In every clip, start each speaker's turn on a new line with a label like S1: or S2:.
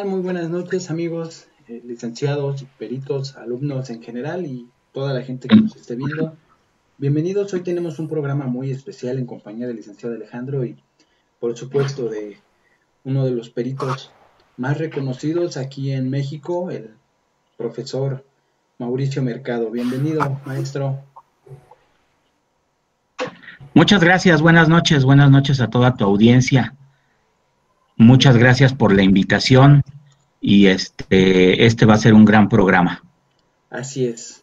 S1: Muy buenas noches, amigos, eh, licenciados, peritos, alumnos en general y toda la gente que nos esté viendo. Bienvenidos, hoy tenemos un programa muy especial en compañía del licenciado Alejandro y por supuesto de uno de los peritos más reconocidos aquí en México, el profesor Mauricio Mercado. Bienvenido, maestro.
S2: Muchas gracias, buenas noches, buenas noches a toda tu audiencia. Muchas gracias por la invitación y este, este va a ser un gran programa.
S1: Así es.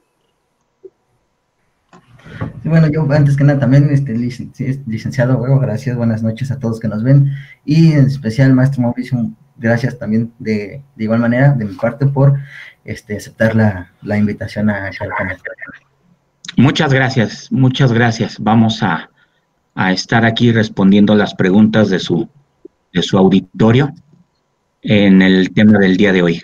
S3: bueno, yo antes que nada también, este, licenciado Huevo, gracias, buenas noches a todos que nos ven y en especial, maestro Mauricio, gracias también de, de igual manera de mi parte por este, aceptar la, la invitación a canal.
S2: Muchas gracias, muchas gracias. Vamos a, a estar aquí respondiendo las preguntas de su, de su auditorio en el tema del día de hoy.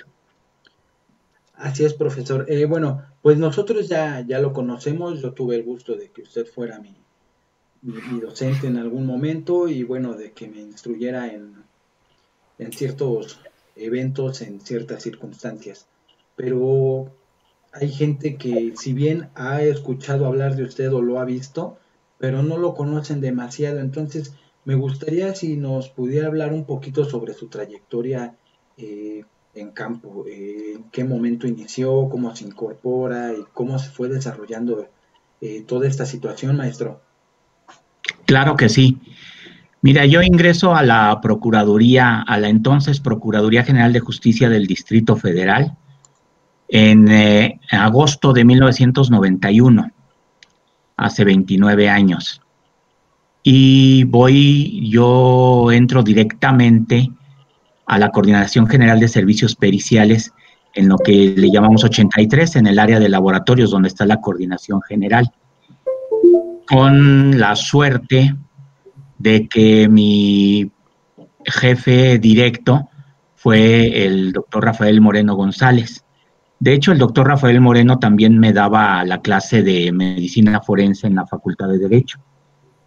S1: Así es, profesor. Eh, bueno, pues nosotros ya, ya lo conocemos. Yo tuve el gusto de que usted fuera mi, mi, docente en algún momento y bueno, de que me instruyera en, en ciertos eventos, en ciertas circunstancias. Pero hay gente que si bien ha escuchado hablar de usted o lo ha visto, pero no lo conocen demasiado. Entonces, me gustaría si nos pudiera hablar un poquito sobre su trayectoria eh, en campo, eh, en qué momento inició, cómo se incorpora y cómo se fue desarrollando eh, toda esta situación, maestro.
S2: Claro que sí. Mira, yo ingreso a la Procuraduría, a la entonces Procuraduría General de Justicia del Distrito Federal en agosto de 1991 hace 29 años. Y voy, yo entro directamente a la Coordinación General de Servicios Periciales en lo que le llamamos 83, en el área de laboratorios donde está la coordinación general, con la suerte de que mi jefe directo fue el doctor Rafael Moreno González. De hecho, el doctor Rafael Moreno también me daba la clase de medicina forense en la Facultad de Derecho.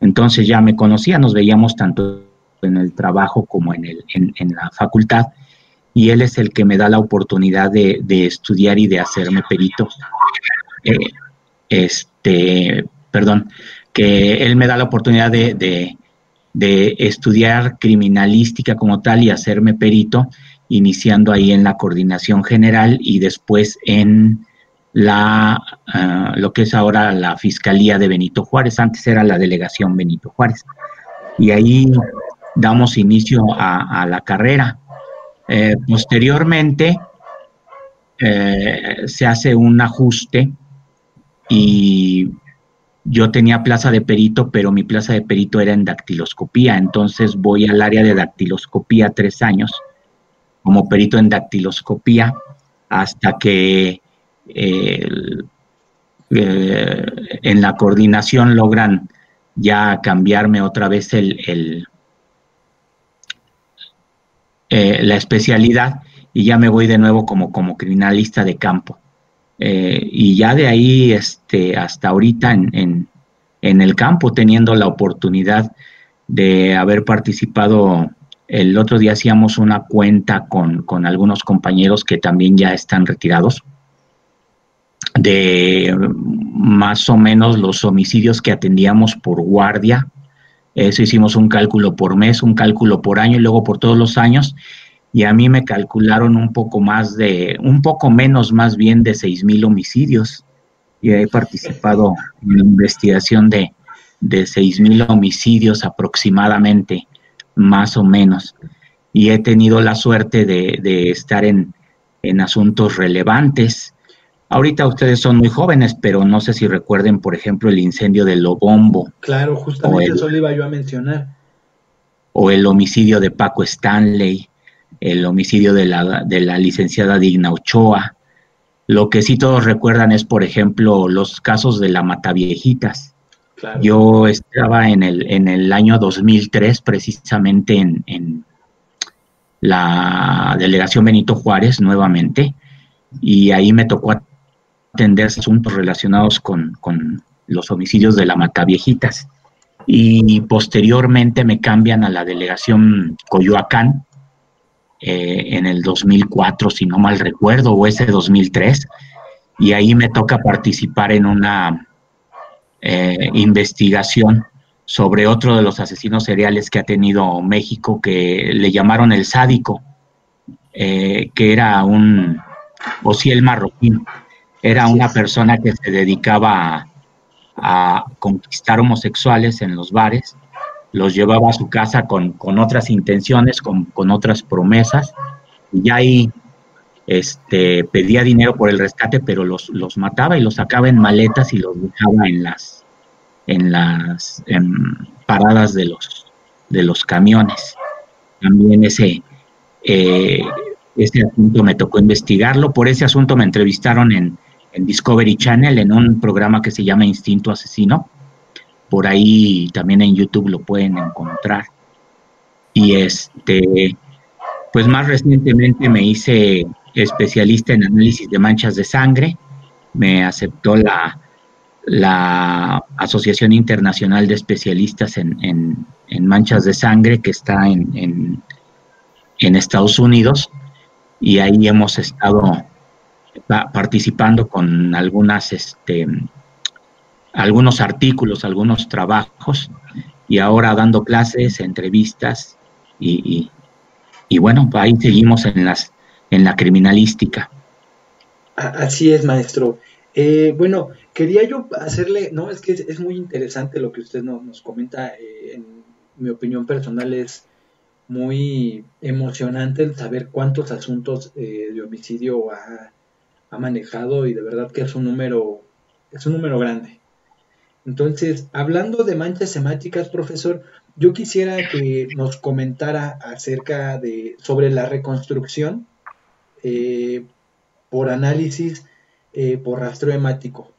S2: Entonces ya me conocía, nos veíamos tanto en el trabajo como en, el, en, la facultad, y él es el que me da la oportunidad de, estudiar y de hacerme perito. Eh, este, perdón, que él me da la oportunidad de, de estudiar criminalística como tal y hacerme perito iniciando ahí en la coordinación general y después en la ah, lo que es ahora la Fiscalía de Benito Juárez, antes era la delegación Benito Juárez. Y ahí damos inicio a, la carrera. Eh, posteriormente eh, se hace un ajuste y yo tenía plaza de perito, pero mi plaza de perito era en dactiloscopía, entonces voy al área de dactiloscopía tres años como perito en dactiloscopía hasta que eh, eh, en la coordinación logran ya cambiarme otra vez el, eh, la especialidad y ya me voy de nuevo como, como criminalista de campo. y ya de ahí este, hasta ahorita en, en, el campo, teniendo la oportunidad de haber participado el otro día hacíamos una cuenta con, algunos compañeros que también ya están retirados de más o menos los homicidios que atendíamos por guardia. Eso hicimos un cálculo por mes, un cálculo por año y luego por todos los años. Y a mí me calcularon un poco más de, un poco menos más bien de seis mil homicidios. Y he participado en la investigación de, de seis mil homicidios aproximadamente más o menos. Y he tenido la suerte de, estar en, asuntos relevantes. Ahorita ustedes son muy jóvenes, pero no sé si recuerden, por ejemplo, el incendio de Lobombo.
S1: Claro, justamente eso le iba yo a mencionar.
S2: O el homicidio de Paco Stanley, el homicidio de la, de la licenciada Digna Ochoa. Lo que sí todos recuerdan es, por ejemplo, los casos de la Mataviejitas, yo estaba en el, en el año 2003 precisamente en, la delegación Benito Juárez nuevamente y ahí me tocó atender asuntos relacionados con, los homicidios de la Mataviejitas y posteriormente me cambian a la delegación Coyoacán eh, en el 2004, si no mal recuerdo, o ese 2003, y ahí me toca participar en una eh, investigación sobre otro de los asesinos seriales que ha tenido México, que le llamaron el sádico, eh, que era un Ociel Marroquín. Era una persona que se dedicaba a, conquistar homosexuales en los bares, los llevaba a su casa con, otras intenciones, con, otras promesas, y ahí este, pedía dinero por el rescate, pero los, los mataba y los sacaba en maletas y los dejaba en las, en las paradas de los, de los camiones. También ese, eh, ese asunto me tocó investigarlo. Por ese asunto me entrevistaron en, Discovery Channel en un programa que se llama Instinto Asesino. Por ahí también en YouTube lo pueden encontrar. Y este, pues más recientemente me hice especialista en análisis de manchas de sangre. Me aceptó la, la Asociación Internacional de Especialistas en, Manchas de Sangre, que está en, en, Estados Unidos, y ahí hemos estado participando con algunas, este, algunos artículos, algunos trabajos, y ahora dando clases, entrevistas, y, y bueno, ahí seguimos en, las, en la criminalística.
S1: Así es, maestro. Eh, bueno, quería yo hacerle, no, es que es, muy interesante lo que usted nos, comenta, eh, en mi opinión personal es muy emocionante saber cuántos asuntos eh, de homicidio ha, manejado y de verdad que es un número, es un número grande. Entonces, hablando de manchas semánticas, profesor, yo quisiera que nos comentara acerca de, sobre la reconstrucción por análisis eh, por rastreo hemático,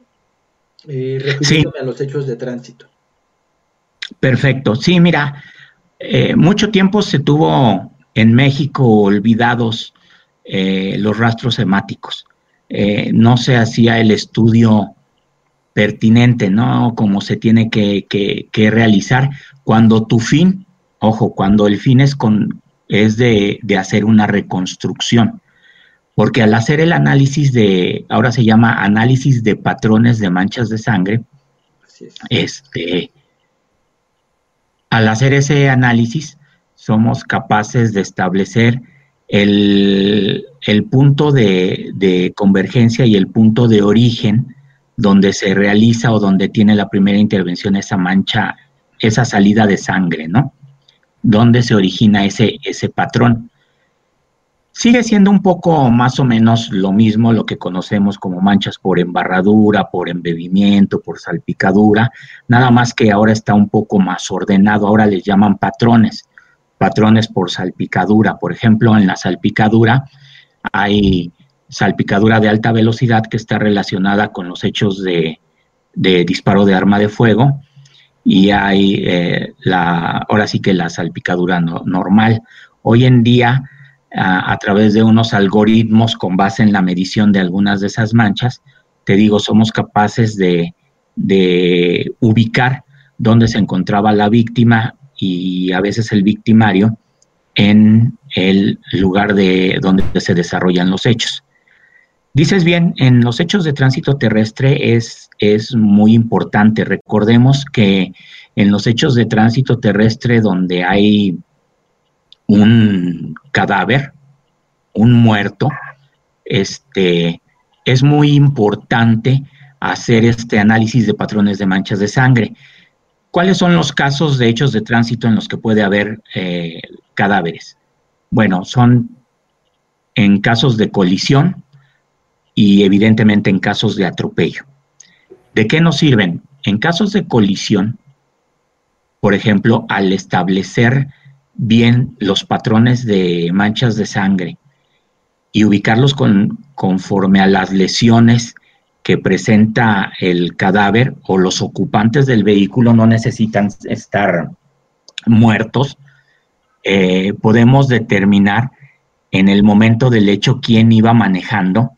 S1: eh, refiriéndome a los hechos de tránsito.
S2: Perfecto, sí, mira, eh, mucho tiempo se tuvo en México olvidados eh, los rastros hemáticos. No se hacía el estudio pertinente, ¿no? Como se tiene que, que, realizar. Cuando tu fin, ojo, cuando el fin es, con, es de, de hacer una reconstrucción. Porque al hacer el análisis de, ahora se llama análisis de patrones de manchas de sangre, este, al hacer ese análisis somos capaces de establecer el, punto de, de, convergencia y el punto de origen donde se realiza o donde tiene la primera intervención esa mancha, esa salida de sangre, ¿no? Donde se origina ese, ese patrón. Sigue siendo un poco más o menos lo mismo lo que conocemos como manchas por embarradura, por embebimiento, por salpicadura, nada más que ahora está un poco más ordenado, ahora les llaman patrones, patrones por salpicadura. Por ejemplo, en la salpicadura hay salpicadura de alta velocidad que está relacionada con los hechos de, disparo de arma de fuego y hay eh, la, ahora sí que la salpicadura normal. Hoy en día a, través de unos algoritmos con base en la medición de algunas de esas manchas, te digo, somos capaces de, ubicar dónde se encontraba la víctima y a veces el victimario en el lugar de donde se desarrollan los hechos. Dices bien, en los hechos de tránsito terrestre es, es muy importante. Recordemos que en los hechos de tránsito terrestre donde hay un cadáver, un muerto, este, es muy importante hacer este análisis de patrones de manchas de sangre. ¿Cuáles son los casos de hechos de tránsito en los que puede haber eh, cadáveres? Bueno, son en casos de colisión y evidentemente en casos de atropello. ¿De qué nos sirven? En casos de colisión, por ejemplo, al establecer bien los patrones de manchas de sangre y ubicarlos con, conforme a las lesiones que presenta el cadáver o los ocupantes del vehículo no necesitan estar muertos, eh, podemos determinar en el momento del hecho quién iba manejando,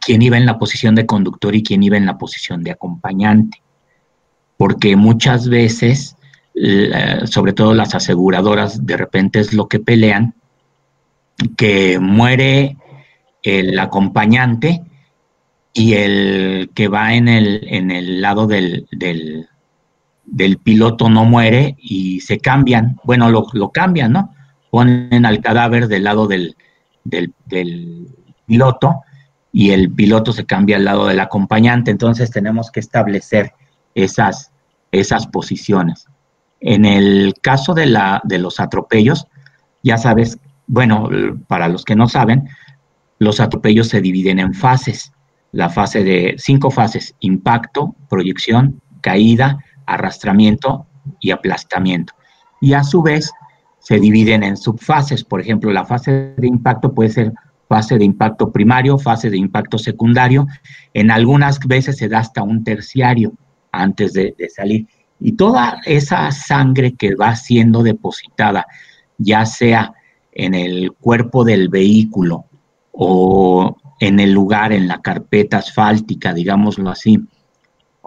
S2: quién iba en la posición de conductor y quién iba en la posición de acompañante. Porque muchas veces sobre todo las aseguradoras, de repente es lo que pelean, que muere el acompañante y el que va en el, en el lado del, del, piloto no muere y se cambian, bueno, lo, lo, cambian, ¿no? Ponen al cadáver del lado del, del, del piloto y el piloto se cambia al lado del acompañante, entonces tenemos que establecer esas, esas posiciones. En el caso de, la, de los atropellos, ya sabes, bueno, para los que no saben, los atropellos se dividen en fases. La fase de cinco fases, impacto, proyección, caída, arrastramiento y aplastamiento. Y a su vez se dividen en subfases. Por ejemplo, la fase de impacto puede ser fase de impacto primario, fase de impacto secundario. En algunas veces se da hasta un terciario antes de, de salir. Y toda esa sangre que va siendo depositada, ya sea en el cuerpo del vehículo o en el lugar, en la carpeta asfáltica, digámoslo así,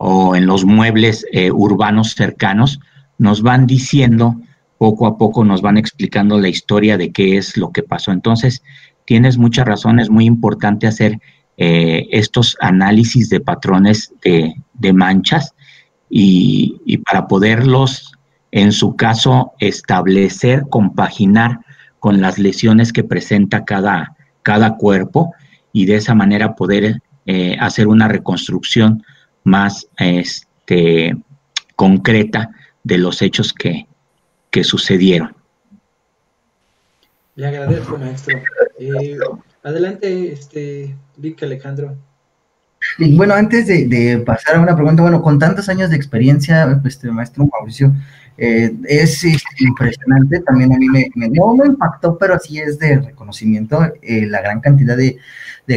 S2: o en los muebles eh, urbanos cercanos, nos van diciendo, poco a poco nos van explicando la historia de qué es lo que pasó. Entonces, tienes mucha razón, es muy importante hacer eh, estos análisis de patrones de, manchas y, para poderlos, en su caso, establecer, compaginar con las lesiones que presenta cada, cada cuerpo y de esa manera poder eh, hacer una reconstrucción más este, concreta de los hechos que, que sucedieron.
S1: Le agradezco, maestro. Eh, adelante, este, Vic Alejandro.
S3: Y bueno, antes de, pasar a una pregunta, bueno, con tantos años de experiencia, este maestro Mauricio, eh, es, impresionante, también a mí me, no me impactó, pero sí es de reconocimiento eh, la gran cantidad de,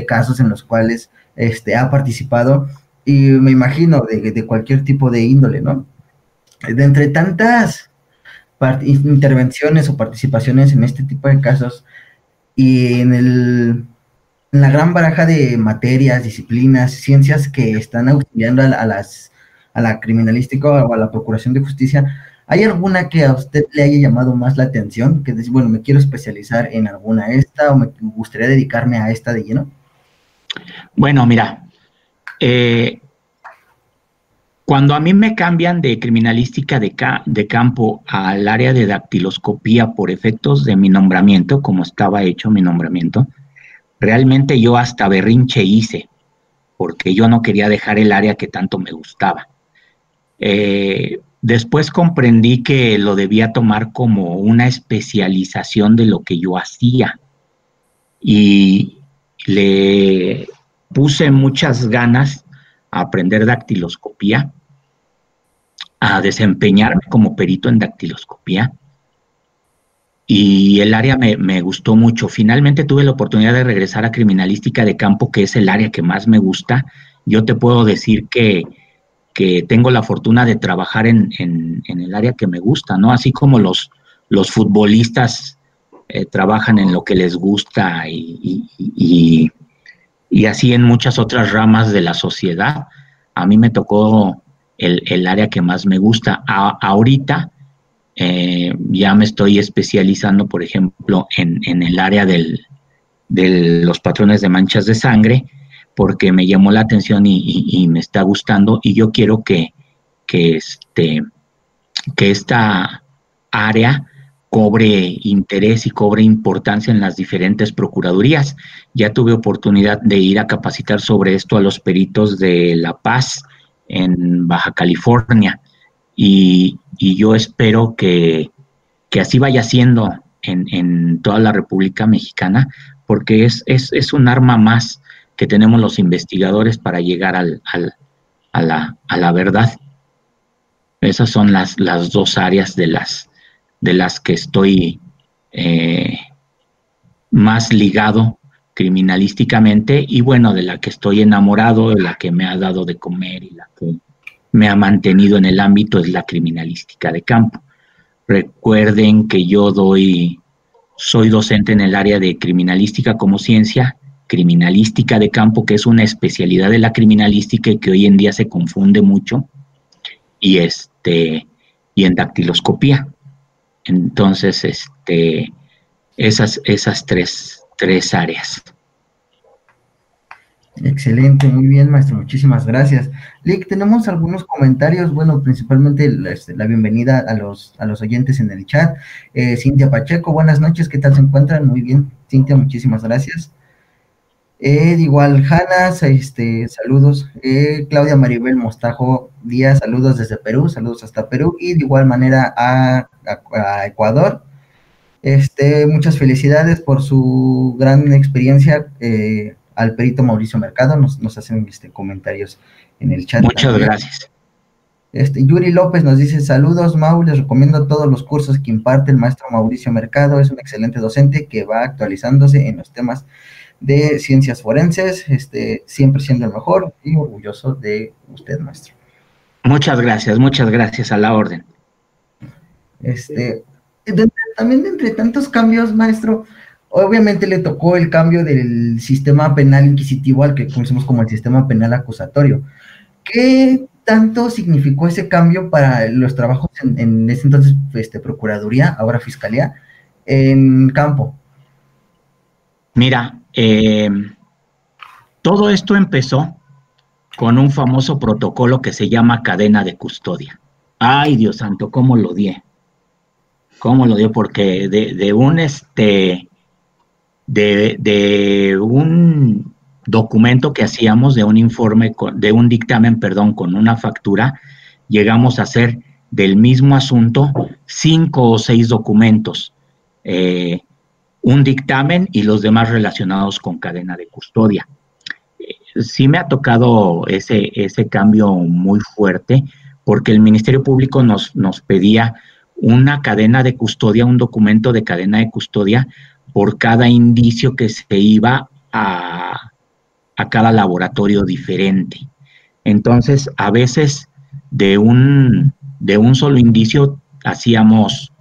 S3: casos en los cuales este, ha participado y me imagino de, de cualquier tipo de índole, ¿no? De entre tantas intervenciones o participaciones en este tipo de casos y en el en la gran baraja de materias, disciplinas, ciencias que están auxiliando a, las, a la criminalística o a la procuración de justicia, ¿hay alguna que a usted le haya llamado más la atención? Que decir, bueno, me quiero especializar en alguna esta o me gustaría dedicarme a esta de lleno.
S2: Bueno, mira, eh, cuando a mí me cambian de criminalística de, campo al área de dactiloscopía por efectos de mi nombramiento, como estaba hecho mi nombramiento, Realmente yo hasta berrinche hice, porque yo no quería dejar el área que tanto me gustaba. Eh, después comprendí que lo debía tomar como una especialización de lo que yo hacía y le puse muchas ganas a aprender dactiloscopía, a desempeñarme como perito en dactiloscopía y el área me, gustó mucho. Finalmente tuve la oportunidad de regresar a criminalística de campo, que es el área que más me gusta. Yo te puedo decir que, tengo la fortuna de trabajar en, el área que me gusta, ¿no? Así como los, los futbolistas eh, trabajan en lo que les gusta y, así en muchas otras ramas de la sociedad. A mí me tocó el, área que más me gusta. ahorita eh, ya me estoy especializando, por ejemplo, en, el área de los patrones de manchas de sangre, porque me llamó la atención y, me está gustando y yo quiero que, que, este, que esta área cobre interés y cobre importancia en las diferentes procuradurías. Ya tuve oportunidad de ir a capacitar sobre esto a los peritos de La Paz en Baja California y, yo espero que, así vaya siendo en, toda la República Mexicana, porque es, es, un arma más que tenemos los investigadores para llegar al, a, la, a, la, verdad. Esas son las, las dos áreas de las, de las que estoy eh, más ligado criminalísticamente y bueno, de la que estoy enamorado, de la que me ha dado de comer y la que me ha mantenido en el ámbito es la criminalística de campo. Recuerden que yo doy, soy docente en el área de criminalística como ciencia, criminalística de campo, que es una especialidad de la criminalística y que hoy en día se confunde mucho, y este, y en dactiloscopía. Entonces, este, esas, esas tres, tres áreas.
S3: Excelente, muy bien, maestro, muchísimas gracias. Lick, tenemos algunos comentarios, bueno, principalmente la, este, bienvenida a los, a los oyentes en el chat. Eh, Cintia Pacheco, buenas noches, ¿qué tal se encuentran? Muy bien, Cintia, muchísimas gracias. Eh, igual, Hanna, este, saludos. Eh, Claudia Maribel Mostajo Díaz, saludos desde Perú, saludos hasta Perú. Y de igual manera a, a Ecuador. Este, muchas felicidades por su gran experiencia. Eh, al perito Mauricio Mercado, nos, hacen este, comentarios en el chat.
S2: Muchas gracias.
S3: Este, Yuri López nos dice, saludos Mau, les recomiendo todos los cursos que imparte el maestro Mauricio Mercado, es un excelente docente que va actualizándose en los temas de ciencias forenses, este, siempre siendo el mejor y orgulloso de usted, maestro.
S2: Muchas gracias, muchas gracias a la orden.
S3: Este, también entre tantos cambios, maestro, Obviamente le tocó el cambio del sistema penal inquisitivo al que conocemos como el sistema penal acusatorio. ¿Qué tanto significó ese cambio para los trabajos en, ese entonces este, Procuraduría, ahora Fiscalía, en campo?
S2: Mira, eh, todo esto empezó con un famoso protocolo que se llama cadena de custodia. Ay, Dios santo, cómo lo di. ¿Cómo lo dio? Porque de, de un este de, un documento que hacíamos, de un informe, de un dictamen, perdón, con una factura, llegamos a hacer del mismo asunto cinco o seis documentos, eh, un dictamen y los demás relacionados con cadena de custodia. Eh, sí me ha tocado ese, ese cambio muy fuerte porque el Ministerio Público nos, nos pedía una cadena de custodia, un documento de cadena de custodia por cada indicio que se iba a, cada laboratorio diferente. Entonces, a veces de un, de un solo indicio hacíamos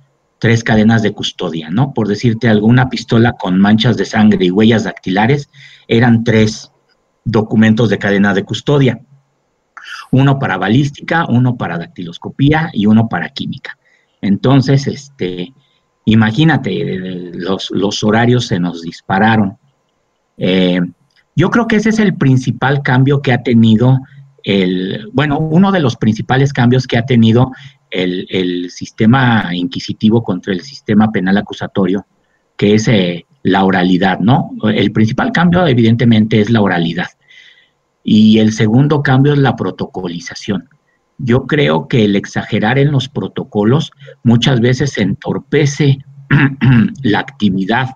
S2: tres cadenas de custodia, ¿no? Por decirte alguna pistola con manchas de sangre y huellas dactilares, eran tres documentos de cadena de custodia. Uno para balística, uno para dactiloscopía y uno para química. Entonces, este, Imagínate, los, horarios se nos dispararon. Eh, yo creo que ese es el principal cambio que ha tenido el, bueno, uno de los principales cambios que ha tenido el, sistema inquisitivo contra el sistema penal acusatorio, que es eh, la oralidad, ¿no? El principal cambio, evidentemente, es la oralidad. Y el segundo cambio es la protocolización. Yo creo que el exagerar en los protocolos muchas veces entorpece la actividad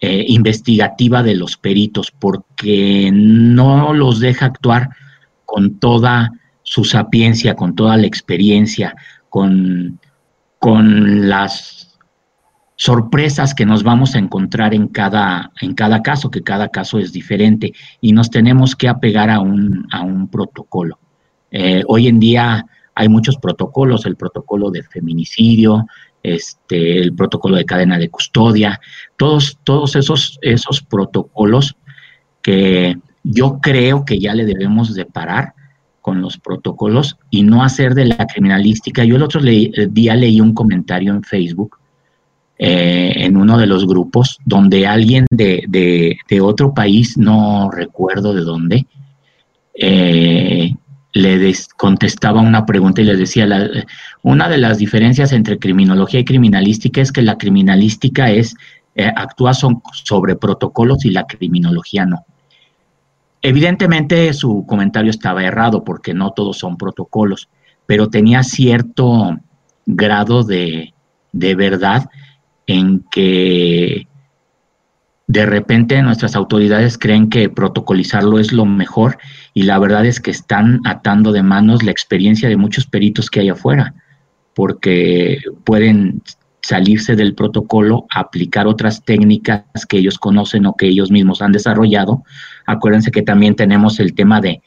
S2: eh, investigativa de los peritos porque no los deja actuar con toda su sapiencia, con toda la experiencia, con, con las sorpresas que nos vamos a encontrar en cada, en cada caso, que cada caso es diferente y nos tenemos que apegar a un, a un protocolo. Eh, hoy en día hay muchos protocolos, el protocolo de feminicidio, este, el protocolo de cadena de custodia, todos, todos esos, esos protocolos que yo creo que ya le debemos de parar con los protocolos y no hacer de la criminalística. Yo el otro día leí un comentario en Facebook eh, en uno de los grupos donde alguien de, de, otro país, no recuerdo de dónde, eh, le contestaba una pregunta y le decía, una de las diferencias entre criminología y criminalística es que la criminalística es, eh, actúa sobre protocolos y la criminología no. Evidentemente su comentario estaba errado porque no todos son protocolos, pero tenía cierto grado de, de verdad en que de repente nuestras autoridades creen que protocolizarlo es lo mejor y la verdad es que están atando de manos la experiencia de muchos peritos que hay afuera, porque pueden salirse del protocolo, aplicar otras técnicas que ellos conocen o que ellos mismos han desarrollado. Acuérdense que también tenemos el tema de,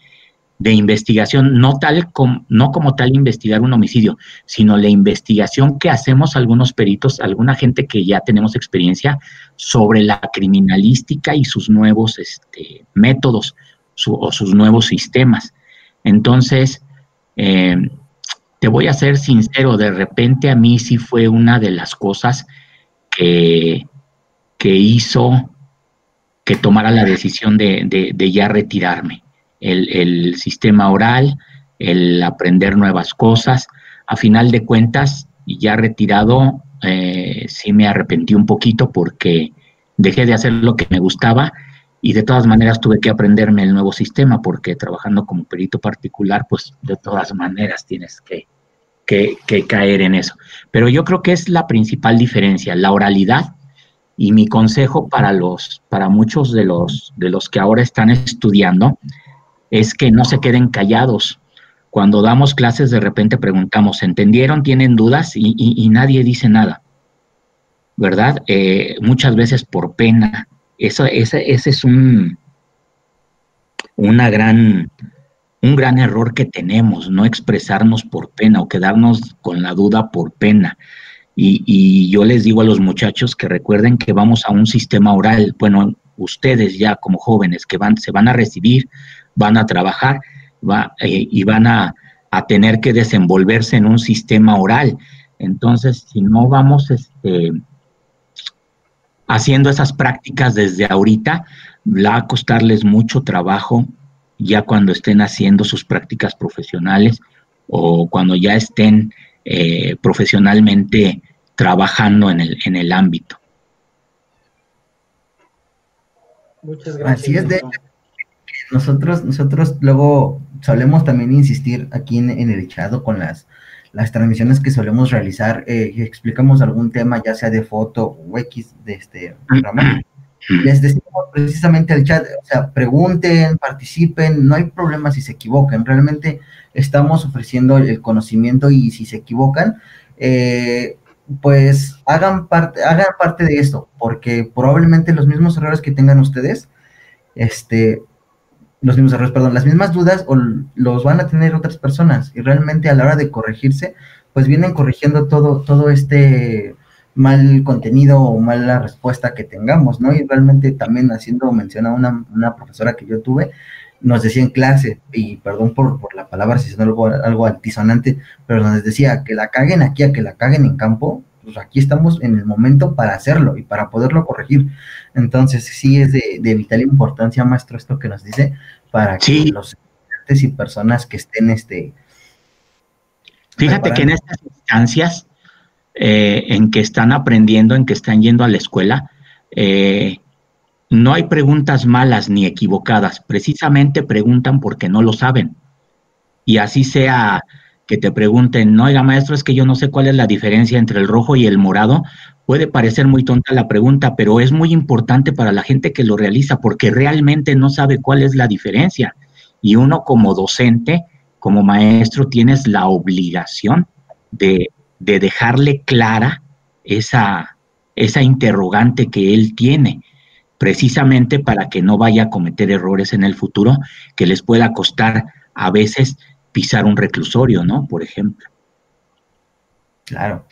S2: investigación, no, tal no como tal investigar un homicidio, sino la investigación que hacemos algunos peritos, alguna gente que ya tenemos experiencia sobre la criminalística y sus nuevos este, métodos o sus nuevos sistemas. Entonces, eh, te voy a ser sincero, de repente a mí sí fue una de las cosas que, que hizo que tomara la decisión de, ya retirarme. El, sistema oral, el aprender nuevas cosas. A final de cuentas, ya retirado, eh, sí me arrepentí un poquito porque dejé de hacer lo que me gustaba y de todas maneras tuve que aprenderme el nuevo sistema porque trabajando como perito particular, pues de todas maneras tienes que, que, caer en eso. Pero yo creo que es la principal diferencia, la oralidad y mi consejo para los, para muchos de los, de los que ahora están estudiando, es que no se queden callados. Cuando damos clases, de repente preguntamos, ¿entendieron? ¿Tienen dudas? Y, nadie dice nada, ¿verdad? Eh, muchas veces por pena. Eso, ese, ese es un, una gran, un gran error que tenemos, no expresarnos por pena o quedarnos con la duda por pena. Y, yo les digo a los muchachos que recuerden que vamos a un sistema oral. Bueno, ustedes ya como jóvenes que van, se van a recibir, van a trabajar va, eh, y van a, tener que desenvolverse en un sistema oral. Entonces, si no vamos este, haciendo esas prácticas desde ahorita, va a costarles mucho trabajo ya cuando estén haciendo sus prácticas profesionales o cuando ya estén eh, profesionalmente trabajando en el, en el ámbito.
S3: Muchas gracias. Así es, de nosotros, nosotros luego solemos también insistir aquí en, el echado con las, las transmisiones que solemos realizar, eh, explicamos algún tema, ya sea de foto o X de este programa. Les decimos precisamente al chat, o sea, pregunten, participen, no hay problema si se equivocan, realmente estamos ofreciendo el conocimiento y si se equivocan, eh, pues hagan parte, hagan parte de esto, porque probablemente los mismos errores que tengan ustedes, este, los mismos errores, perdón, las mismas dudas o los van a tener otras personas. Y realmente a la hora de corregirse, pues vienen corrigiendo todo, todo este mal contenido o mala respuesta que tengamos, ¿no? Y realmente también haciendo mención a una, una profesora que yo tuve, nos decía en clase, y perdón por, por la palabra si es algo, algo altisonante, pero nos decía que la caguen aquí, a que la caguen en campo, pues aquí estamos en el momento para hacerlo y para poderlo corregir. Entonces, sí es de, vital importancia, maestro, esto que nos dice, para que los estudiantes y personas que estén este.
S2: Fíjate que en estas instancias eh, en que están aprendiendo, en que están yendo a la escuela, eh, no hay preguntas malas ni equivocadas, precisamente preguntan porque no lo saben. Y así sea que te pregunten, no, oiga maestro, es que yo no sé cuál es la diferencia entre el rojo y el morado, puede parecer muy tonta la pregunta, pero es muy importante para la gente que lo realiza porque realmente no sabe cuál es la diferencia. Y uno como docente, como maestro, tienes la obligación de, de dejarle clara esa, esa interrogante que él tiene precisamente para que no vaya a cometer errores en el futuro que les pueda costar a veces pisar un reclusorio, ¿no? Por ejemplo.
S3: Claro.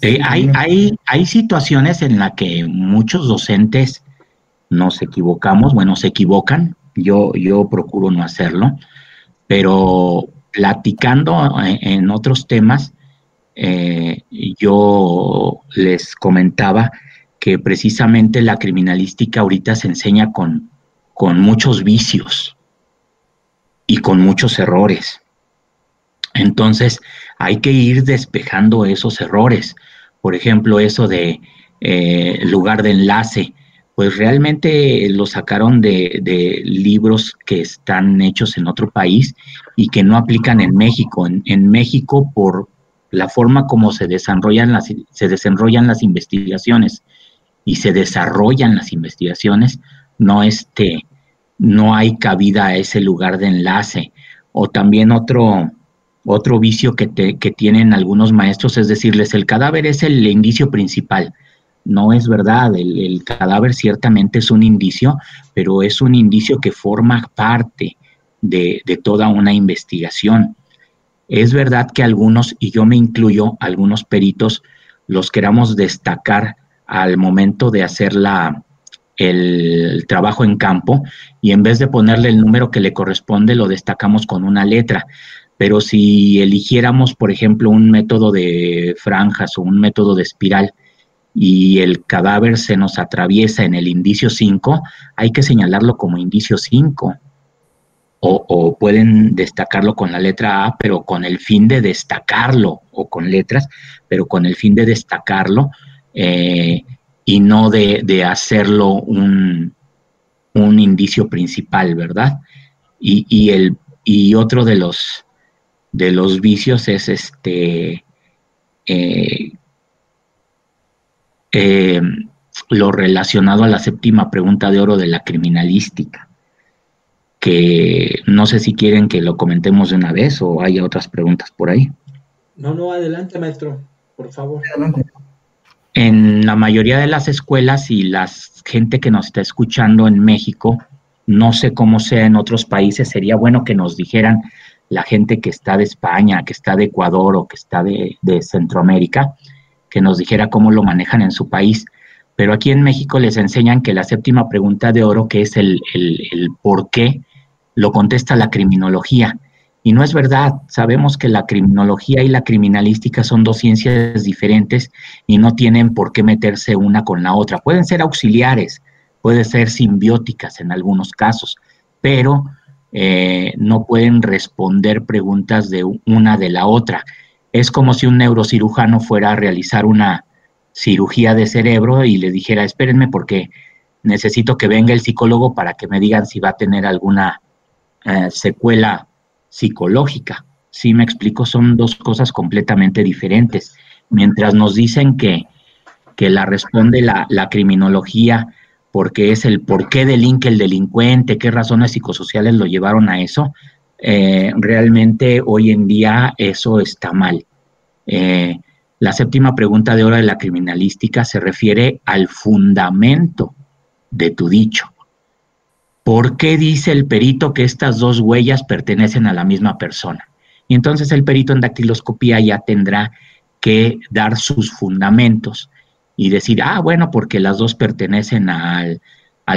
S2: Eh, hay, hay, hay situaciones en las que muchos docentes nos equivocamos, bueno, se equivocan, yo, yo procuro no hacerlo, pero platicando en, otros temas, eh, yo les comentaba que precisamente la criminalística ahorita se enseña con, con muchos vicios y con muchos errores. Entonces, hay que ir despejando esos errores. Por ejemplo, eso de eh, lugar de enlace, pues realmente lo sacaron de, de, libros que están hechos en otro país y que no aplican en México. En, en México, por la forma como se desarrollan las, se desarrollan las investigaciones y se desarrollan las investigaciones, no, este, no hay cabida a ese lugar de enlace. O también otro, otro vicio que, que tienen algunos maestros es decirles, el cadáver es el indicio principal. No es verdad, el, cadáver ciertamente es un indicio, pero es un indicio que forma parte de, toda una investigación. Es verdad que algunos, y yo me incluyo, algunos peritos, los queramos destacar al momento de hacer la, el trabajo en campo y en vez de ponerle el número que le corresponde, lo destacamos con una letra. Pero si eligiéramos, por ejemplo, un método de franjas o un método de espiral y el cadáver se nos atraviesa en el indicio 5, hay que señalarlo como indicio 5. O, pueden destacarlo con la letra A, pero con el fin de destacarlo, o con letras, pero con el fin de destacarlo eh, y no de, hacerlo un, un, indicio principal, ¿verdad? Y, y, el, y otro de los, de los vicios es este eh, eh, lo relacionado a la séptima pregunta de oro de la criminalística, que no sé si quieren que lo comentemos de una vez o haya otras preguntas por ahí.
S1: No, no, adelante, maestro, por favor.
S2: En la mayoría de las escuelas y la gente que nos está escuchando en México, no sé cómo sea en otros países, sería bueno que nos dijeran la gente que está de España, que está de Ecuador o que está de, Centroamérica, que nos dijera cómo lo manejan en su país. Pero aquí en México les enseñan que la séptima pregunta de oro, que es el, el por qué, lo contesta la criminología. Y no es verdad, sabemos que la criminología y la criminalística son dos ciencias diferentes y no tienen por qué meterse una con la otra. Pueden ser auxiliares, pueden ser simbióticas en algunos casos, pero eh, no pueden responder preguntas de una de la otra. Es como si un neurocirujano fuera a realizar una cirugía de cerebro y le dijera, espérenme porque necesito que venga el psicólogo para que me digan si va a tener alguna eh, secuela psicológica. Si me explico, son dos cosas completamente diferentes. Mientras nos dicen que, que la responde la, la criminología porque es el por qué delinque el delincuente, qué razones psicosociales lo llevaron a eso, eh, realmente hoy en día eso está mal. Eh, la séptima pregunta de hora de la criminalística se refiere al fundamento de tu dicho. ¿Por qué dice el perito que estas dos huellas pertenecen a la misma persona? Y entonces el perito en dactiloscopía ya tendrá que dar sus fundamentos y decir, ah, bueno, porque las dos pertenecen al,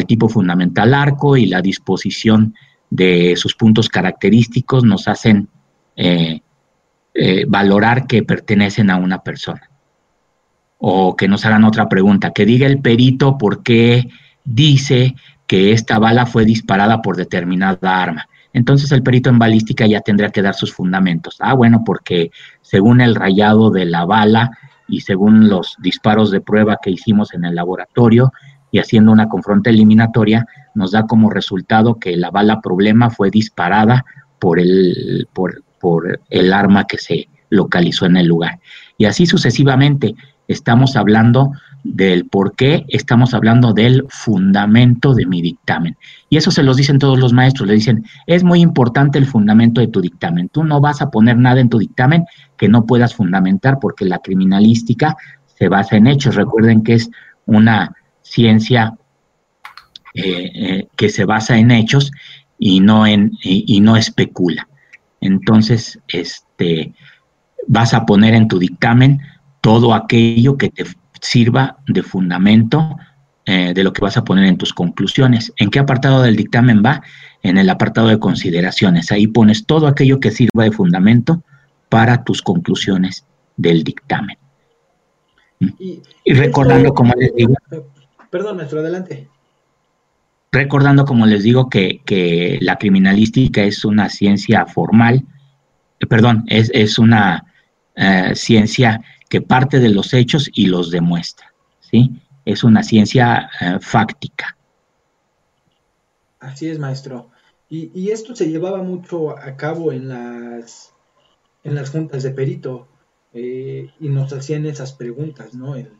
S2: tipo fundamental arco y la disposición de sus puntos característicos nos hacen eh, eh, valorar que pertenecen a una persona. O que nos hagan otra pregunta, que diga el perito por qué dice que esta bala fue disparada por determinada arma. Entonces el perito en balística ya tendrá que dar sus fundamentos. Ah, bueno, porque según el rayado de la bala, y según los disparos de prueba que hicimos en el laboratorio y haciendo una confronta eliminatoria, nos da como resultado que la bala problema fue disparada por el, por, por el arma que se localizó en el lugar. Y así sucesivamente, estamos hablando del por qué, estamos hablando del fundamento de mi dictamen. Y eso se los dicen todos los maestros, le dicen, es muy importante el fundamento de tu dictamen. Tú no vas a poner nada en tu dictamen que no puedas fundamentar porque la criminalística se basa en hechos. Recuerden que es una ciencia eh, eh, que se basa en hechos y no, en, y no especula. Entonces, este, vas a poner en tu dictamen todo aquello que te sirva de fundamento eh, de lo que vas a poner en tus conclusiones. ¿En qué apartado del dictamen va? En el apartado de consideraciones. Ahí pones todo aquello que sirva de fundamento para tus conclusiones del dictamen. Y, recordando, como les digo.
S1: Perdón, maestro, adelante.
S2: Recordando, como les digo, que, la criminalística es una ciencia formal, eh, perdón, es, es una eh, ciencia que parte de los hechos y los demuestra, ¿sí? Es una ciencia eh, fáctica.
S1: Así es, maestro. Y, esto se llevaba mucho a cabo en las, en las juntas de perito y nos hacían esas preguntas, ¿no? El,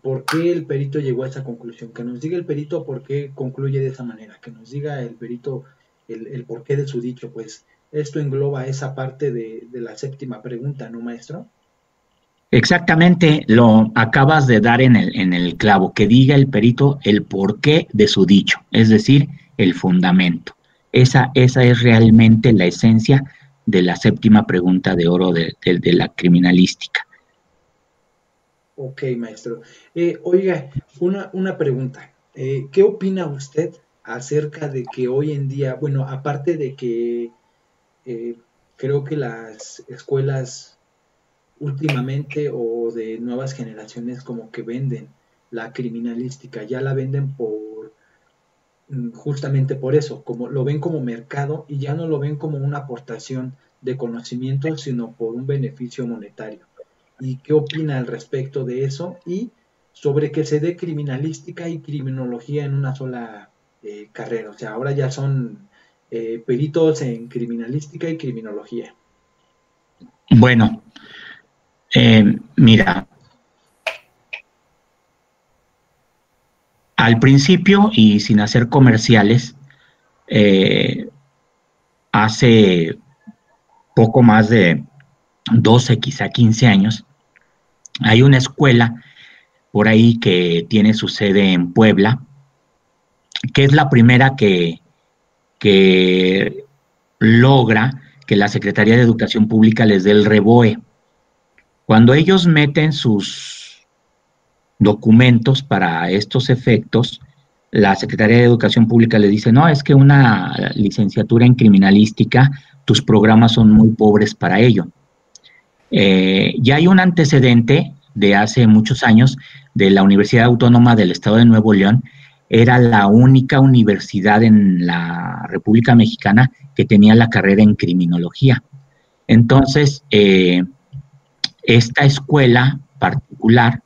S1: por qué el perito llegó a esa conclusión, que nos diga el perito por qué concluye de esa manera, que nos diga el perito el, el porqué de su dicho, pues esto engloba esa parte de, de la séptima pregunta, ¿no, maestro?
S2: Exactamente, lo acabas de dar en el, en el clavo, que diga el perito el porqué de su dicho, es decir, el fundamento. Esa, esa es realmente la esencia de la séptima pregunta de oro de, la criminalística.
S1: Ok, maestro. Eh, oiga, una, una pregunta. Eh, ¿Qué opina usted acerca de que hoy en día, bueno, aparte de que eh, creo que las escuelas últimamente o de nuevas generaciones como que venden la criminalística, ya la venden por mm, justamente por eso, como lo ven como mercado y ya no lo ven como una aportación de conocimiento, sino por un beneficio monetario. ¿Y qué opina al respecto de eso? Y sobre que se dé criminalística y criminología en una sola eh, carrera. O sea, ahora ya son eh, peritos en criminalística y criminología.
S2: Bueno, eh, mira, al principio y sin hacer comerciales, hace poco más de 12, quizá 15 años, hay una escuela por ahí que tiene su sede en Puebla, que es la primera que, que logra que la Secretaría de Educación Pública les dé el reboe. Cuando ellos meten sus documentos para estos efectos, la Secretaría de Educación Pública le dice, no, es que una licenciatura en criminalística, tus programas son muy pobres para ello. Eh, ya hay un antecedente de hace muchos años de la Universidad Autónoma del Estado de Nuevo León, era la única universidad en la República Mexicana que tenía la carrera en criminología. Entonces, eh, esta escuela particular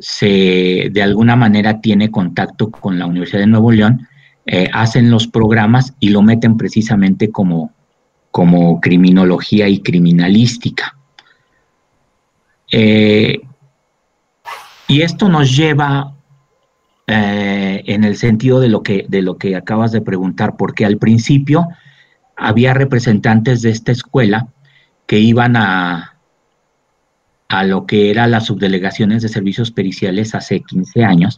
S2: se de alguna manera tiene contacto con la Universidad de Nuevo León, eh, hacen los programas y lo meten precisamente como, como criminología y criminalística. Eh, y esto nos lleva eh, en el sentido de lo, que, de lo que acabas de preguntar, porque al principio había representantes de esta escuela que iban a, a lo que eran las subdelegaciones de servicios periciales hace 15 años,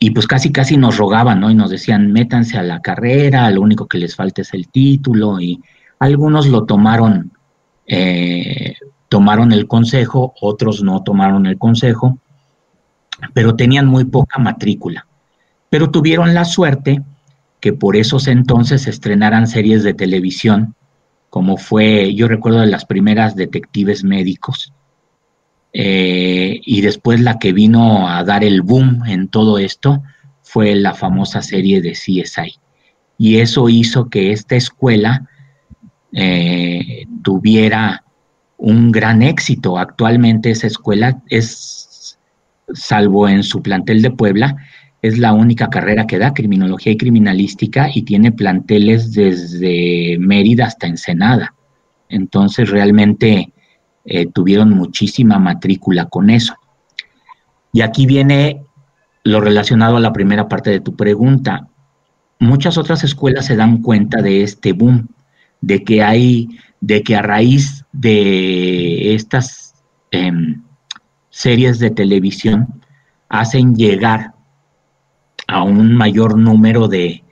S2: y pues casi casi nos rogaban, ¿no? Y nos decían, métanse a la carrera, lo único que les falta es el título, y algunos lo tomaron eh, tomaron el consejo, otros no tomaron el consejo, pero tenían muy poca matrícula. Pero tuvieron la suerte que por esos entonces estrenaran series de televisión, como fue, yo recuerdo de las primeras detectives médicos, eh, y después la que vino a dar el boom en todo esto fue la famosa serie de CSI. Y eso hizo que esta escuela eh, tuviera un gran éxito. Actualmente esa escuela es, salvo en su plantel de Puebla, es la única carrera que da criminología y criminalística y tiene planteles desde Mérida hasta Ensenada. Entonces realmente eh, tuvieron muchísima matrícula con eso. Y aquí viene lo relacionado a la primera parte de tu pregunta. Muchas otras escuelas se dan cuenta de este boom, de que hay de que a raíz de estas em, series de televisión hacen llegar a un mayor número de,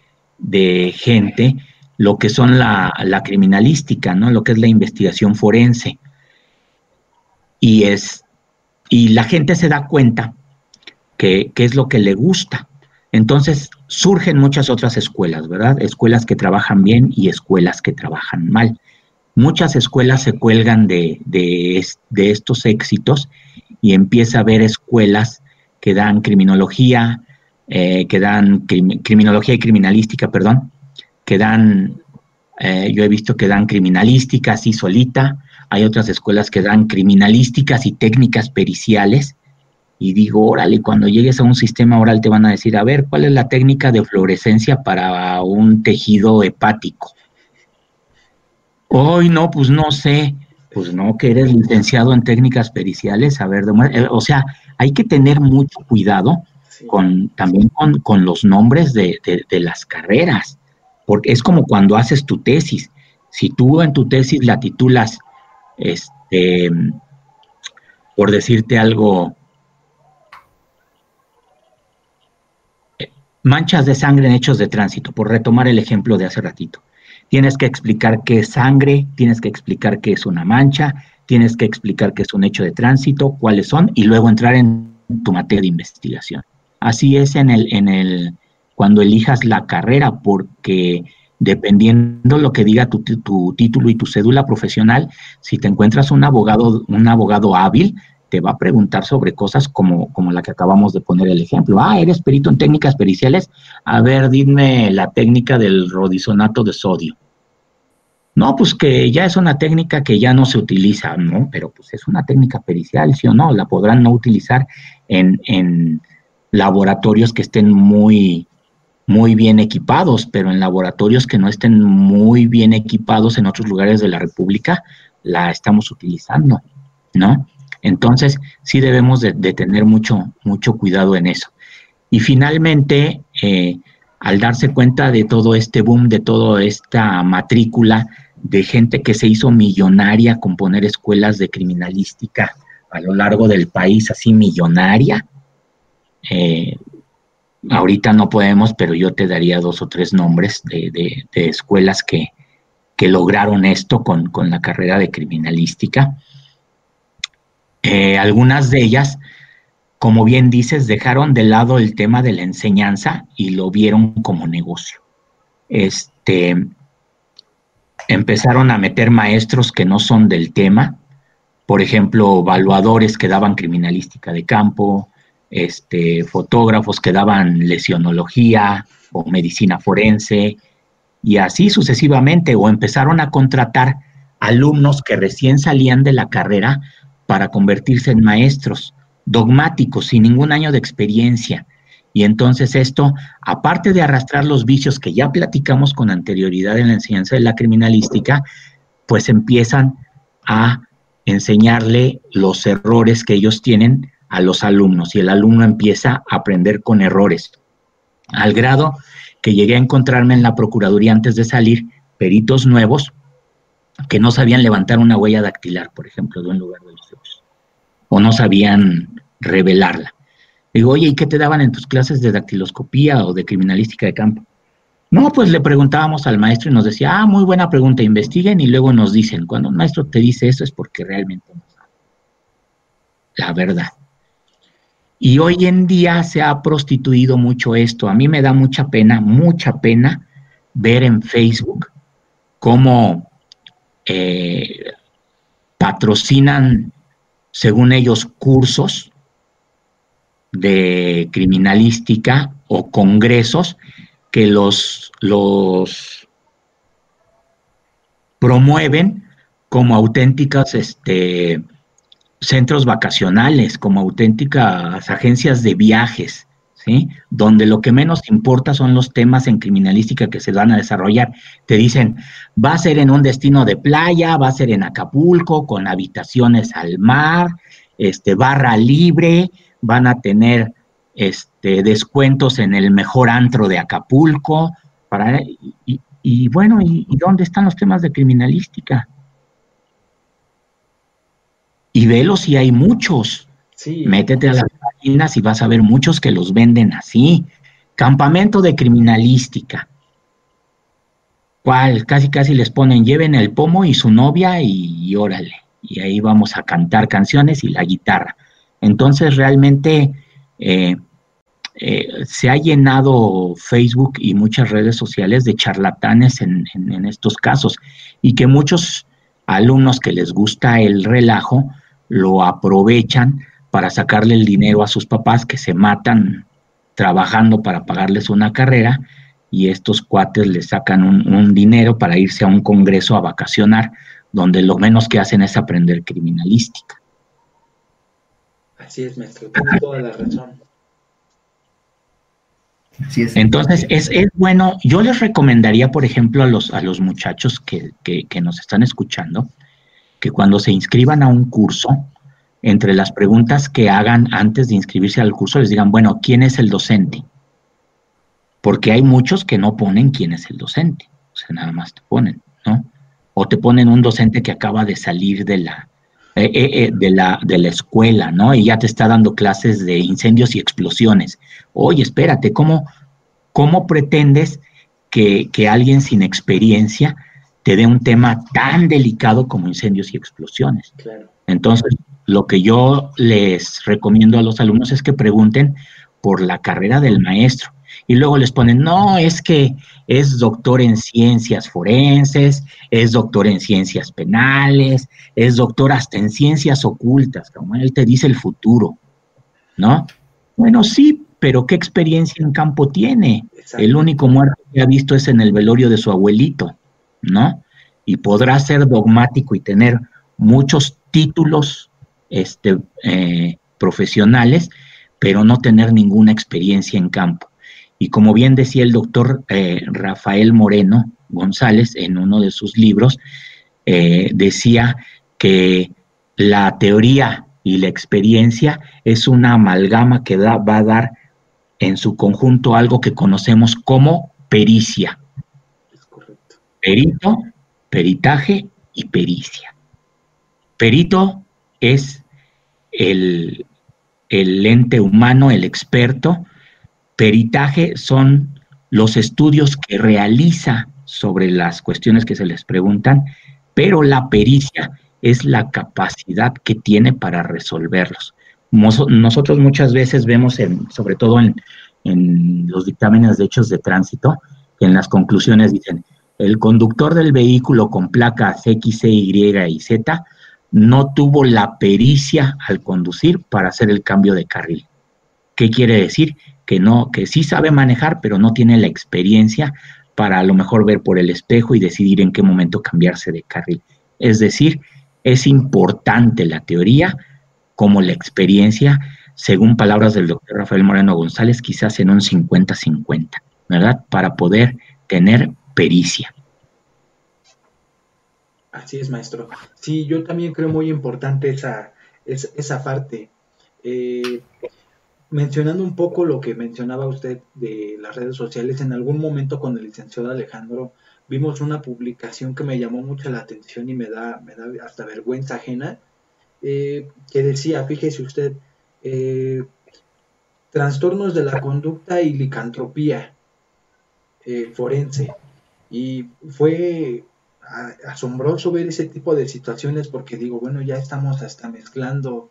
S2: gente lo que son la, criminalística, ¿no? Lo que es la investigación forense. Y es, y la gente se da cuenta que, que es lo que le gusta. Entonces surgen muchas otras escuelas, ¿verdad? Escuelas que trabajan bien y escuelas que trabajan mal. Muchas escuelas se cuelgan de, estos éxitos y empieza a haber escuelas que dan criminología, eh, que dan criminología y criminalística, perdón, que dan, eh, yo he visto que dan criminalística así solita, hay otras escuelas que dan criminalísticas y técnicas periciales, y digo, órale, cuando llegues a un sistema oral te van a decir, a ver, ¿cuál es la técnica de fluorescencia para un tejido hepático? Hoy no, pues no sé, pues no, que eres licenciado en técnicas periciales, a ver, eh, o sea, hay que tener mucho cuidado con también con, los nombres de, las carreras, porque es como cuando haces tu tesis. Si tú en tu tesis la titulas, este, por decirte algo, eh, manchas de sangre en hechos de tránsito, por retomar el ejemplo de hace ratito. Tienes que explicar qué es sangre, tienes que explicar qué es una mancha, tienes que explicar qué es un hecho de tránsito, cuáles son, y luego entrar en tu materia de investigación. Así es en el, en el, cuando elijas la carrera, porque dependiendo lo que diga tu, tu, título y tu cédula profesional, si te encuentras un abogado, un abogado hábil, te va a preguntar sobre cosas como, como la que acabamos de poner el ejemplo. Ah, eres perito en técnicas periciales. A ver, dime la técnica del rodisonato de sodio. No, pues que ya es una técnica que ya no se utiliza, ¿no? Pero pues es una técnica pericial, ¿sí o no? La podrán no utilizar en, en laboratorios que estén muy, muy bien equipados, pero en laboratorios que no estén muy bien equipados en otros lugares de la República, la estamos utilizando, ¿no? Entonces, sí debemos de, tener mucho, mucho cuidado en eso. Y finalmente, eh, al darse cuenta de todo este boom, de toda esta matrícula de gente que se hizo millonaria con poner escuelas de criminalística a lo largo del país, así millonaria, eh, ahorita no podemos, pero yo te daría dos o tres nombres de, escuelas que, lograron esto con, con, la carrera de criminalística. Eh, algunas de ellas, como bien dices, dejaron de lado el tema de la enseñanza y lo vieron como negocio. Este, empezaron a meter maestros que no son del tema, por ejemplo, evaluadores que daban criminalística de campo, este, fotógrafos que daban lesionología o medicina forense, y así sucesivamente, o empezaron a contratar alumnos que recién salían de la carrera para convertirse en maestros dogmáticos, sin ningún año de experiencia. Y entonces esto, aparte de arrastrar los vicios que ya platicamos con anterioridad en la enseñanza de la criminalística, pues empiezan a enseñarle los errores que ellos tienen a los alumnos y el alumno empieza a aprender con errores, al grado que llegué a encontrarme en la Procuraduría antes de salir peritos nuevos que no sabían levantar una huella dactilar, por ejemplo, de un lugar de los o no sabían revelarla. Digo, oye, ¿y qué te daban en tus clases de dactiloscopía o de criminalística de campo? No, pues le preguntábamos al maestro y nos decía, ah, muy buena pregunta, investiguen y luego nos dicen, cuando un maestro te dice eso es porque realmente no sabe. La verdad. Y hoy en día se ha prostituido mucho esto. A mí me da mucha pena, mucha pena ver en Facebook cómo eh, patrocinan según ellos, cursos de criminalística o congresos que los, los promueven como auténticas este, centros vacacionales, como auténticas agencias de viajes, donde lo que menos importa son los temas en criminalística que se van a desarrollar. Te dicen, va a ser en un destino de playa, va a ser en Acapulco, con habitaciones al mar, este, barra libre, van a tener este, descuentos en el mejor antro de Acapulco, para, y, bueno, ¿y, ¿y dónde están los temas de criminalística? Y velos si hay muchos. Métete a las y vas a ver muchos que los venden así. Campamento de criminalística. ¿Cuál? Casi casi les ponen, lleven el pomo y su novia y, órale. Y ahí vamos a cantar canciones y la guitarra. Entonces realmente eh, eh, se ha llenado Facebook y muchas redes sociales de charlatanes en, estos casos y que muchos alumnos que les gusta el relajo lo aprovechan para sacarle el dinero a sus papás que se matan trabajando para pagarles una carrera y estos cuates le sacan un, dinero para irse a un congreso a vacacionar, donde lo menos que hacen es aprender criminalística.
S1: Así es, maestro, tiene toda la razón.
S2: Así es. Entonces, es, bueno, yo les recomendaría, por ejemplo, a los, a los muchachos que, que nos están escuchando, que cuando se inscriban a un curso, entre las preguntas que hagan antes de inscribirse al curso les digan, bueno, ¿quién es el docente? Porque hay muchos que no ponen quién es el docente, o sea, nada más te ponen, ¿no? O te ponen un docente que acaba de salir de la, eh, eh, eh, de, la, de la escuela, ¿no? Y ya te está dando clases de incendios y explosiones. Oye, espérate, ¿cómo, cómo pretendes que, que alguien sin experiencia te dé un tema tan delicado como incendios y explosiones? Claro. Entonces, lo que yo les recomiendo a los alumnos es que pregunten por la carrera del maestro y luego les ponen, no, es que es doctor en ciencias forenses, es doctor en ciencias penales, es doctor hasta en ciencias ocultas, como él te dice el futuro, ¿no? Bueno, sí, pero ¿qué experiencia en campo tiene? El único muerto que ha visto es en el velorio de su abuelito, ¿no? Y podrá ser dogmático y tener muchos títulos este, eh, profesionales, pero no tener ninguna experiencia en campo. Y como bien decía el doctor eh, Rafael Moreno González en uno de sus libros, eh, decía que la teoría y la experiencia es una amalgama que va a dar en su conjunto algo que conocemos como pericia. Perito, peritaje y pericia. Perito es el, el ente humano, el experto. Peritaje son los estudios que realiza sobre las cuestiones que se les preguntan, pero la pericia es la capacidad que tiene para resolverlos. Nosotros muchas veces vemos, en, sobre todo en, los dictámenes de hechos de tránsito, que en las conclusiones dicen, el conductor del vehículo con placas X, Y y Z no tuvo la pericia al conducir para hacer el cambio de carril. ¿Qué quiere decir? Que no, que sí sabe manejar, pero no tiene la experiencia para a lo mejor ver por el espejo y decidir en qué momento cambiarse de carril. Es decir, es importante la teoría como la experiencia, según palabras del doctor Rafael Moreno González, quizás en un 50-50, ¿verdad? Para poder tener pericia.
S1: Así es, maestro. Sí, yo también creo muy importante esa, esa, parte. Eh, mencionando un poco lo que mencionaba usted de las redes sociales, en algún momento con el licenciado Alejandro vimos una publicación que me llamó mucho la atención y me da, me da hasta vergüenza ajena, eh, que decía, fíjese usted, eh, trastornos de la conducta y licantropía eh, forense. Y fue asombroso ver ese tipo de situaciones porque digo, bueno, ya estamos hasta mezclando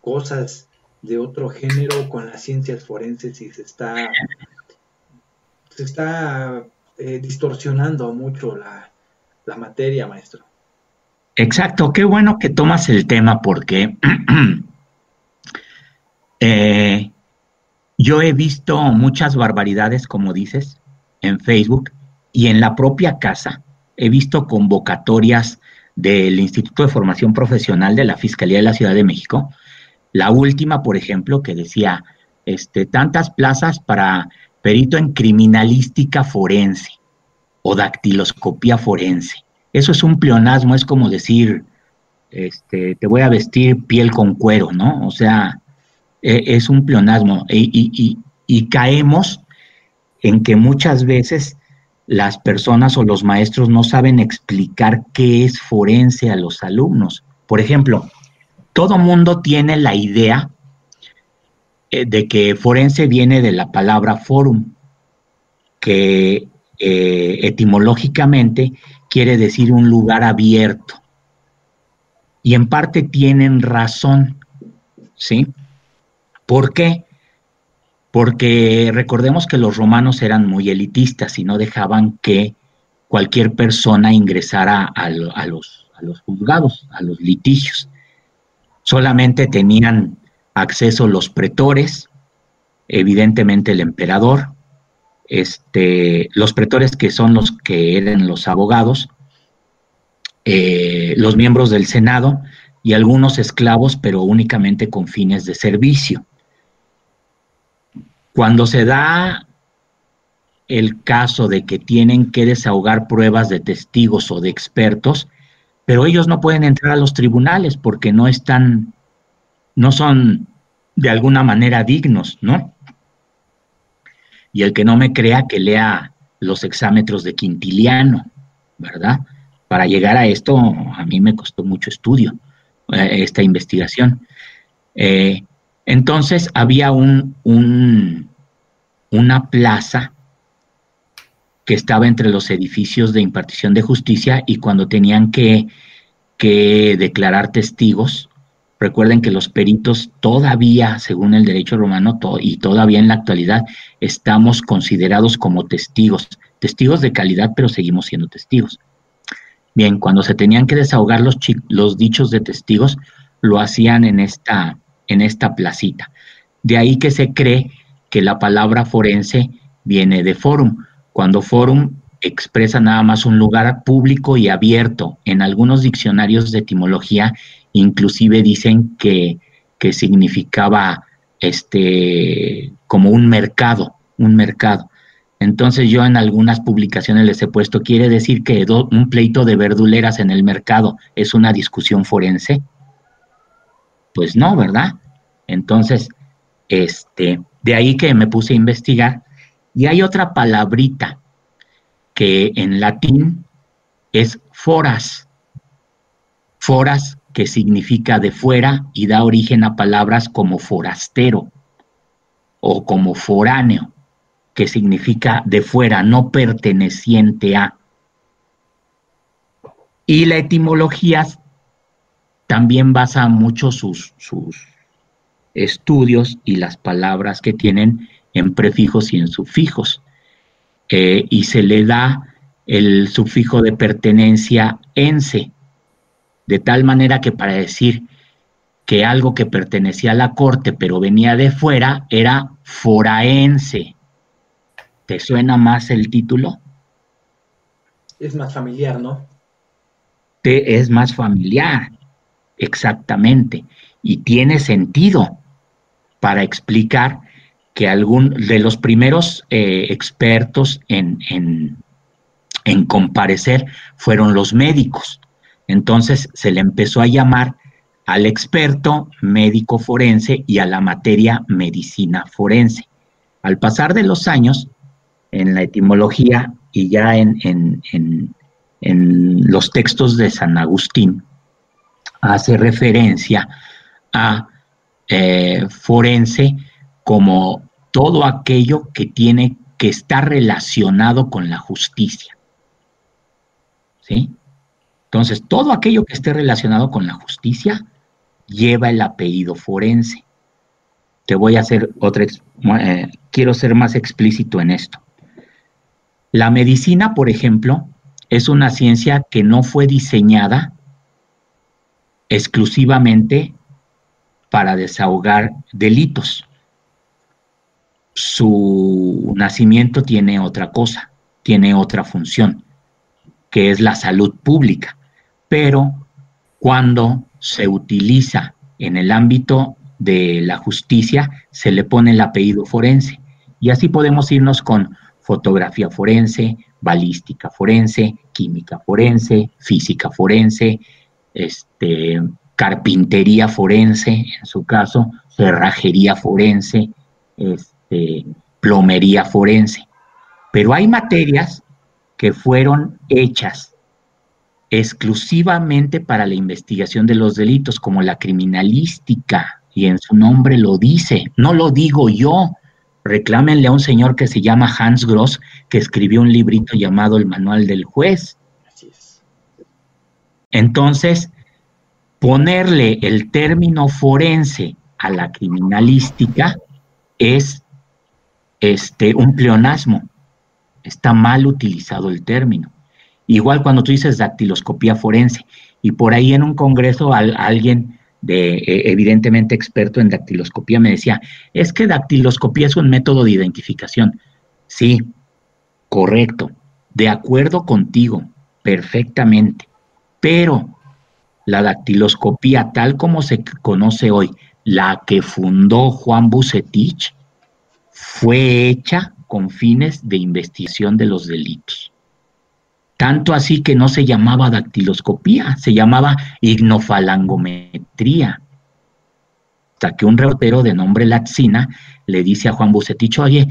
S1: cosas de otro género con las ciencias forenses y se está, se está eh, distorsionando mucho la, materia, maestro.
S2: Exacto, qué bueno que tomas el tema porque eh, yo he visto muchas barbaridades, como dices, en Facebook y en la propia casa. He visto convocatorias del Instituto de Formación Profesional de la Fiscalía de la Ciudad de México. La última, por ejemplo, que decía, este, tantas plazas para perito en criminalística forense o dactiloscopía forense. Eso es un pleonasmo, es como decir, este, te voy a vestir piel con cuero, ¿no? O sea, e, es un pleonasmo. Y, y caemos en que muchas veces las personas o los maestros no saben explicar qué es forense a los alumnos. Por ejemplo, todo mundo tiene la idea eh, de que forense viene de la palabra forum, que eh, etimológicamente quiere decir un lugar abierto. Y en parte tienen razón, ¿sí? ¿Por qué? Porque recordemos que los romanos eran muy elitistas y no dejaban que cualquier persona ingresara a, los, juzgados, a los litigios. Solamente tenían acceso los pretores, evidentemente el emperador, este, los pretores que son los que eran los abogados, eh, los miembros del Senado y algunos esclavos, pero únicamente con fines de servicio. Cuando se da el caso de que tienen que desahogar pruebas de testigos o de expertos, pero ellos no pueden entrar a los tribunales porque no están no son de alguna manera dignos, ¿no? Y el que no me crea que lea los exámetros de Quintiliano, ¿verdad? Para llegar a esto, a mí me costó mucho estudio, eh, esta investigación. Eh, entonces había un, una plaza que estaba entre los edificios de impartición de justicia y cuando tenían que, que declarar testigos, Recuerden que los peritos todavía, según el derecho romano y todavía en la actualidad, estamos considerados como testigos, testigos de calidad, pero seguimos siendo testigos. Bien, cuando se tenían que desahogar los, los dichos de testigos, lo hacían en esta, en esta placita. De ahí que se cree que la palabra forense viene de forum, cuando forum expresa nada más un lugar público y abierto. En algunos diccionarios de etimología inclusive dicen que, significaba este como un mercado, un mercado. Entonces yo en algunas publicaciones les he puesto, ¿quiere decir que un pleito de verduleras en el mercado es una discusión forense? Pues no, ¿verdad? Entonces, este, de ahí que me puse a investigar. Y hay otra palabrita que en latín es foras. Foras que significa de fuera y da origen a palabras como forastero o como foráneo, que significa de fuera, no perteneciente a. Y la etimología también basa mucho sus, sus estudios y las palabras que tienen en prefijos y en sufijos. Eh, y se le da el sufijo de pertenencia ense, de tal manera que para decir que algo que pertenecía a la corte pero venía de fuera era foraense. ¿Te suena más el título?
S1: Es más familiar, ¿no?
S2: Te, es más familiar, exactamente. Y tiene sentido para explicar que algún de los primeros eh, expertos en, en, comparecer fueron los médicos. Entonces se le empezó a llamar al experto médico forense y a la materia medicina forense. Al pasar de los años, en la etimología y ya en, en, los textos de San Agustín, hace referencia a eh, forense como todo aquello que tiene que estar relacionado con la justicia. ¿Sí? Entonces, todo aquello que esté relacionado con la justicia lleva el apellido forense. Te voy a hacer otra, eh, quiero ser más explícito en esto. La medicina, por ejemplo, es una ciencia que no fue diseñada exclusivamente para desahogar delitos su nacimiento tiene otra cosa, tiene otra función, que es la salud pública. Pero cuando se utiliza en el ámbito de la justicia, se le pone el apellido forense. Y así podemos irnos con fotografía forense, balística forense, química forense, física forense, este, carpintería forense, en su caso, cerrajería forense, este, plomería forense. Pero hay materias que fueron hechas exclusivamente para la investigación de los delitos, como la criminalística, y en su nombre lo dice, no lo digo yo. Reclámenle a un señor que se llama Hans Gross, que escribió un librito llamado El Manual del Juez. Entonces, ponerle el término forense a la criminalística es este, un pleonasmo. Está mal utilizado el término. Igual cuando tú dices dactiloscopía forense, y por ahí en un congreso alguien de e, evidentemente experto en dactiloscopía me decía, es que dactiloscopía es un método de identificación. Sí, correcto, de acuerdo contigo, perfectamente. Pero la dactiloscopía tal como se conoce hoy, la que fundó Juan Bucetich, fue hecha con fines de investigación de los delitos. Tanto así que no se llamaba dactiloscopía, se llamaba ignofalangometría. Hasta que un reportero de nombre Latzina le dice a Juan Bucetich, oye,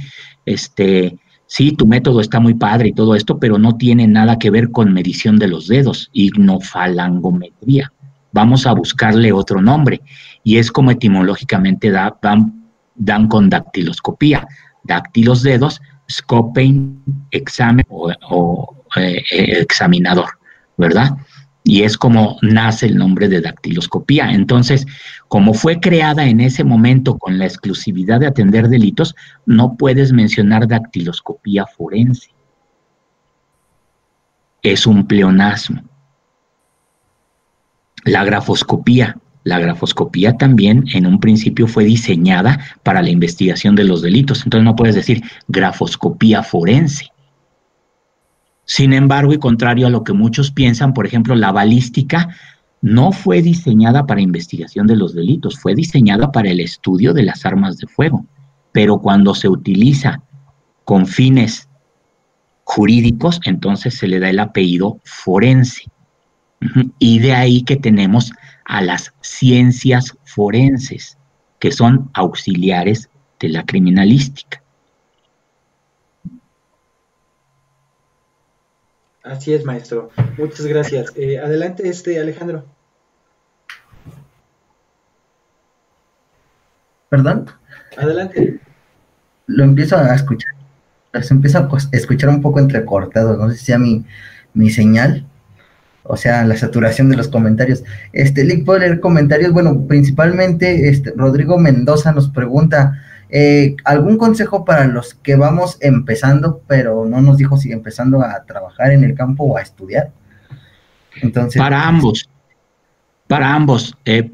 S2: este, sí, tu método está muy padre y todo esto, pero no tiene nada que ver con medición de los dedos, ignofalangometría. Vamos a buscarle otro nombre. Y es como etimológicamente da, dan con dactiloscopía, dáctilos dedos, scoping, examen o, eh, eh, examinador, ¿verdad? Y es como nace el nombre de dactiloscopía. Entonces, como fue creada en ese momento con la exclusividad de atender delitos, no puedes mencionar dactiloscopía forense. Es un pleonasmo. La grafoscopía. La grafoscopía también en un principio fue diseñada para la investigación de los delitos. Entonces no puedes decir grafoscopía forense. Sin embargo, y contrario a lo que muchos piensan, por ejemplo, la balística no fue diseñada para investigación de los delitos, fue diseñada para el estudio de las armas de fuego. Pero cuando se utiliza con fines jurídicos, entonces se le da el apellido forense. Y de ahí que tenemos a las ciencias forenses, que son auxiliares de la criminalística.
S1: Así es, maestro. Muchas gracias. Eh, adelante, este Alejandro.
S3: ¿Perdón?
S1: Adelante.
S3: Lo empiezo a escuchar. Se empieza a escuchar un poco entrecortado. No sé si sea mi, mi señal. O sea, la saturación de los comentarios. Este, Lick, ¿puedo leer comentarios? Bueno, principalmente este, Rodrigo Mendoza nos pregunta, eh, ¿Algún consejo para los que vamos empezando, pero no nos dijo si empezando a trabajar en el campo o a estudiar?
S2: Entonces, para ambos, para ambos, eh,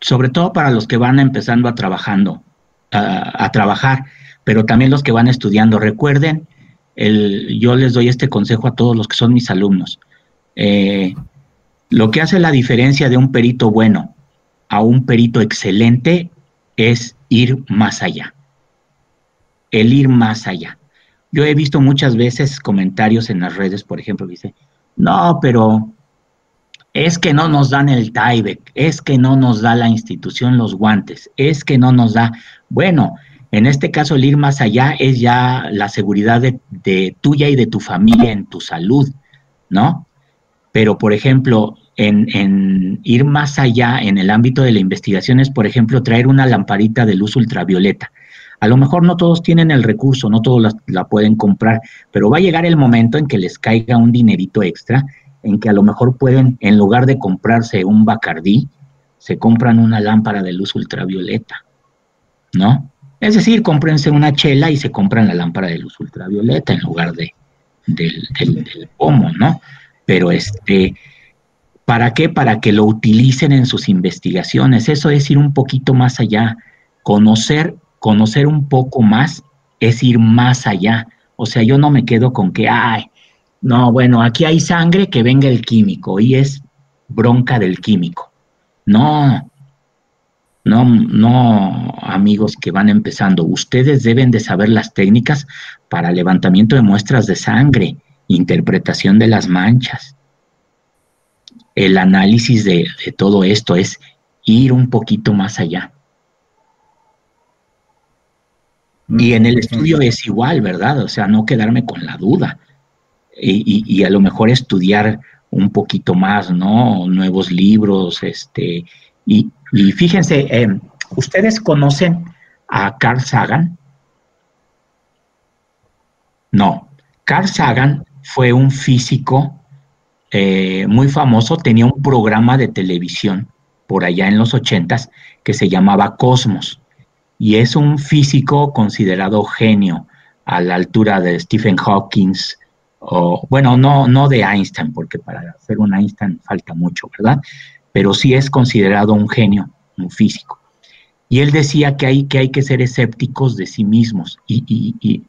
S2: sobre todo para los que van empezando a trabajando, a, trabajar, pero también los que van estudiando. Recuerden, el, yo les doy este consejo a todos los que son mis alumnos. Eh, lo que hace la diferencia de un perito bueno a un perito excelente es ir más allá. El ir más allá. Yo he visto muchas veces comentarios en las redes, por ejemplo, dice, no, pero es que no nos dan el TIBEC, es que no nos da la institución los guantes, es que no nos da, bueno, en este caso el ir más allá es ya la seguridad de tuya y de tu familia en tu salud, ¿no? Pero, por ejemplo, en, ir más allá en el ámbito de la investigación es, por ejemplo, traer una lamparita de luz ultravioleta. A lo mejor no todos tienen el recurso, no todos la, pueden comprar, pero va a llegar el momento en que les caiga un dinerito extra, en que a lo mejor pueden, en lugar de comprarse un Bacardí, se compran una lámpara de luz ultravioleta, ¿no? Es decir, cómprense una chela y se compran la lámpara de luz ultravioleta en lugar de, del, del, del pomo, ¿no? Pero este, ¿Para qué? Para que lo utilicen en sus investigaciones. Eso es ir un poquito más allá. Conocer, conocer un poco más es ir más allá. O sea, yo no me quedo con que, ay, no, bueno, aquí hay sangre, que venga el químico y es bronca del químico. No, no, no, amigos que van empezando. Ustedes deben de saber las técnicas para levantamiento de muestras de sangre, interpretación de las manchas, el análisis de, todo esto es ir un poquito más allá. Y en el estudio es igual, ¿verdad? O sea, no quedarme con la duda. Y, a lo mejor estudiar un poquito más, ¿no? Nuevos libros, este. Y, fíjense, em, ¿ustedes conocen a Carl Sagan? No. Carl Sagan fue un físico eh, muy famoso, tenía un programa de televisión por allá en los ochentas que se llamaba Cosmos y es un físico considerado genio a la altura de Stephen Hawking o bueno, no, no de Einstein, porque para ser un Einstein falta mucho, ¿verdad? Pero sí es considerado un genio, un físico. Y él decía que hay que, hay que ser escépticos de sí mismos y, y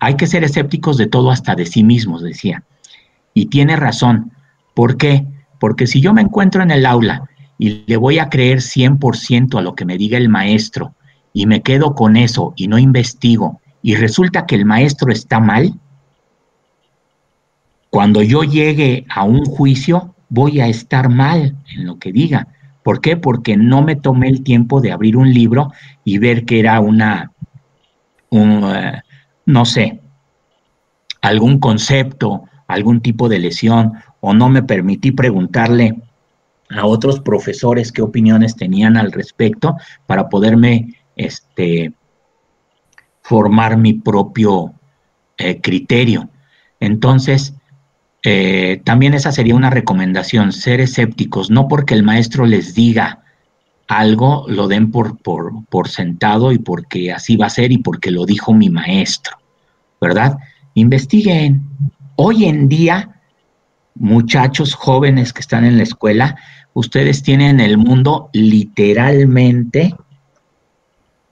S2: hay que ser escépticos de todo hasta de sí mismos, decía. Y tiene razón. ¿Por qué? Porque si yo me encuentro en el aula y le voy a creer 100% a lo que me diga el maestro y me quedo con eso y no investigo y resulta que el maestro está mal, cuando yo llegue a un juicio voy a estar mal en lo que diga. ¿Por qué? Porque no me tomé el tiempo de abrir un libro y ver que era una, un, eh, no sé, algún concepto algún tipo de lesión o no me permití preguntarle a otros profesores qué opiniones tenían al respecto para poderme este, formar mi propio eh, criterio. Entonces, eh, también esa sería una recomendación, ser escépticos, no porque el maestro les diga algo, lo den por, por, por sentado y porque así va a ser y porque lo dijo mi maestro, ¿verdad? Investiguen. Hoy en día, muchachos jóvenes que están en la escuela, ustedes tienen el mundo literalmente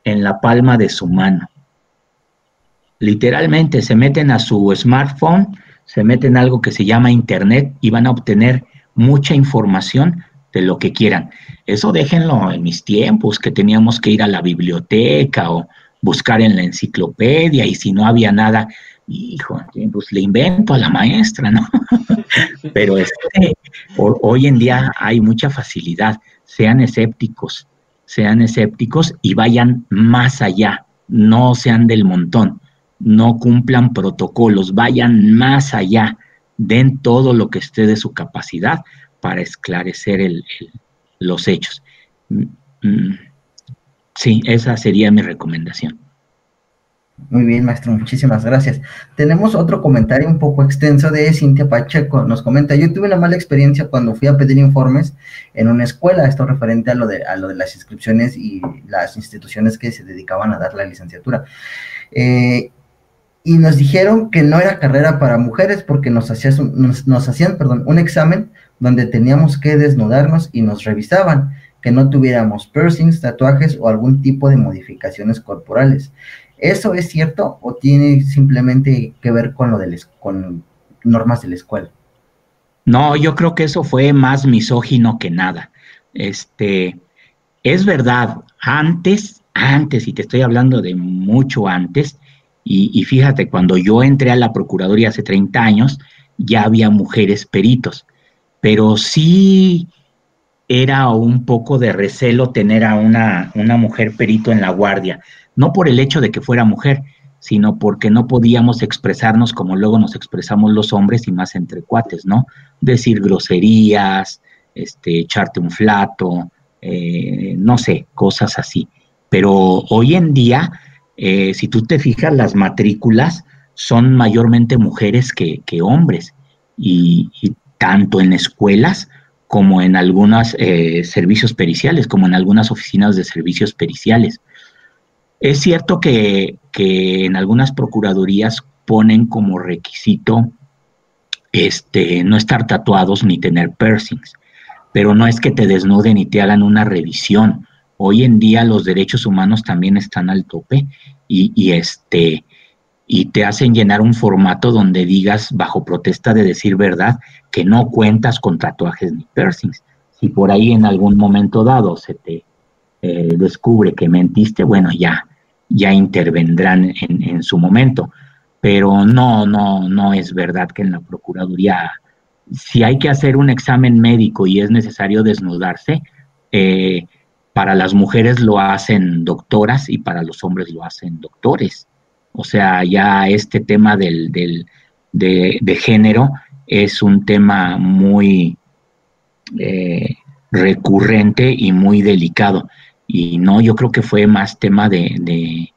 S2: en la palma de su mano. Literalmente se meten a su smartphone, se meten a algo que se llama Internet y van a obtener mucha información de lo que quieran. Eso déjenlo en mis tiempos, que teníamos que ir a la biblioteca o buscar en la enciclopedia y si no había nada, hijo, pues le invento a la maestra, ¿no? Pero este, hoy en día hay mucha facilidad, sean escépticos, sean escépticos y vayan más allá, no sean del montón, no cumplan protocolos, vayan más allá, den todo lo que esté de su capacidad para esclarecer los hechos. Mm, mm, sí, esa sería mi recomendación.
S3: Muy bien, maestro, muchísimas gracias. Tenemos otro comentario un poco extenso de Cintia Pacheco. Nos comenta, yo tuve una mala experiencia cuando fui a pedir informes en una escuela, esto referente a lo de, a lo de las inscripciones y las instituciones que se dedicaban a dar la licenciatura. Eh, y nos dijeron que no era carrera para mujeres porque nos, nos hacían perdón, un examen donde teníamos que desnudarnos y nos revisaban que no tuviéramos piercings, tatuajes o algún tipo de modificaciones corporales. ¿Eso es cierto o tiene simplemente que ver con lo de con normas de la escuela?
S2: No, yo creo que eso fue más misógino que nada. Este, es verdad, antes, antes, y te estoy hablando de mucho antes, y, y, fíjate, cuando yo entré a la Procuraduría hace 30 años, ya había mujeres peritos, pero sí era un poco de recelo tener a una, una mujer perito en la guardia no por el hecho de que fuera mujer, sino porque no podíamos expresarnos como luego nos expresamos los hombres y más entre cuates, ¿no? Decir groserías, este, echarte un flato, eh, no sé, cosas así. Pero hoy en día, eh, si tú te fijas, las matrículas son mayormente mujeres que, hombres, y, tanto en escuelas como en algunos eh, servicios periciales, como en algunas oficinas de servicios periciales. Es cierto que, en algunas procuradurías ponen como requisito este, no estar tatuados ni tener piercings, pero no es que te desnuden y te hagan una revisión. Hoy en día los derechos humanos también están al tope y, este, y te hacen llenar un formato donde digas bajo protesta de decir verdad que no cuentas con tatuajes ni piercings. Si por ahí en algún momento dado se te eh, descubre que mentiste, bueno, ya, ya intervendrán en, su momento. Pero no, no, no es verdad que en la Procuraduría, si hay que hacer un examen médico y es necesario desnudarse, eh, para las mujeres lo hacen doctoras y para los hombres lo hacen doctores. O sea, ya este tema del, del de, género es un tema muy eh, recurrente y muy delicado. Y no, yo creo que fue más tema de,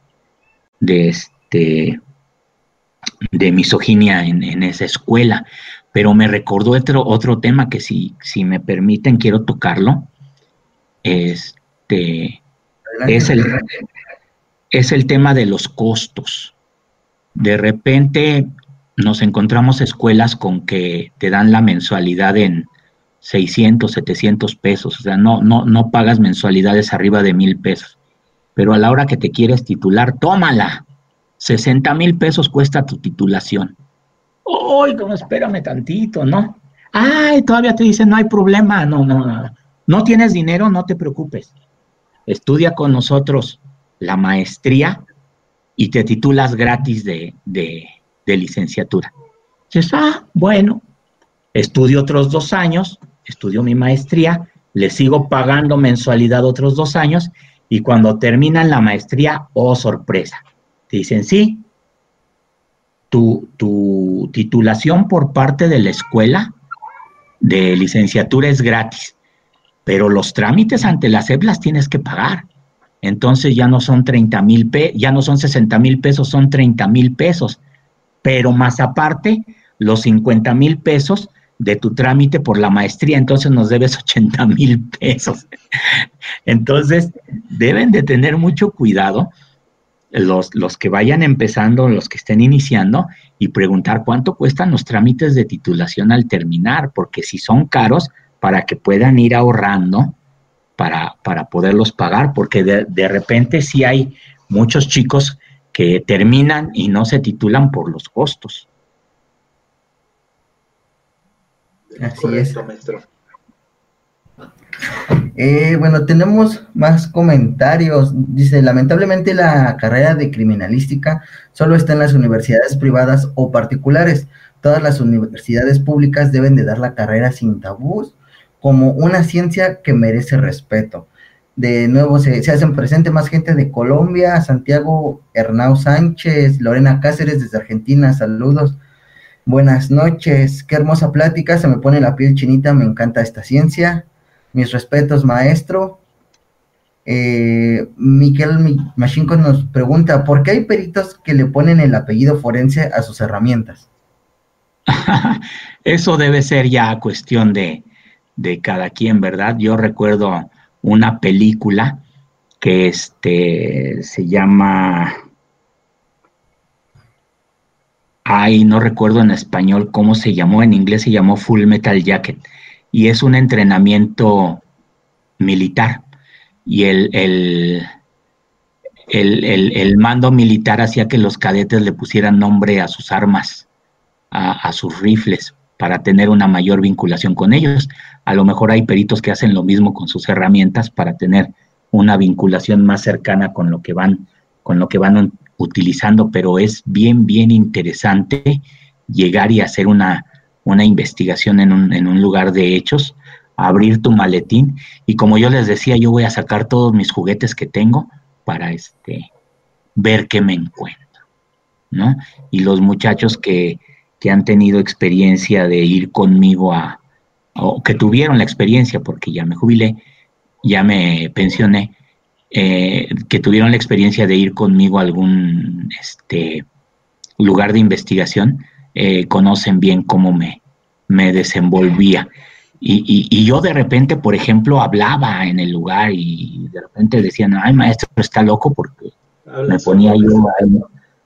S2: de, este, de misoginia en, esa escuela. Pero me recordó otro, otro tema que si, si me permiten quiero tocarlo. Este, es el, es el tema de los costos. De repente nos encontramos escuelas con que te dan la mensualidad en 600, 700 pesos, o sea, no, no, no pagas mensualidades arriba de mil pesos, pero a la hora que te quieres titular, tómala, 60 mil pesos cuesta tu titulación. ¡Ay, como espérame tantito, ¿no? Ay, todavía te dicen, no hay problema, no, no, no, no tienes dinero, no te preocupes, estudia con nosotros la maestría y te titulas gratis de, de, licenciatura. Dices, ah, bueno, estudio otros dos años, estudio mi maestría, le sigo pagando mensualidad otros dos años y cuando terminan la maestría, oh sorpresa, te dicen, sí, tu, tu titulación por parte de la escuela de licenciatura es gratis, pero los trámites ante la SEP las tienes que pagar. Entonces ya no son 30 mil, ya no son 60 mil pesos, son 30 mil pesos. Pero más aparte, los 50 mil pesos de tu trámite por la maestría, entonces nos debes 80 mil pesos. Entonces, deben de tener mucho cuidado los, los que vayan empezando, los que estén iniciando, y preguntar cuánto cuestan los trámites de titulación al terminar, porque si son caros, para que puedan ir ahorrando para, para poderlos pagar, porque de, de repente sí hay muchos chicos que terminan y no se titulan por los costos.
S3: Así es. Maestro. Eh, bueno, tenemos más comentarios. Dice, lamentablemente la carrera de criminalística solo está en las universidades privadas o particulares. Todas las universidades públicas deben de dar la carrera sin tabús como una ciencia que merece respeto. De nuevo se, hacen presente más gente de Colombia, Santiago Hernán Sánchez, Lorena Cáceres desde Argentina, saludos. Buenas noches, qué hermosa plática, se me pone la piel chinita, me encanta esta ciencia. Mis respetos, maestro. Eh, Miquel Machinco nos pregunta, ¿por qué hay peritos que le ponen el apellido forense a sus herramientas?
S2: Eso debe ser ya cuestión de, de cada quien, ¿verdad? Yo recuerdo una película que este, se llama Ay, no recuerdo en español cómo se llamó, en inglés se llamó Full Metal Jacket, y es un entrenamiento militar. Y el, el, el, mando militar hacía que los cadetes le pusieran nombre a sus armas, a, sus rifles, para tener una mayor vinculación con ellos. A lo mejor hay peritos que hacen lo mismo con sus herramientas para tener una vinculación más cercana con lo que van, con lo que van utilizando, pero es bien, bien interesante llegar y hacer una, una investigación en un, en un lugar de hechos, abrir tu maletín y como yo les decía, yo voy a sacar todos mis juguetes que tengo para este, ver qué me encuentro, ¿no? Y los muchachos que, que han tenido experiencia de ir conmigo a, o que tuvieron la experiencia, porque ya me jubilé, ya me pensioné, eh, que tuvieron la experiencia de ir conmigo a algún este, lugar de investigación, eh, conocen bien cómo me, me desenvolvía. Y, yo de repente, por ejemplo, hablaba en el lugar y de repente decían, ay maestro, está loco porque me ponía yo a,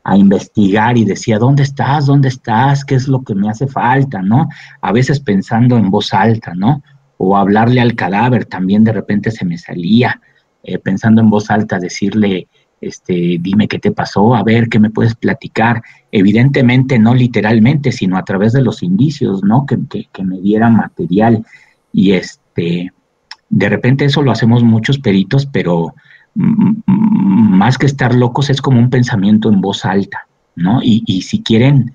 S2: a, investigar y decía, ¿dónde estás? ¿Dónde estás? ¿Qué es lo que me hace falta? ¿No? A veces pensando en voz alta, ¿no? O hablarle al cadáver también de repente se me salía. Eh, pensando en voz alta, decirle, este, dime qué te pasó, a ver qué me puedes platicar. Evidentemente no literalmente, sino a través de los indicios, ¿no? Que, me diera material. Y este, de repente eso lo hacemos muchos peritos, pero más que estar locos es como un pensamiento en voz alta, ¿no? Y, si quieren,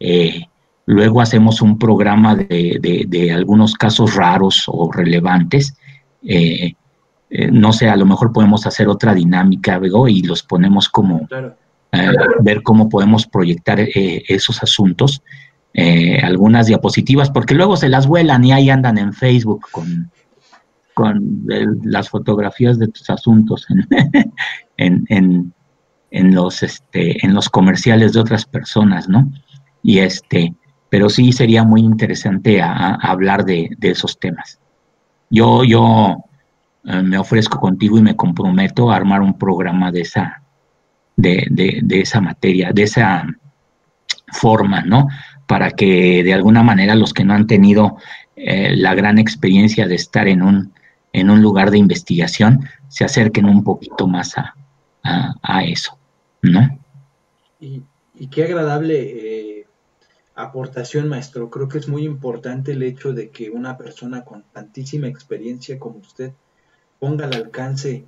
S2: eh, luego hacemos un programa de, de, algunos casos raros o relevantes. Eh, eh, no sé, a lo mejor podemos hacer otra dinámica y los ponemos como, ver cómo podemos proyectar esos asuntos, algunas diapositivas, porque luego se las vuelan y ahí andan en Facebook con, con las fotografías de tus asuntos en, en, en, los, este, en los comerciales de otras personas, ¿no? Y este, pero sí sería muy interesante hablar de, de esos temas. Yo, yo, eh, me ofrezco contigo y me comprometo a armar un programa de esa, de, de, esa materia, de esa forma, ¿no? Para que de alguna manera los que no han tenido eh, la gran experiencia de estar en un, en un lugar de investigación se acerquen un poquito más a, a, eso, ¿no?
S1: Y, qué agradable eh, aportación, maestro. Creo que es muy importante el hecho de que una persona con tantísima experiencia como usted ponga al alcance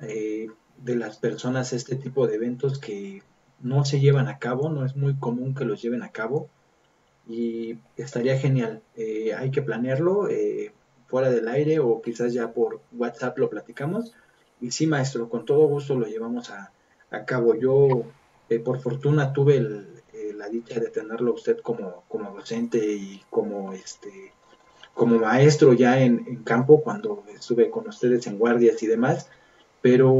S1: eh, de las personas este tipo de eventos que no se llevan a cabo, no es muy común que los lleven a cabo y estaría genial. Eh, hay que planearlo eh, fuera del aire o quizás ya por WhatsApp lo platicamos. Y sí, maestro, con todo gusto lo llevamos a, cabo. Yo, por fortuna, tuve la dicha de tenerlo usted como, como docente y como este como maestro ya en, campo cuando estuve con ustedes en guardias y demás, pero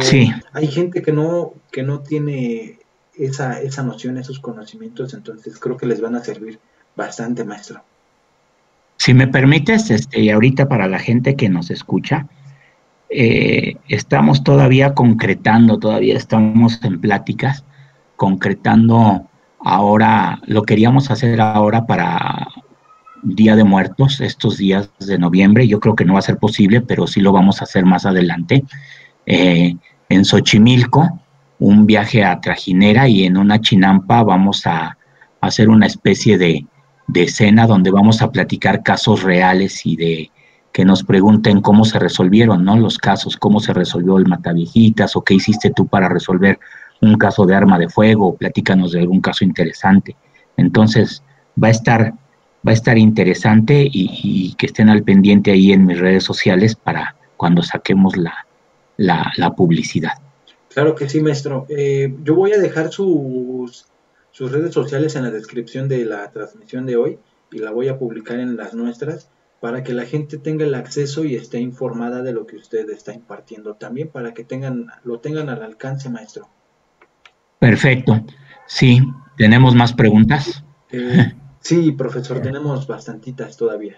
S1: hay gente que no, que no tiene esa, esa noción, esos conocimientos, entonces creo que les van a servir bastante, maestro.
S2: Si me permites, este, ahorita para la gente que nos escucha, eh, estamos todavía concretando, todavía estamos en pláticas, concretando ahora, lo queríamos hacer ahora para Día de Muertos, estos días de noviembre, yo creo que no va a ser posible, pero sí lo vamos a hacer más adelante. Eh, en Xochimilco, un viaje a Trajinera y en una chinampa vamos a hacer una especie de, de escena donde vamos a platicar casos reales y de que nos pregunten cómo se resolvieron, ¿no? Los casos, cómo se resolvió el Mataviejitas o qué hiciste tú para resolver un caso de arma de fuego, platícanos de algún caso interesante. Entonces, va a estar, va a estar interesante y, que estén al pendiente ahí en mis redes sociales para cuando saquemos la, la, publicidad.
S1: Claro que sí, maestro. Eh, yo voy a dejar sus sus redes sociales en la descripción de la transmisión de hoy y la voy a publicar en las nuestras para que la gente tenga el acceso y esté informada de lo que usted está impartiendo también para que tengan lo tengan al alcance, maestro.
S2: Perfecto. Sí, tenemos más preguntas.
S1: Eh, sí, profesor, tenemos bastantitas todavía.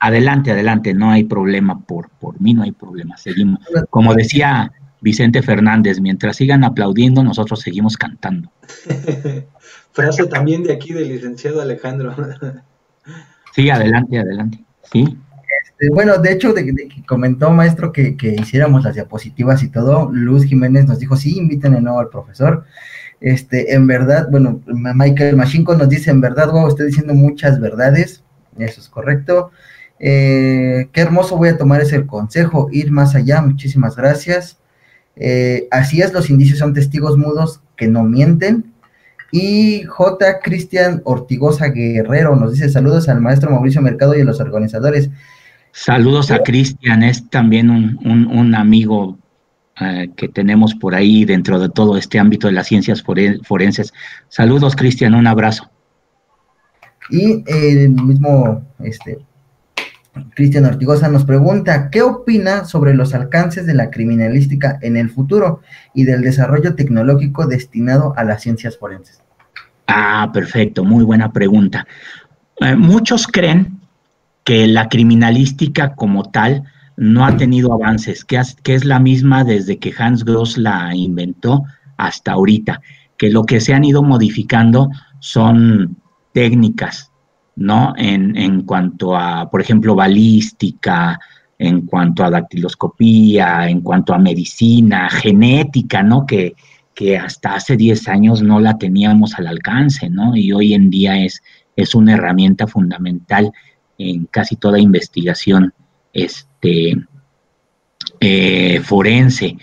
S2: Adelante, adelante, no hay problema por por mí, no hay problema. Seguimos. Como decía Vicente Fernández, mientras sigan aplaudiendo, nosotros seguimos cantando.
S1: Frase también de aquí del licenciado Alejandro.
S2: sí, adelante, adelante. Sí.
S3: Este, bueno, de hecho, de, que comentó maestro que, hiciéramos las diapositivas y todo, Luz Jiménez nos dijo, sí, inviten de nuevo al profesor. Este, en verdad, bueno, Michael Machinko nos dice, en verdad, wow, estoy diciendo muchas verdades, eso es correcto. Eh, qué hermoso voy a tomar ese consejo, ir más allá, muchísimas gracias. Eh, así es, los indicios son testigos mudos que no mienten. Y J. Cristian Ortigosa Guerrero nos dice saludos al maestro Mauricio Mercado y a los organizadores.
S2: Saludos a Cristian, es también un, amigo eh, que tenemos por ahí dentro de todo este ámbito de las ciencias forenses. Saludos, Cristian, un abrazo.
S3: Y el mismo este, Cristian Ortigosa nos pregunta, ¿qué opina sobre los alcances de la criminalística en el futuro y del desarrollo tecnológico destinado a las ciencias forenses?
S2: Ah, perfecto, muy buena pregunta. Eh, muchos creen que la criminalística como tal no ha tenido avances, que, que es la misma desde que Hans Gross la inventó hasta ahorita, que lo que se han ido modificando son técnicas, ¿no? En, en cuanto a, por ejemplo, balística, en cuanto a dactiloscopía, en cuanto a medicina, genética, ¿no? Que, que hasta hace 10 años no la teníamos al alcance, ¿no? Y hoy en día es, es una herramienta fundamental en casi toda investigación este, eh, forense.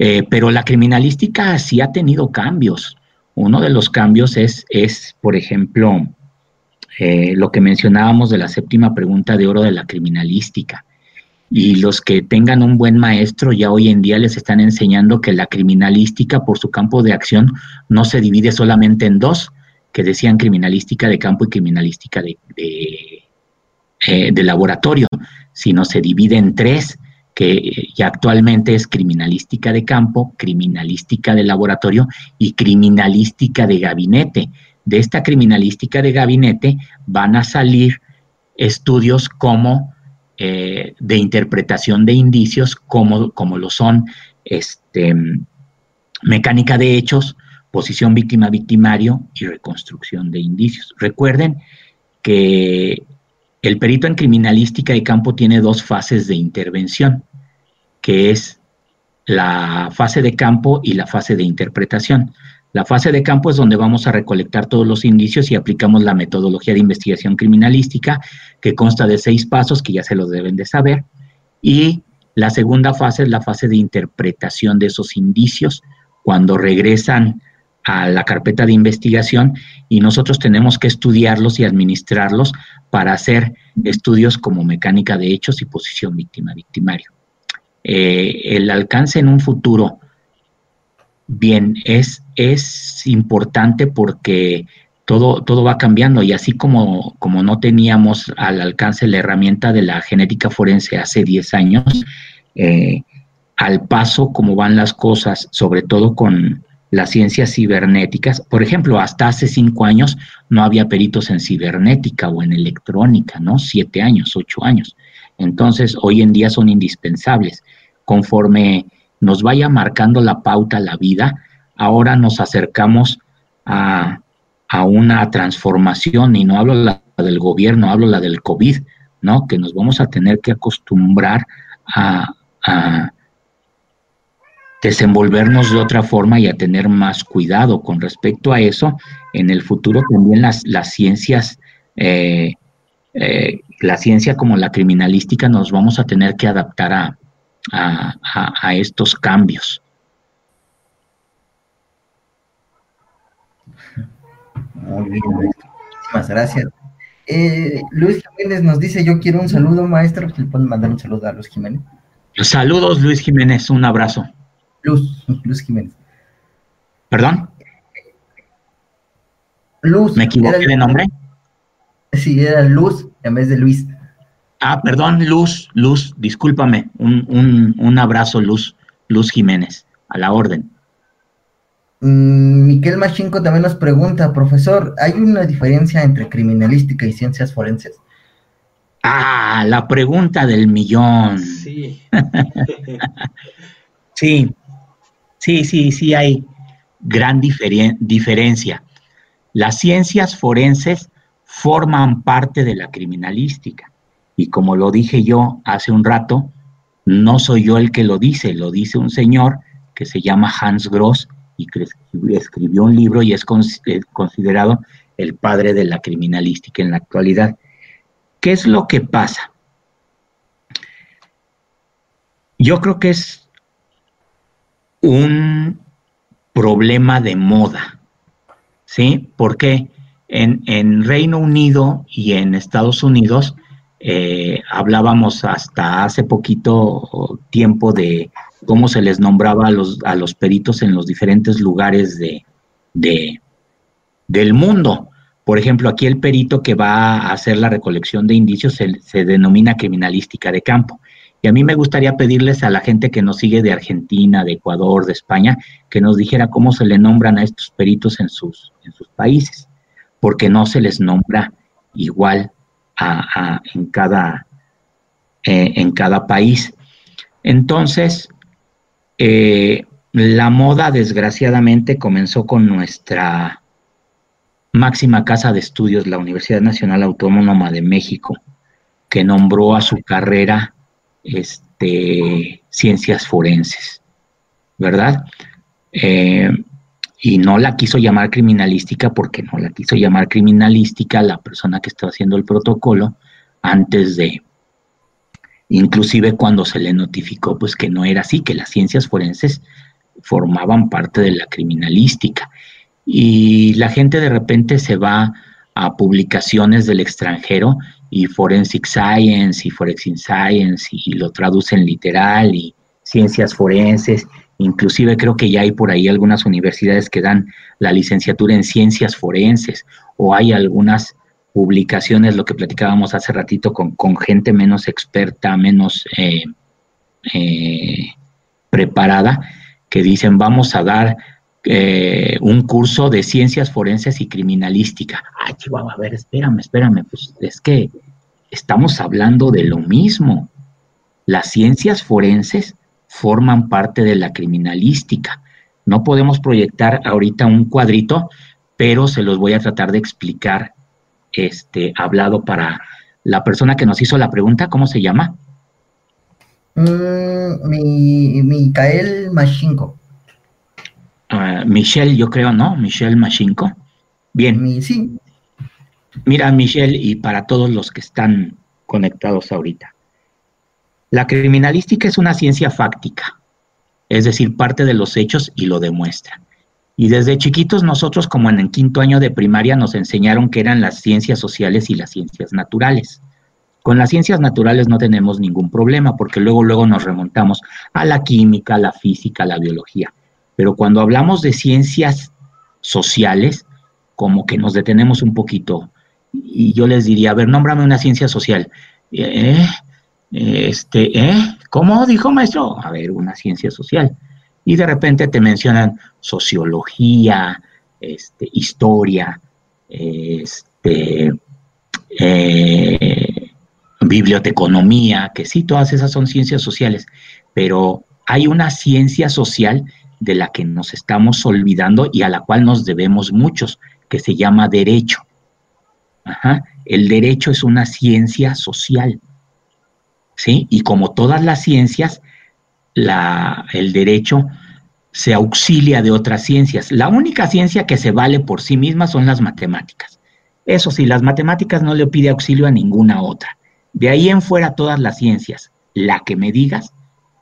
S2: Eh, pero la criminalística sí ha tenido cambios. Uno de los cambios es, es por ejemplo, eh, lo que mencionábamos de la séptima pregunta de oro de la criminalística. Y los que tengan un buen maestro ya hoy en día les están enseñando que la criminalística por su campo de acción no se divide solamente en dos, que decían criminalística de campo y criminalística de, de, eh, de laboratorio, sino se divide en tres, que ya actualmente es criminalística de campo, criminalística de laboratorio y criminalística de gabinete de esta criminalística de gabinete van a salir estudios como eh, de interpretación de indicios, como, como lo son este, mecánica de hechos, posición víctima-victimario y reconstrucción de indicios. Recuerden que el perito en criminalística de campo tiene dos fases de intervención, que es la fase de campo y la fase de interpretación. La fase de campo es donde vamos a recolectar todos los indicios y aplicamos la metodología de investigación criminalística, que consta de seis pasos que ya se los deben de saber. Y la segunda fase es la fase de interpretación de esos indicios, cuando regresan a la carpeta de investigación y nosotros tenemos que estudiarlos y administrarlos para hacer estudios como mecánica de hechos y posición víctima-victimario. Eh, el alcance en un futuro bien, es, es importante porque todo, todo va cambiando y así como, como no teníamos al alcance la herramienta de la genética forense hace 10 años, eh, al paso como van las cosas, sobre todo con, las ciencias cibernéticas. Por ejemplo, hasta hace cinco años no había peritos en cibernética o en electrónica, ¿no? Siete años, ocho años. Entonces, hoy en día son indispensables. Conforme nos vaya marcando la pauta la vida, ahora nos acercamos a, una transformación, y no hablo la del gobierno, hablo la del COVID, ¿no? Que nos vamos a tener que acostumbrar a, a desenvolvernos de otra forma y a tener más cuidado con respecto a eso. En el futuro también las, las ciencias, eh, eh, la ciencia como la criminalística, nos vamos a tener que adaptar a, a, estos cambios.
S3: Muy bien, muchísimas gracias. Eh, Luis Jiménez nos dice, yo quiero un saludo, maestro. ¿Le pueden mandar un saludo a Luis Jiménez?
S2: Saludos, Luis Jiménez, un abrazo.
S3: Luz, Luz Jiménez.
S2: ¿Perdón?
S3: Luz.
S2: ¿Me equivoqué de nombre?
S3: Sí, era Luz en vez de Luis.
S2: Ah, perdón, Luz, Luz, discúlpame. Un, un, abrazo, Luz, Luz Jiménez, a la orden.
S3: Mm, Miquel Machinco también nos pregunta, profesor, ¿hay una diferencia entre criminalística y ciencias forenses?
S2: Ah, la pregunta del millón.
S1: Sí.
S2: sí, Sí, sí, sí hay gran diferencia. Las ciencias forenses forman parte de la criminalística. Y como lo dije yo hace un rato, no soy yo el que lo dice, lo dice un señor que se llama Hans Gross y que escribió un libro y es considerado el padre de la criminalística en la actualidad. ¿Qué es lo que pasa? Yo creo que es un problema de moda, ¿sí? Porque en, en Reino Unido y en Estados Unidos eh, hablábamos hasta hace poquito tiempo de cómo se les nombraba a los, a los peritos en los diferentes lugares de, de, del mundo. Por ejemplo, aquí el perito que va a hacer la recolección de indicios se, se denomina criminalística de campo. Y a mí me gustaría pedirles a la gente que nos sigue de Argentina, de Ecuador, de España, que nos dijera cómo se le nombran a estos peritos en sus, en sus países, porque no se les nombra igual en, cada, eh, en cada país. Entonces, eh, la moda desgraciadamente comenzó con nuestra máxima casa de estudios, la Universidad Nacional Autónoma de México, que nombró a su carrera este, ciencias forenses, ¿verdad? Eh, y no la quiso llamar criminalística porque no la quiso llamar criminalística la persona que estaba haciendo el protocolo antes de, inclusive cuando se le notificó pues que no era así, que las ciencias forenses formaban parte de la criminalística. Y la gente de repente se va a publicaciones del extranero y Forensic Science y Forensic Science y, lo traducen literal y ciencias forenses. Inclusive creo que ya hay por ahí algunas universidades que dan la licenciatura en ciencias forenses o hay algunas publicaciones, lo que platicábamos hace ratito, con, con gente menos experta, menos eh, eh, preparada, que dicen vamos a dar eh, un curso de ciencias forenses y criminalística. Ay, Chihuahua, a ver, espérame, espérame, pues es que estamos hablando de lo mismo. Las ciencias forenses forman parte de la criminalística. No podemos proyectar ahorita un cuadrito, pero se los voy a tratar de explicar, este, hablado para la persona que nos hizo la pregunta, ¿cómo se llama?
S3: Mm, mi, Micael Machinko.
S2: Michelle, yo creo, ¿no? Michelle Machinko. Bien.
S3: Sí.
S2: Mira, Michelle, y para todos los que están conectados ahorita. La criminalística es una ciencia fáctica, es decir, parte de los hechos y lo demuestra. Y desde chiquitos nosotros, como en el quinto año de primaria, nos enseñaron que eran las ciencias sociales y las ciencias naturales. Con las ciencias naturales no tenemos ningún problema porque luego, luego nos remontamos a la química, a la física, a la biología. Pero cuando hablamos de ciencias sociales, como que nos detenemos un poquito. Y yo les diría, a ver, nómbrame una ciencia social. ¿Eh? Este, ¿eh? ¿Cómo dijo maestro? A ver, una ciencia social. y de repente te mencionan sociología, este, historia, este, eh, biblioteconomía, que sí, todas esas son ciencias sociales, pero hay una ciencia social de la que nos estamos olvidando y a la cual nos debemos muchos, que se llama derecho. El derecho es una ciencia social. ¿Sí? Y como todas las ciencias, la, el derecho se auxilia de otras ciencias. La única ciencia que se vale por sí misma son las matemáticas. Eso sí, las matemáticas no le pide auxilio a ninguna otra. De ahí en fuera todas las ciencias, la que me digas,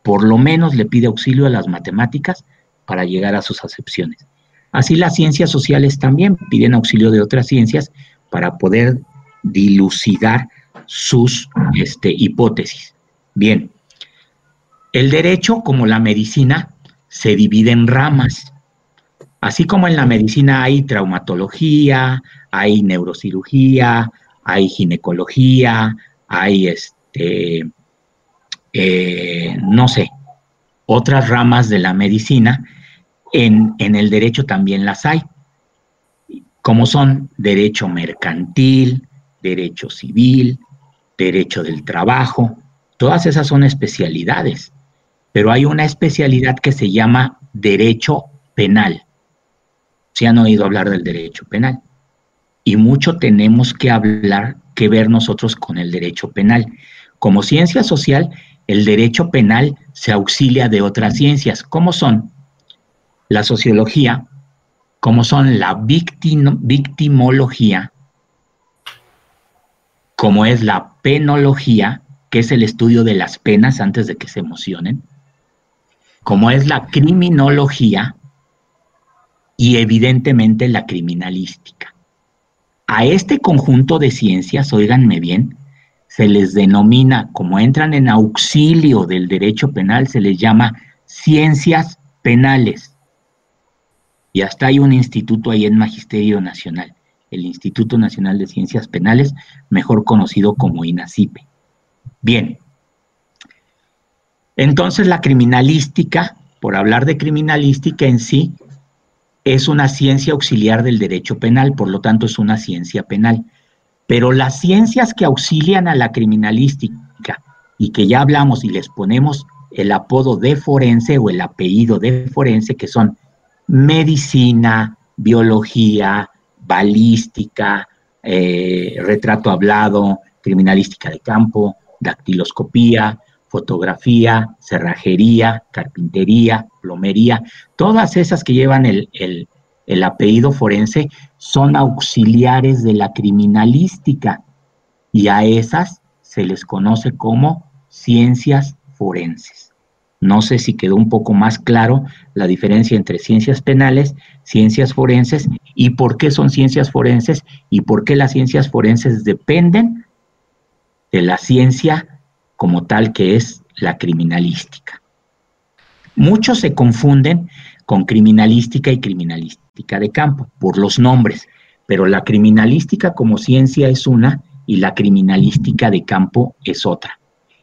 S2: por lo menos le pide auxilio a las matemáticas para llegar a sus acepciones. Así las ciencias sociales también piden auxilio de otras ciencias para poder dilucidar sus este, hipótesis. Bien, el derecho, como la medicina, se divide en ramas. Así como en la medicina hay traumatología, hay neurocirugía, hay ginecología, hay este, eh, no sé, otras ramas de la medicina, en, en el derecho también las hay, como son derecho mercantil, derecho civil, derecho del trabajo, todas esas son especialidades, pero hay una especialidad que se llama derecho penal. Se han oído hablar del derecho penal. Y mucho tenemos que hablar, que ver nosotros con el derecho penal. Como ciencia social, el derecho penal se auxilia de otras ciencias, como son la sociología, como son la victimología, como es la penología, que es el estudio de las penas antes de que se emocionen, como es la criminología y evidentemente la criminalística. A este conjunto de ciencias, oíganme bien, se les denomina, como entran en auxilio del derecho penal, se les llama ciencias penales. Y hasta hay un instituto ahí en Magisterio Nacional, el Instituto Nacional de Ciencias Penales, mejor conocido como INACIPE. Bien. Entonces la criminalística, por hablar de criminalística en sí, es una ciencia auxiliar del derecho penal, por lo tanto es una ciencia penal. Pero las ciencias que auxilian a la criminalística y que ya hablamos y les ponemos el apodo de forense o el apellido de forense, que son medicina, biología, balística, eh, retrato hablado, criminalística de campo, dactiloscopía, fotografía, cerrajería, carpintería, plomería, todas esas que llevan el, el apellido forense son auxiliares de la criminalística y a esas se les conoce como ciencias forenses. No sé si quedó un poco más claro la diferencia entre ciencias penales, ciencias forenses y por qué son ciencias forenses y por qué las ciencias forenses dependen de la ciencia como tal que es la criminalística. Muchos se confunden con criminalística y criminalística de campo, por los nombres, pero la criminalística como ciencia es una y la criminalística de campo es otra.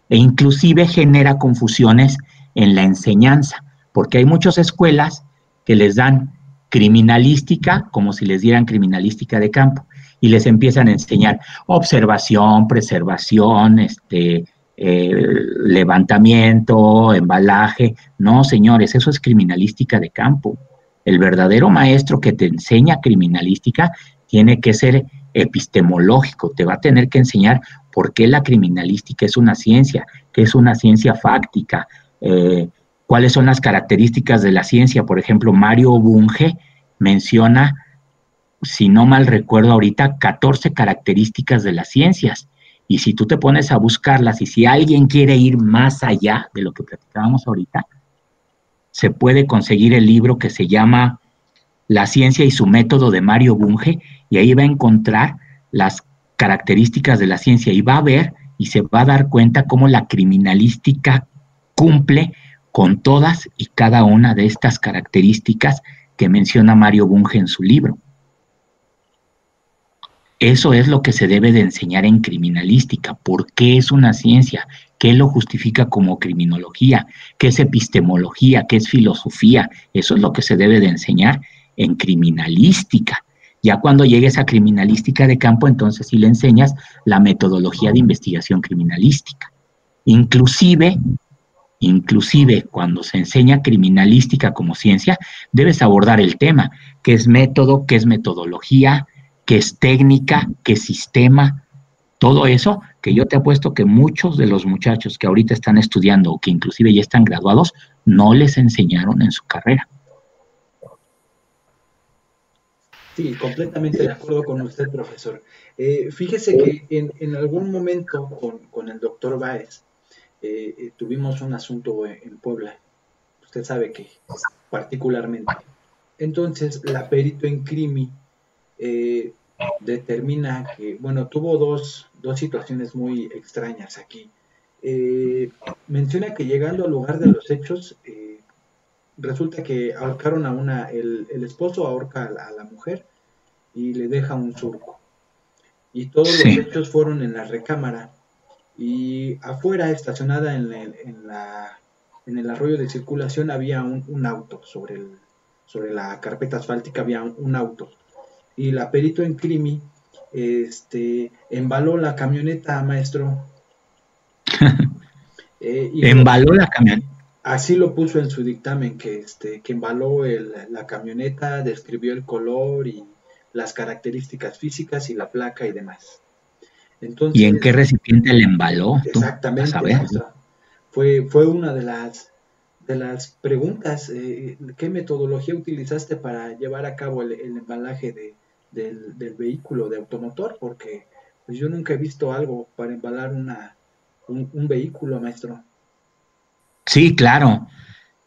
S2: E inclusive genera confusiones en la enseñanza, porque hay muchas escuelas que les dan criminalística como si les dieran criminalística de campo y les empiezan a enseñar observación, preservación, este, eh, levantamiento, embalaje. No, señores, eso es criminalística de campo. El verdadero maestro que te enseña criminalística tiene que ser epistemológico, te va a tener que enseñar por qué la criminalística es una ciencia, que es una ciencia fáctica, eh, cuáles son las características de la ciencia. Por ejemplo, Mario Bunge menciona, si no mal recuerdo ahorita, 14 características de las ciencias. Y si tú te pones a buscarlas y si alguien quiere ir más allá de lo que platicábamos ahorita, se puede conseguir el libro que se llama La ciencia y su método de Mario Bunge y ahí va a encontrar las características de la ciencia y va a ver y se va a dar cuenta cómo la criminalística cumple con todas y cada una de estas características que menciona Mario Bunge en su libro. Eso es lo que se debe de enseñar en criminalística. ¿Por qué es una ciencia? qué lo justifica como criminología, qué es epistemología, qué es filosofía. Eso es lo que se debe de enseñar en criminalística. Ya cuando llegues a criminalística de campo, entonces sí le enseñas la metodología de investigación criminalística. Inclusive, inclusive cuando se enseña criminalística como ciencia, debes abordar el tema, qué es método, qué es metodología, qué es técnica, qué sistema, todo eso que yo te apuesto que muchos de los muchachos que ahorita están estudiando o que inclusive ya están graduados, no les enseñaron en su carrera.
S1: Sí, completamente de acuerdo con usted, profesor. Eh, fíjese que en, algún momento con, el doctor Báez eh, eh, tuvimos un asunto en, Puebla. Usted sabe que particularmente. Entonces, la perito en crimi determina que, bueno, tuvo dos, dos situaciones muy extrañas aquí. menciona que llegando al lugar de los hechos, resulta que ahorcaron a una, el, esposo ahorca a la, mujer y le deja un surco. Y todos los hechos fueron en la recámara. Y afuera, estacionada en, el, en, la, en el arroyo de circulación, había un, auto. Sobre, el, sobre la carpeta asfáltica había un, auto. Y la perito en crimi este, embaló la camioneta, maestro.
S2: Eh, embaló la camioneta
S1: así lo puso en su dictamen, que, este, que embaló la camioneta, describió el color y las características físicas y la placa y demás.
S2: Entonces, ¿Y en qué recipiente le embaló?
S1: Exactamente. Fue, fue una de las, de las preguntas. Eh, ¿Qué metodología utilizaste para llevar a cabo el, embalaje de, del, vehículo de automotor? Porque pues, yo nunca he visto algo para embalar una, un vehículo, maestro.
S2: Sí, claro.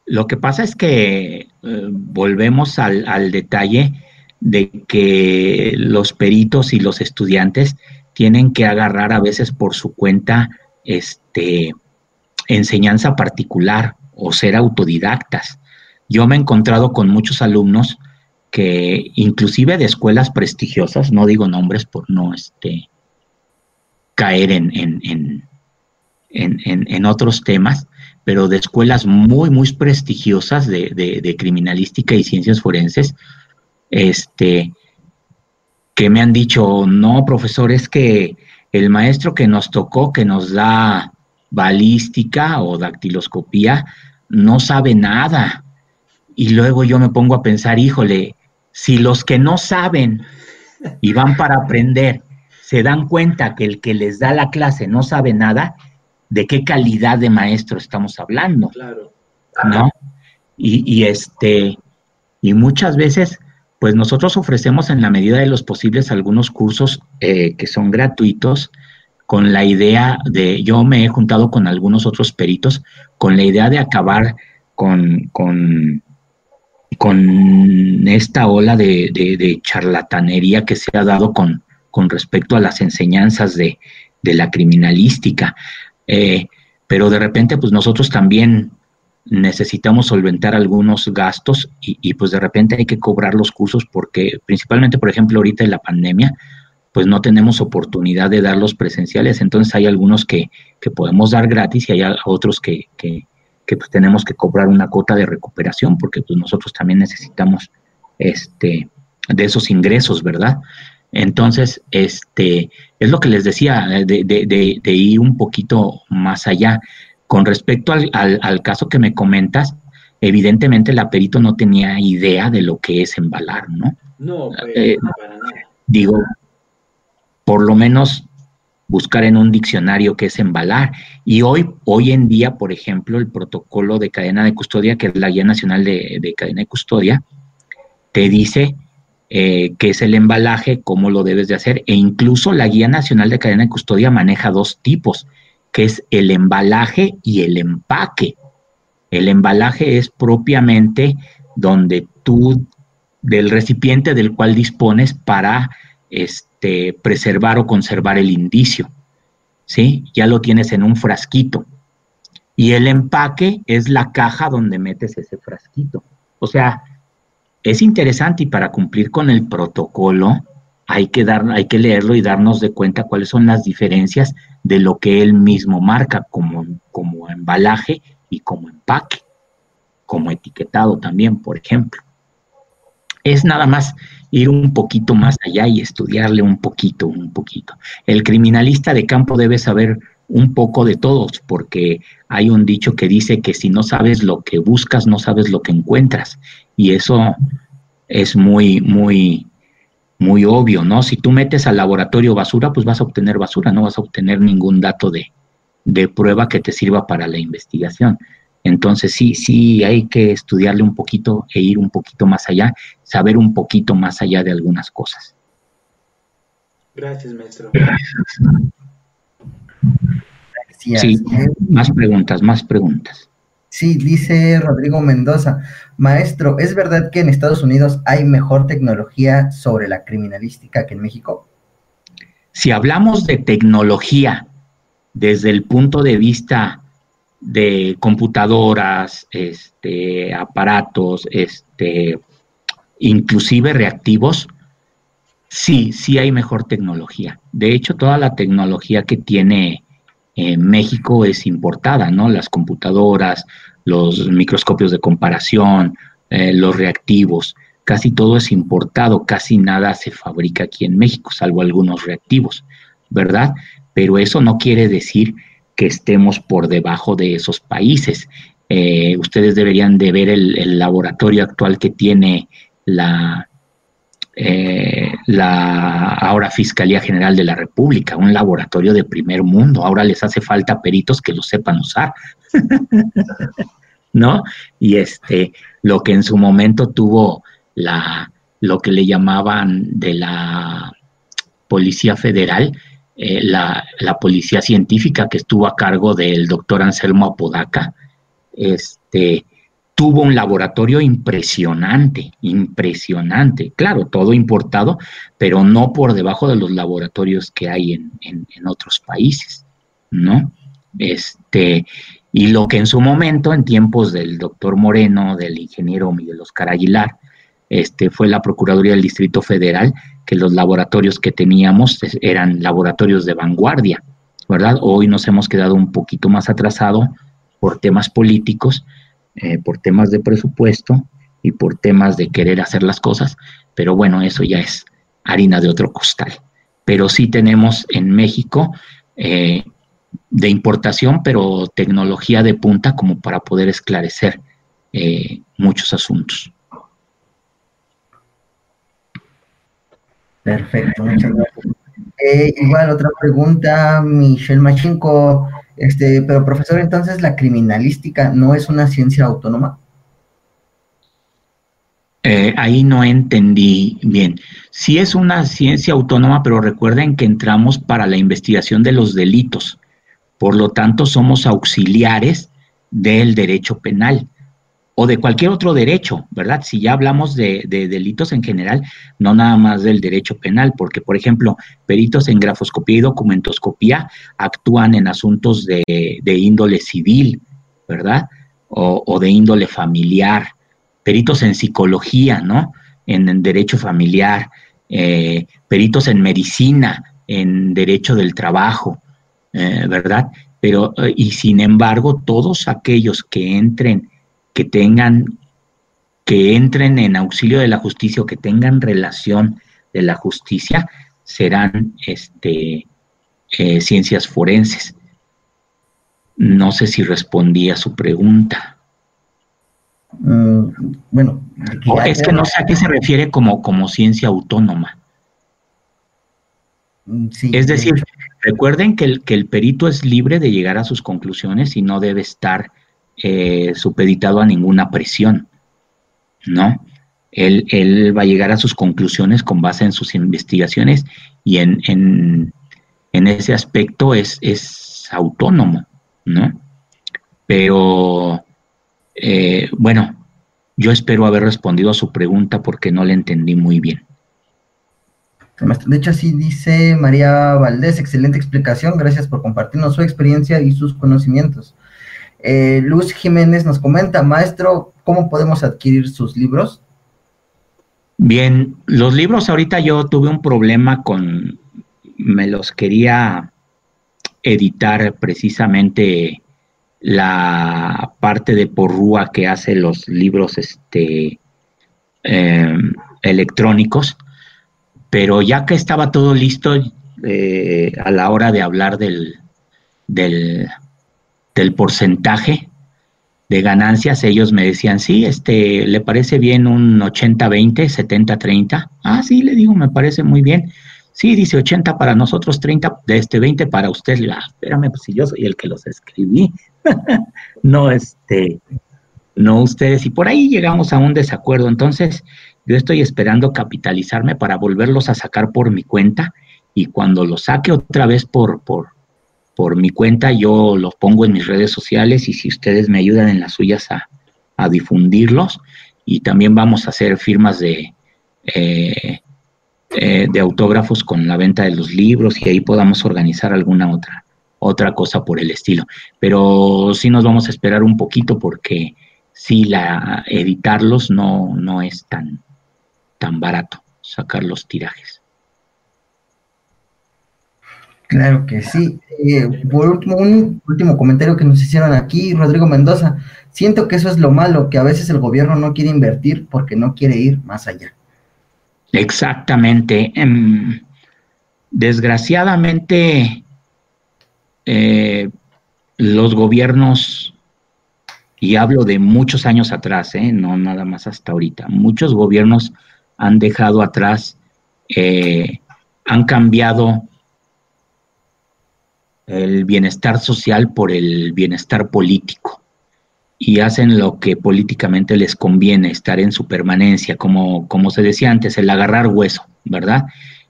S2: Lo que pasa es que eh, volvemos al, detalle de que los peritos y los estudiantes tienen que agarrar a veces por su cuenta este, enseñanza particular o ser autodidactas. Yo me he encontrado con muchos alumnos que inclusive de escuelas prestigiosas, no digo nombres por no este, caer en, en, en otros temas, pero de escuelas muy, muy prestigiosas de, criminalística y ciencias forenses, este, que me han dicho, no, profesor, es que el maestro que nos tocó, que nos da balística o dactiloscopía, no sabe nada. Y luego yo me pongo a pensar, híjole, si los que no saben y van para aprender se dan cuenta que el que les da la clase no sabe nada, de qué calidad de maestro estamos hablando. Claro. ¿No? Y, este, y muchas veces, pues nosotros ofrecemos en la medida de los posibles algunos cursos eh, que son gratuitos con la idea de, yo me he juntado con algunos otros peritos, con la idea de acabar con, con, con esta ola de, charlatanería que se ha dado con, con respecto a las enseñanzas de, de la criminalística. Eh, pero de repente, pues nosotros también necesitamos solventar algunos gastos y, pues de repente hay que cobrar los cursos porque principalmente, por ejemplo, ahorita en la pandemia, pues no tenemos oportunidad de dar los presenciales, entonces hay algunos que, que podemos dar gratis y hay otros que, que, pues tenemos que cobrar una cuota de recuperación porque pues nosotros también necesitamos este de esos ingresos, ¿verdad? Entonces, este, es lo que les decía, eh, de, ir un poquito más allá. Con respecto al, caso que me comentas, evidentemente la perito no tenía idea de lo que es embalar, ¿no? No, pues, eh, para nada. Digo, por lo menos buscar en un diccionario qué es embalar. Y hoy, hoy en día, por ejemplo, el protocolo de cadena de custodia, que es la Guía Nacional de, de Cadena de Custodia, te dice eh, qué es el embalaje, cómo lo debes de hacer, e incluso la Guía Nacional de Cadena de Custodia maneja dos tipos, que es el embalaje y el empaque. El embalaje es propiamente donde tú, del recipiente del cual dispones para este, preservar o conservar el indicio. ¿Sí? Ya lo tienes en un frasquito. Y el empaque es la caja donde metes ese frasquito. O sea, es interesante y para cumplir con el protocolo, hay que, hay que leerlo y darnos de cuenta cuáles son las diferencias de lo que él mismo marca como, como embalaje y como empaque, como etiquetado también, por ejemplo. Es nada más ir un poquito más allá y estudiarle un poquito, un poquito. El criminalista de campo debe saber un poco de todos, porque hay un dicho que dice que si no sabes lo que buscas, no sabes lo que encuentras. Y eso es muy, muy, muy obvio, ¿no? Si tú metes al laboratorio basura, pues vas a obtener basura, no vas a obtener ningún dato de, de prueba que te sirva para la investigación. Entonces sí, sí hay que estudiarle un poquito e ir un poquito más allá, saber un poquito más allá de algunas cosas.
S1: Gracias, maestro.
S2: Sí, más preguntas, más preguntas.
S3: Sí, dice Rodrigo Mendoza, maestro, ¿es verdad que en Estados Unidos hay mejor tecnología sobre la criminalística que en México?
S2: Si hablamos de tecnología desde el punto de vista de computadoras, este, aparatos, este, inclusive reactivos, sí, sí hay mejor tecnología. De hecho, toda la tecnología que tiene eh, México es importada, ¿no? Las computadoras, los microscopios de comparación, eh, los reactivos, casi todo es importado, casi nada se fabrica aquí en México, salvo algunos reactivos, ¿verdad? Pero eso no quiere decir que estemos por debajo de esos países. Eh, ustedes deberían de ver el, laboratorio actual que tiene la, eh, la ahora Fiscalía General de la República, un laboratorio de primer mundo. Ahora les hace falta peritos que lo sepan usar. ¿No? Y este, lo que en su momento tuvo la, lo que le llamaban de la Policía Federal, eh, la, policía científica que estuvo a cargo del doctor Anselmo Apodaca, este, tuvo un laboratorio impresionante, impresionante. Claro, todo importado, pero no por debajo de los laboratorios que hay en, otros países, ¿no? Este, y lo que en su momento, en tiempos del doctor Moreno, del ingeniero Miguel Oscar Aguilar, este, fue la Procuraduría del Distrito Federal, que los laboratorios que teníamos eran laboratorios de vanguardia, ¿verdad? Hoy nos hemos quedado un poquito más atrasado por temas políticos, eh, por temas de presupuesto y por temas de querer hacer las cosas, pero bueno, eso ya es harina de otro costal. Pero sí tenemos en México eh, de importación, pero tecnología de punta como para poder esclarecer eh, muchos asuntos.
S3: Perfecto, muchas gracias. Eh, igual otra pregunta, Michelle Machinko, este, pero profesor, entonces la criminalística no es una ciencia autónoma.
S2: Eh, ahí no entendí bien. Sí es una ciencia autónoma, pero recuerden que entramos para la investigación de los delitos. Por lo tanto, somos auxiliares del derecho penal o de cualquier otro derecho, ¿verdad? Si ya hablamos de, delitos en general, no nada más del derecho penal, porque, por ejemplo, peritos en grafoscopía y documentoscopía actúan en asuntos de, índole civil, ¿verdad? O, de índole familiar, peritos en psicología, ¿no? En, derecho familiar, eh, peritos en medicina, en derecho del trabajo, eh, ¿verdad? Pero, eh, y sin embargo, todos aquellos que entren que tengan, que entren en auxilio de la justicia o que tengan relación de la justicia, serán este, eh, ciencias forenses. No sé si respondí a su pregunta.
S3: Mm, bueno,
S2: es que no sé a qué se refiere como, como ciencia autónoma. Mm, es decir, recuerden que el, que el perito es libre de llegar a sus conclusiones y no debe estar eh, supeditado a ninguna presión, ¿no? Él, va a llegar a sus conclusiones con base en sus investigaciones y en, en, ese aspecto es, es, autónomo, ¿no? Pero, eh, bueno, yo espero haber respondido a su pregunta porque no le entendí muy bien.
S3: De hecho, así dice María Valdés, excelente explicación, gracias por compartirnos su experiencia y sus conocimientos. Eh, Luz Jiménez nos comenta, maestro, ¿cómo podemos adquirir sus libros?
S2: Bien, los libros ahorita yo tuve un problema con, me los quería editar precisamente la parte de Porrúa que hace los libros este, em, electrónicos, pero ya que estaba todo listo eh, a la hora de hablar del, del, del porcentaje, de ganancias, ellos me decían, sí, este, ¿le parece bien un 80-20, 70-30? Ah, sí, le digo, me parece muy bien. Sí, dice 80 para nosotros, 30, de este 20 para usted. Ah, espérame, pues si yo soy el que los escribí. no, este, no ustedes. Y por ahí llegamos a un desacuerdo. Entonces, yo estoy esperando capitalizarme para volverlos a sacar por mi cuenta. Y cuando los saque otra vez por, por, por mi cuenta, yo los pongo en mis redes sociales y si ustedes me ayudan en las suyas a, difundirlos y también vamos a hacer firmas de, eh, eh, de autógrafos con la venta de los libros y ahí podamos organizar alguna otra, otra cosa por el estilo. Pero sí nos vamos a esperar un poquito porque sí la editarlos no, no es tan, tan barato sacar los tirajes.
S3: Claro que sí. Eh, por último, un último comentario que nos hicieron aquí, Rodrigo Mendoza. Siento que eso es lo malo, que a veces el gobierno no quiere invertir porque no quiere ir más allá.
S2: Exactamente. Em, desgraciadamente, eh, los gobiernos, y hablo de muchos años atrás, eh, no nada más hasta ahorita, muchos gobiernos han dejado atrás, han cambiado el bienestar social por el bienestar político y hacen lo que políticamente les conviene, estar en su permanencia, como, como se decía antes, el agarrar hueso, ¿verdad?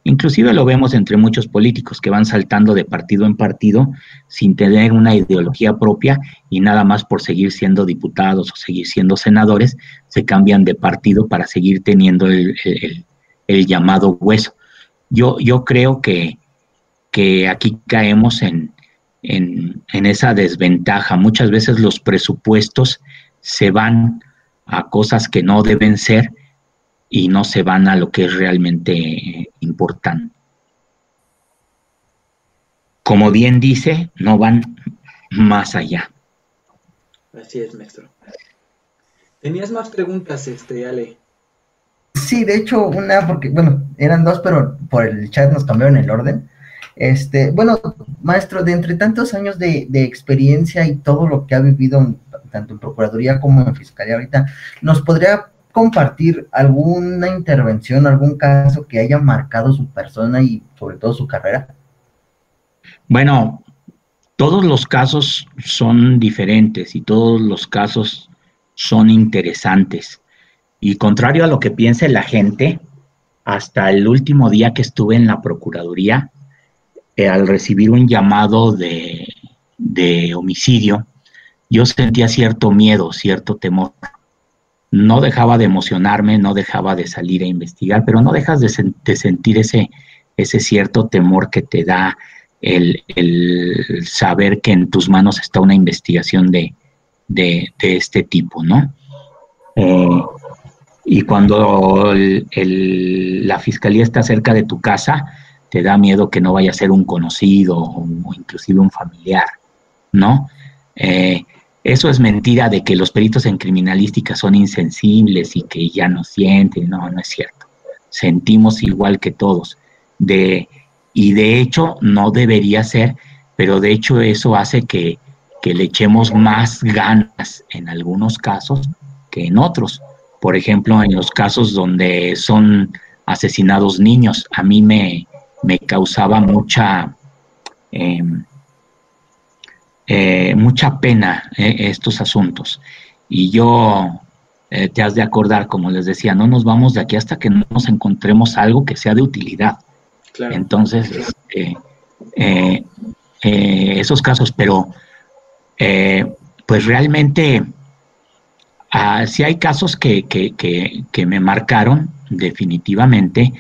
S2: Inclusive lo vemos entre muchos políticos que van saltando de partido en partido sin tener una ideología propia y nada más por seguir siendo diputados o seguir siendo senadores, se cambian de partido para seguir teniendo el, el llamado hueso. Yo, yo creo que, que aquí caemos en, en, esa desventaja. Muchas veces los presupuestos se van a cosas que no deben ser y no se van a lo que es realmente importante. Como bien dice, no van más allá.
S1: Así es, maestro. ¿Tenías más preguntas, este, Ale?
S3: Sí, de hecho, una, porque, bueno, eran dos, pero por el chat nos cambiaron el orden. Este, bueno, maestro, de entre tantos años de, experiencia y todo lo que ha vivido tanto en Procuraduría como en Fiscalía ahorita, ¿nos podría compartir alguna intervención, algún caso que haya marcado su persona y sobre todo su carrera?
S2: Bueno, todos los casos son diferentes y todos los casos son interesantes. Y contrario a lo que piense la gente, hasta el último día que estuve en la Procuraduría, eh, al recibir un llamado de, homicidio, yo sentía cierto miedo, cierto temor. No dejaba de emocionarme, no dejaba de salir a investigar, pero no dejas de, sentir ese, ese cierto temor que te da el, saber que en tus manos está una investigación de, este tipo, ¿no? Eh, y cuando la fiscalía está cerca de tu casa, te da miedo que no vaya a ser un conocido o, inclusive un familiar, ¿no? Eh, eso es mentira de que los peritos en criminalística son insensibles y que ya no sienten, no, no es cierto. Sentimos igual que todos. De, y de hecho no debería ser, pero de hecho eso hace que, que le echemos más ganas en algunos casos que en otros. Por ejemplo, en los casos donde son asesinados niños, a mí me, me causaba mucha, em, eh, mucha pena eh, estos asuntos. Y yo, eh, te has de acordar, como les decía, no nos vamos de aquí hasta que no nos encontremos algo que sea de utilidad. Entonces, este, esos casos, pero pues realmente ah, sí hay casos que, que, que me marcaron definitivamente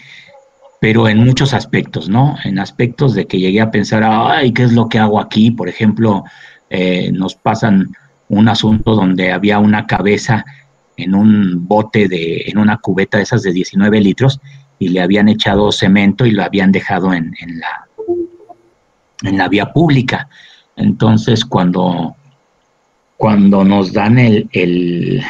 S2: pero en muchos aspectos, ¿no? En aspectos de que llegué a pensar, ay, ¿qué es lo que hago aquí? Por ejemplo, eh, nos pasan un asunto donde había una cabeza en un bote de, en una cubeta de esas de 19 litros y le habían echado cemento y lo habían dejado en, en la, en la vía pública. Entonces, cuando, cuando nos dan el, el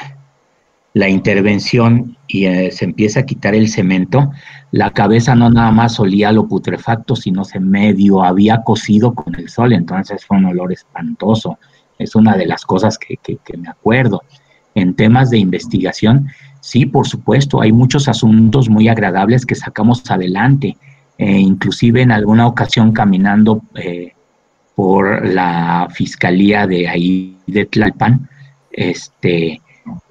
S2: la intervención y eh, se empieza a quitar el cemento, la cabeza no nada más olía lo putrefacto, sino se medio había cocido con el sol, entonces fue un olor espantoso. Es una de las cosas que, me acuerdo. En temas de investigación, sí, por supuesto, hay muchos asuntos muy agradables que sacamos adelante. Eh, inclusive en alguna ocasión caminando eh, por la fiscalía de ahí de Tlalpan, este,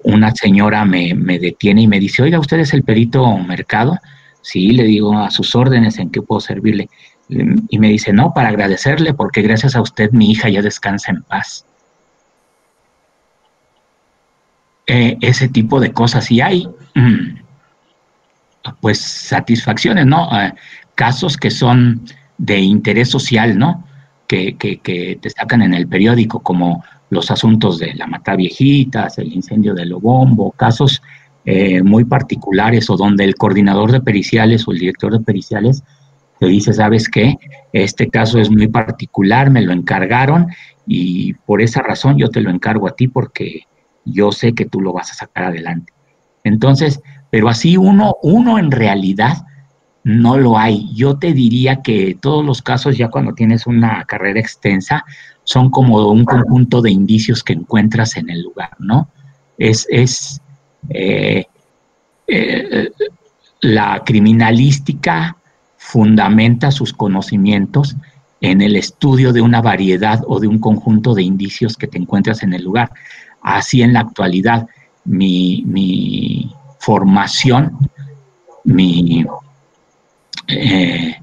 S2: una señora me, detiene y me dice, oiga, ¿usted es el perito mercado? Sí, le digo, a sus órdenes, ¿en qué puedo servirle? Y me dice, no, para agradecerle, porque gracias a usted mi hija ya descansa en paz. Eh, ese tipo de cosas. Y hay, mm, pues, satisfacciones, ¿no? Eh, casos que son de interés social, ¿no? Que, que, que te sacan en el periódico, como los asuntos de la mata viejitas, el incendio de Lobombo, casos eh, muy particulares o donde el coordinador de periciales o el director de periciales te dice, ¿sabes qué? Este caso es muy particular, me lo encargaron y por esa razón yo te lo encargo a ti porque yo sé que tú lo vas a sacar adelante. Entonces, pero así uno, uno en realidad no lo hay. Yo te diría que todos los casos, ya cuando tienes una carrera extensa, son como un conjunto de indicios que encuentras en el lugar, ¿no? Es, es eh, eh, la criminalística fundamenta sus conocimientos en el estudio de una variedad o de un conjunto de indicios que te encuentras en el lugar. Así en la actualidad, mi, mi formación, mi, eh,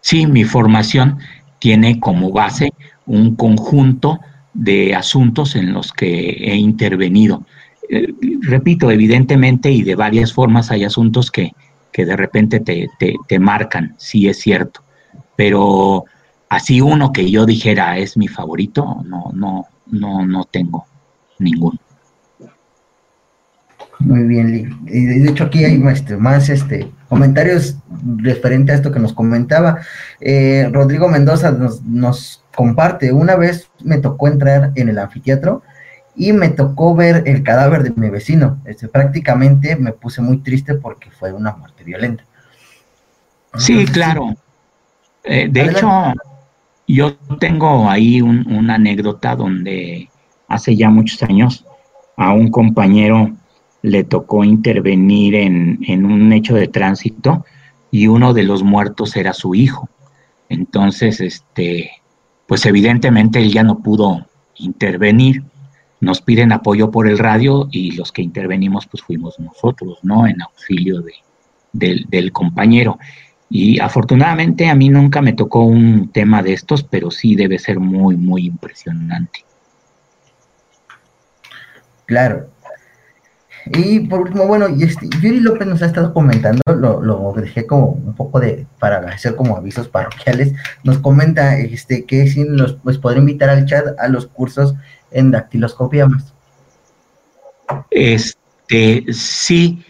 S2: sí, mi formación tiene como base un conjunto de asuntos en los que he intervenido. Eh, repito, evidentemente y de varias formas hay asuntos que, de repente te, te, marcan, sí es cierto, pero así uno que yo dijera es mi favorito, no, no, no, no tengo ninguno.
S3: Muy bien, Lee. De hecho, aquí hay este, más este, comentarios referente a esto que nos comentaba. Eh, Rodrigo Mendoza nos, nos, comparte, una vez me tocó entrar en el anfiteatro y me tocó ver el cadáver de mi vecino. Este, prácticamente me puse muy triste porque fue una muerte violenta.
S2: sí, claro. Eh, de hecho, yo tengo ahí una anécdota donde hace ya muchos años a un compañero le tocó intervenir en, en, un hecho de tránsito y uno de los muertos era su hijo. Entonces, este, pues evidentemente él ya no pudo intervenir. Nos piden apoyo por el radio y los que intervenimos pues fuimos nosotros, ¿no? En auxilio de, del, del compañero. Y afortunadamente a mí nunca me tocó un tema de estos, pero sí debe ser muy, muy impresionante.
S3: Claro, y por último, bueno, este, Yuri López nos ha estado comentando, lo, lo dejé como un poco de, para hacer como avisos parroquiales, nos comenta este que si nos pues podría invitar al chat a los cursos en dactiloscopia más.
S2: Este, sí,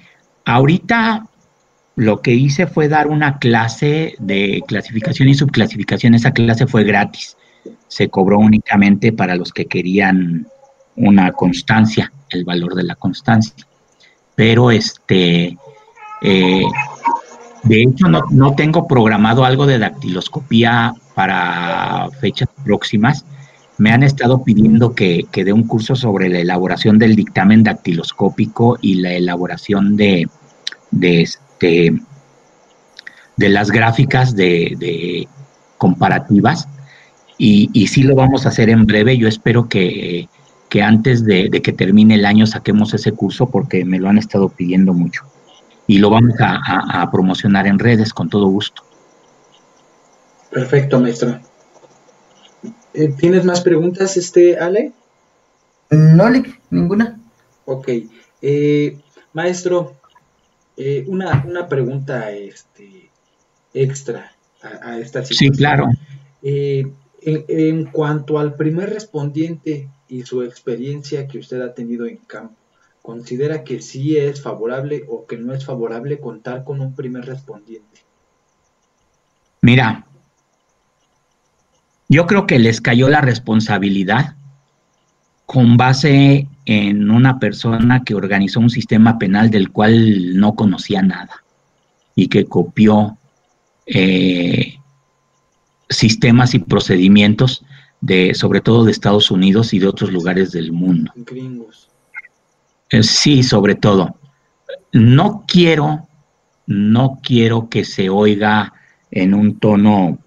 S2: ahorita lo que hice fue dar una clase de clasificación y subclasificación, esa clase fue gratis, se cobró únicamente para los que querían una constancia, el valor de la constancia. Pero este, eh, de hecho no, no, tengo programado algo de dactiloscopía para fechas próximas. Me han estado pidiendo que, que dé un curso sobre la elaboración del dictamen dactiloscópico y la elaboración de, de, este, de las gráficas de, de comparativas. Y, y sí lo vamos a hacer en breve. Yo espero que que antes de, que termine el año saquemos ese curso porque me lo han estado pidiendo mucho. Y lo vamos a, promocionar en redes con todo gusto.
S1: Perfecto, maestro. Eh, ¿Tienes más preguntas, este, Ale?
S3: No, ninguna.
S1: Ok. Eh, maestro, eh, una, una, pregunta este, extra a, esta
S2: situación. Sí, claro.
S1: en, cuanto al primer respondiente y su experiencia que usted ha tenido en campo. considera que sí es favorable o que no es favorable contar con un primer respondiente.
S2: Mira, yo creo que les cayó la responsabilidad con base en una persona que organizó un sistema penal del cual no conocía nada y que copió eh, sistemas y procedimientos de, sobre todo de Estados Unidos y de otros lugares del mundo. Eh, sí, sobre todo. No quiero, no quiero que se oiga en un tono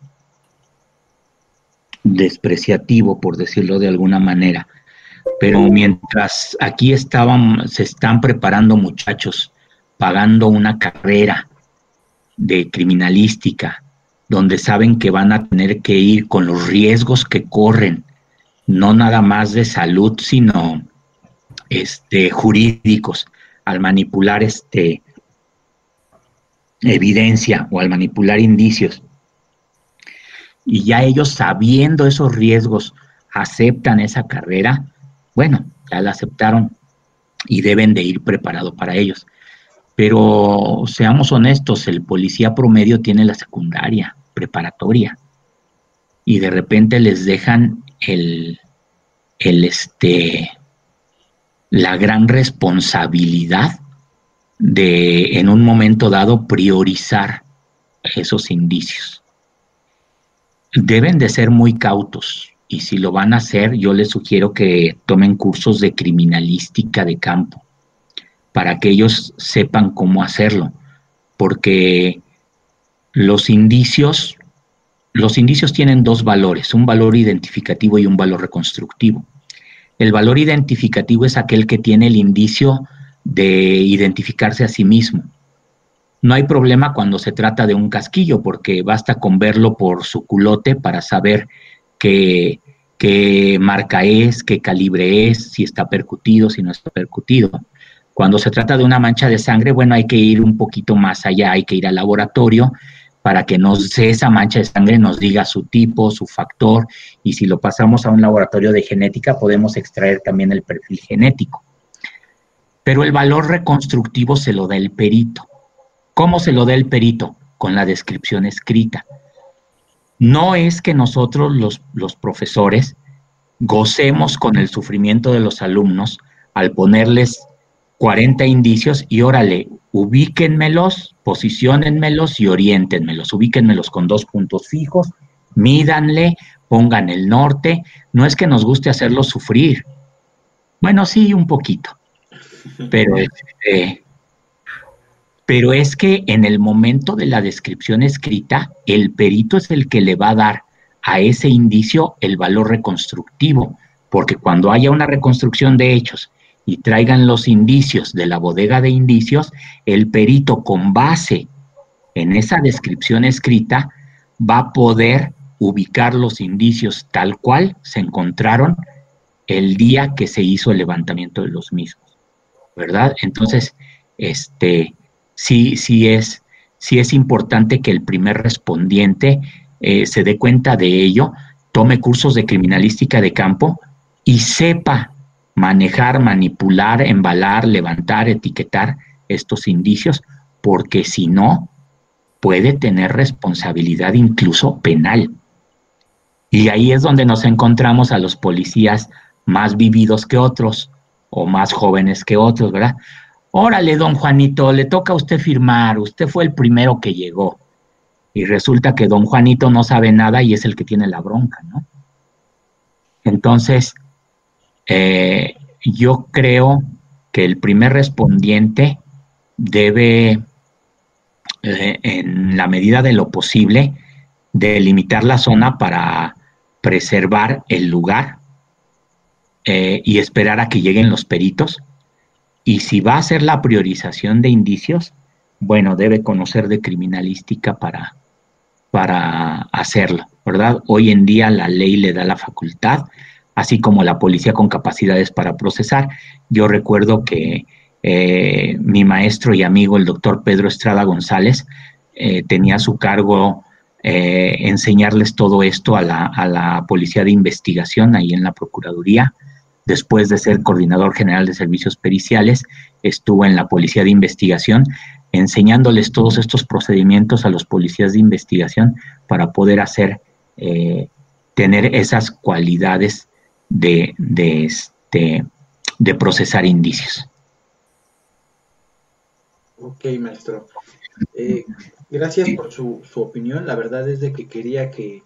S2: despreciativo, por decirlo de alguna manera. Pero mientras aquí estaban, se están preparando muchachos, pagando una carrera de criminalística, donde saben que van a tener que ir con los riesgos que corren, no nada más de salud, sino este, jurídicos, al manipular este, evidencia o al manipular indicios. Y ya ellos sabiendo esos riesgos aceptan esa carrera, bueno, ya la aceptaron y deben de ir preparados para ellos. Pero seamos honestos, el policía promedio tiene la secundaria, preparatoria, y de repente les dejan el, el este, la gran responsabilidad de en un momento dado priorizar esos indicios. Deben de ser muy cautos y si lo van a hacer, yo les sugiero que tomen cursos de criminalística de campo para que ellos sepan cómo hacerlo, porque los indicios los indicios tienen dos valores, un valor identificativo y un valor reconstructivo. El valor identificativo es aquel que tiene el indicio de identificarse a sí mismo. No hay problema cuando se trata de un casquillo, porque basta con verlo por su culote para saber qué, qué marca es, qué calibre es, si está percutido, si no está percutido. Cuando se trata de una mancha de sangre, bueno, hay que ir un poquito más allá, hay que ir al laboratorio para que nos, esa mancha de sangre nos diga su tipo, su factor, y si lo pasamos a un laboratorio de genética podemos extraer también el perfil genético. Pero el valor reconstructivo se lo da el perito. ¿Cómo se lo da el perito? Con la descripción escrita. No es que nosotros los, los profesores gocemos con el sufrimiento de los alumnos al ponerles 40 indicios y órale, ubíquenmelos, posicionenmelos y oriéntenmelos. Ubíquenmelos con dos puntos fijos, mídanle, pongan el norte. No es que nos guste hacerlos sufrir. Bueno, sí, un poquito. Pero, este, pero es que en el momento de la descripción escrita, el perito es el que le va a dar a ese indicio el valor reconstructivo, porque cuando haya una reconstrucción de hechos y traigan los indicios de la bodega de indicios, el perito con base en esa descripción escrita va a poder ubicar los indicios tal cual se encontraron el día que se hizo el levantamiento de los mismos, ¿verdad? Entonces, este, sí, sí es, sí es importante que el primer respondiente eh, se dé cuenta de ello, tome cursos de criminalística de campo y sepa manejar, manipular, embalar, levantar, etiquetar estos indicios, porque si no, puede tener responsabilidad incluso penal. Y ahí es donde nos encontramos a los policías más vividos que otros o más jóvenes que otros, ¿verdad? Órale, don Juanito, le toca a usted firmar, usted fue el primero que llegó. Y resulta que don Juanito no sabe nada y es el que tiene la bronca, ¿no? Entonces, eh, yo creo que el primer respondiente debe, eh, en la medida de lo posible, delimitar la zona para preservar el lugar eh, y esperar a que lleguen los peritos. Y si va a hacer la priorización de indicios, bueno, debe conocer de criminalística para, para hacerlo, ¿verdad? Hoy en día la ley le da la facultad así como la policía con capacidades para procesar. Yo recuerdo que eh, mi maestro y amigo, el doctor Pedro Estrada González, eh, tenía a su cargo eh, enseñarles todo esto a la, a la, policía de investigación ahí en la Procuraduría después de ser coordinador general de servicios periciales, estuvo en la Policía de Investigación enseñándoles todos estos procedimientos a los policías de investigación para poder hacer, tener esas cualidades de, de, este, de procesar indicios.
S1: Ok, maestro. Eh, gracias por su, su, opinión. La verdad es de que quería que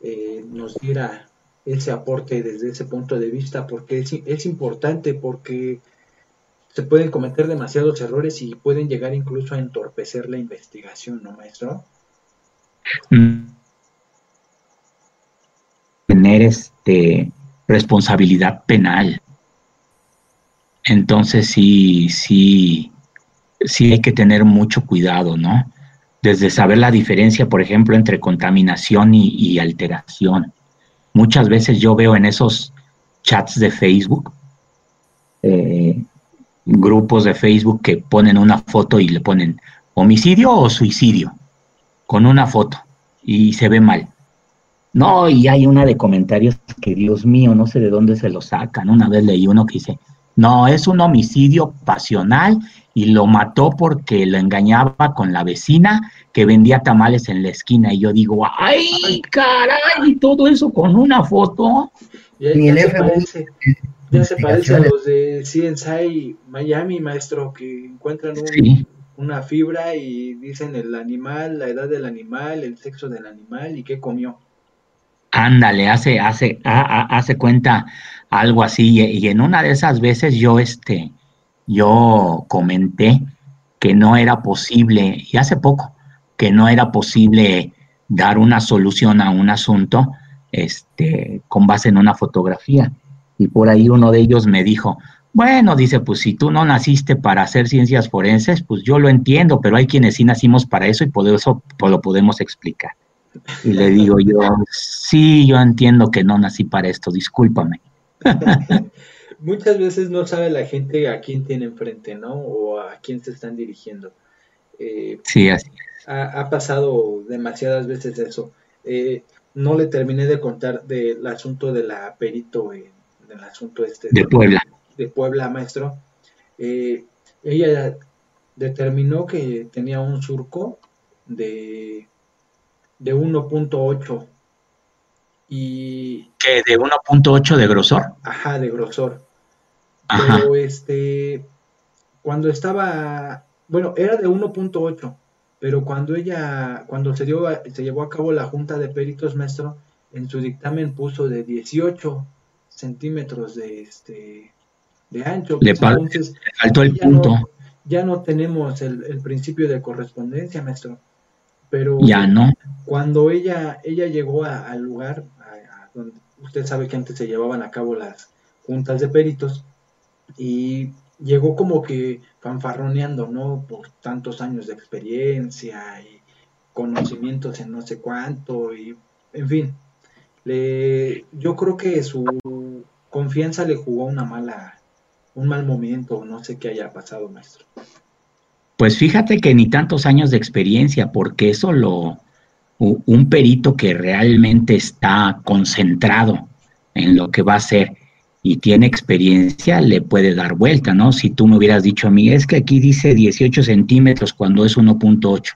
S1: eh, nos diera ese aporte desde ese punto de vista, porque es, es importante, porque se pueden cometer demasiados errores y pueden llegar incluso a entorpecer la investigación, ¿no, maestro?
S2: Tener este responsabilidad penal. Entonces sí, sí, sí hay que tener mucho cuidado, ¿no? Desde saber la diferencia, por ejemplo, entre contaminación y, alteración. Muchas veces yo veo en esos chats de Facebook eh, grupos de Facebook que ponen una foto y le ponen homicidio o suicidio con una foto y se ve mal. No, y hay una de comentarios que Dios mío, no sé de dónde se lo sacan. Una vez leí uno que dice, no, es un homicidio pasional y lo mató porque lo engañaba con la vecina que vendía tamales en la esquina. Y yo digo, ay, caray, todo eso con una foto.
S1: Ni el FBI ya se parece a los de CSI Miami, maestro, que encuentran una fibra y dicen el animal, la edad del animal, el sexo del animal y qué comió.
S2: Ándale, hace, hace, hace cuenta algo así. Y, en una de esas veces yo, este, yo comenté que no era posible, y hace poco, que no era posible dar una solución a un asunto este, con base en una fotografía y por ahí uno de ellos me dijo, bueno, dice, pues si tú no naciste para hacer ciencias forenses, pues yo lo entiendo, pero hay quienes sí nacimos para eso y por eso lo podemos explicar. Y le digo yo, sí, yo entiendo que no nací para esto, discúlpame.
S1: Muchas veces no sabe la gente a quién tiene enfrente, ¿no? O a quién se están dirigiendo.
S2: Eh, sí, así
S1: ha, pasado demasiadas veces eso. Eh, no le terminé de contar del asunto de la perito en el asunto este
S2: de, Puebla.
S1: De Puebla, maestro. Eh, ella determinó que tenía un surco de, de 1.8 y...
S2: ¿Que de 1.8 de grosor?
S1: Ajá, de grosor. Pero este, cuando estaba, bueno, era de 1.8, pero cuando ella, cuando se, dio, se llevó a cabo la junta de peritos, maestro, en su dictamen puso de 18 centímetros de este de ancho.
S2: Le, Entonces, faltó el punto.
S1: ya no tenemos el, principio de correspondencia, maestro. Pero
S2: ya no.
S1: Cuando ella, ella llegó al lugar, donde usted sabe que antes se llevaban a cabo las juntas de peritos, y llegó como que fanfarroneando, ¿no? Por tantos años de experiencia y conocimientos en no sé cuánto, y en fin, le, yo creo que su confianza le jugó una mala, un mal momento, no sé qué haya pasado, maestro.
S2: Pues fíjate que ni tantos años de experiencia, porque eso lo, un perito que realmente está concentrado en lo que va a hacer y tiene experiencia, le puede dar vuelta, ¿no? Si tú me hubieras dicho a mí, es que aquí dice 18 centímetros cuando es 1.8.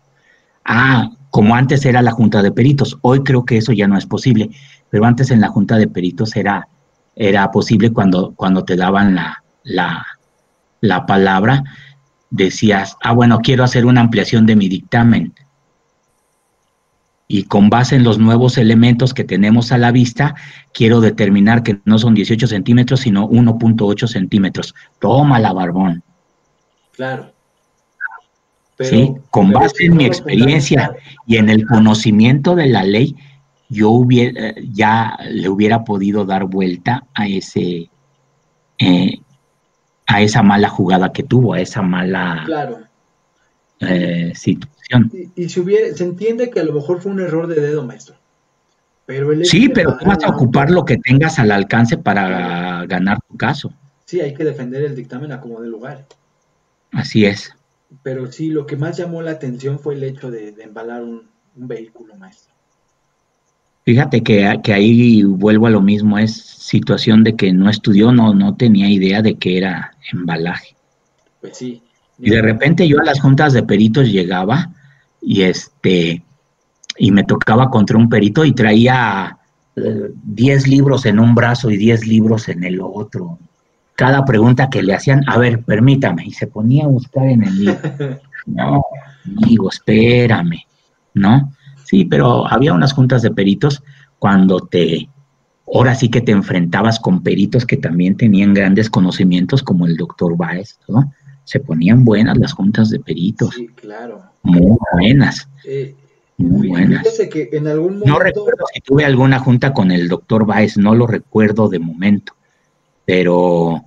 S2: Ah, como antes era la junta de peritos, hoy creo que eso ya no es posible pero antes en la junta de peritos era, era posible cuando, cuando te daban la, la, la palabra, decías, ah, bueno, quiero hacer una ampliación de mi dictamen. Y con base en los nuevos elementos que tenemos a la vista, quiero determinar que no son 18 centímetros, sino 1.8 centímetros. Toma la barbón.
S1: Claro.
S2: sí, con base en mi experiencia y en el conocimiento de la ley, yo hubiera, ya le hubiera podido dar vuelta a ese, eh, a esa mala jugada que tuvo, a esa mala eh, situación.
S1: Y, si hubiera, se entiende que a lo mejor fue un error de dedo, maestro.
S2: Pero sí, pero tú vas a ocupar lo que tengas al alcance para ganar tu caso.
S1: Sí, hay que defender el dictamen a como de lugar.
S2: Así es.
S1: Pero sí, lo que más llamó la atención fue el hecho de, embalar un vehículo, maestro.
S2: Fíjate que, que, ahí vuelvo a lo mismo, es situación de que no estudió, no, no tenía idea de que era embalaje.
S1: Pues sí.
S2: Y de repente yo a las juntas de peritos llegaba y este y me tocaba contra un perito y traía 10 eh, libros en un brazo y 10 libros en el otro. Cada pregunta que le hacían, a ver, permítame, y se ponía a buscar en el libro. No, amigo, espérame, ¿no? Sí, pero había unas juntas de peritos cuando te, ahora sí que te enfrentabas con peritos que también tenían grandes conocimientos, como el doctor Baez, ¿no? Se ponían buenas las juntas de peritos.
S1: Sí, claro.
S2: Muy buenas.
S1: Eh, muy buenas. Que en algún momento...
S2: No recuerdo si tuve alguna junta con el doctor Baez, no lo recuerdo de momento, pero,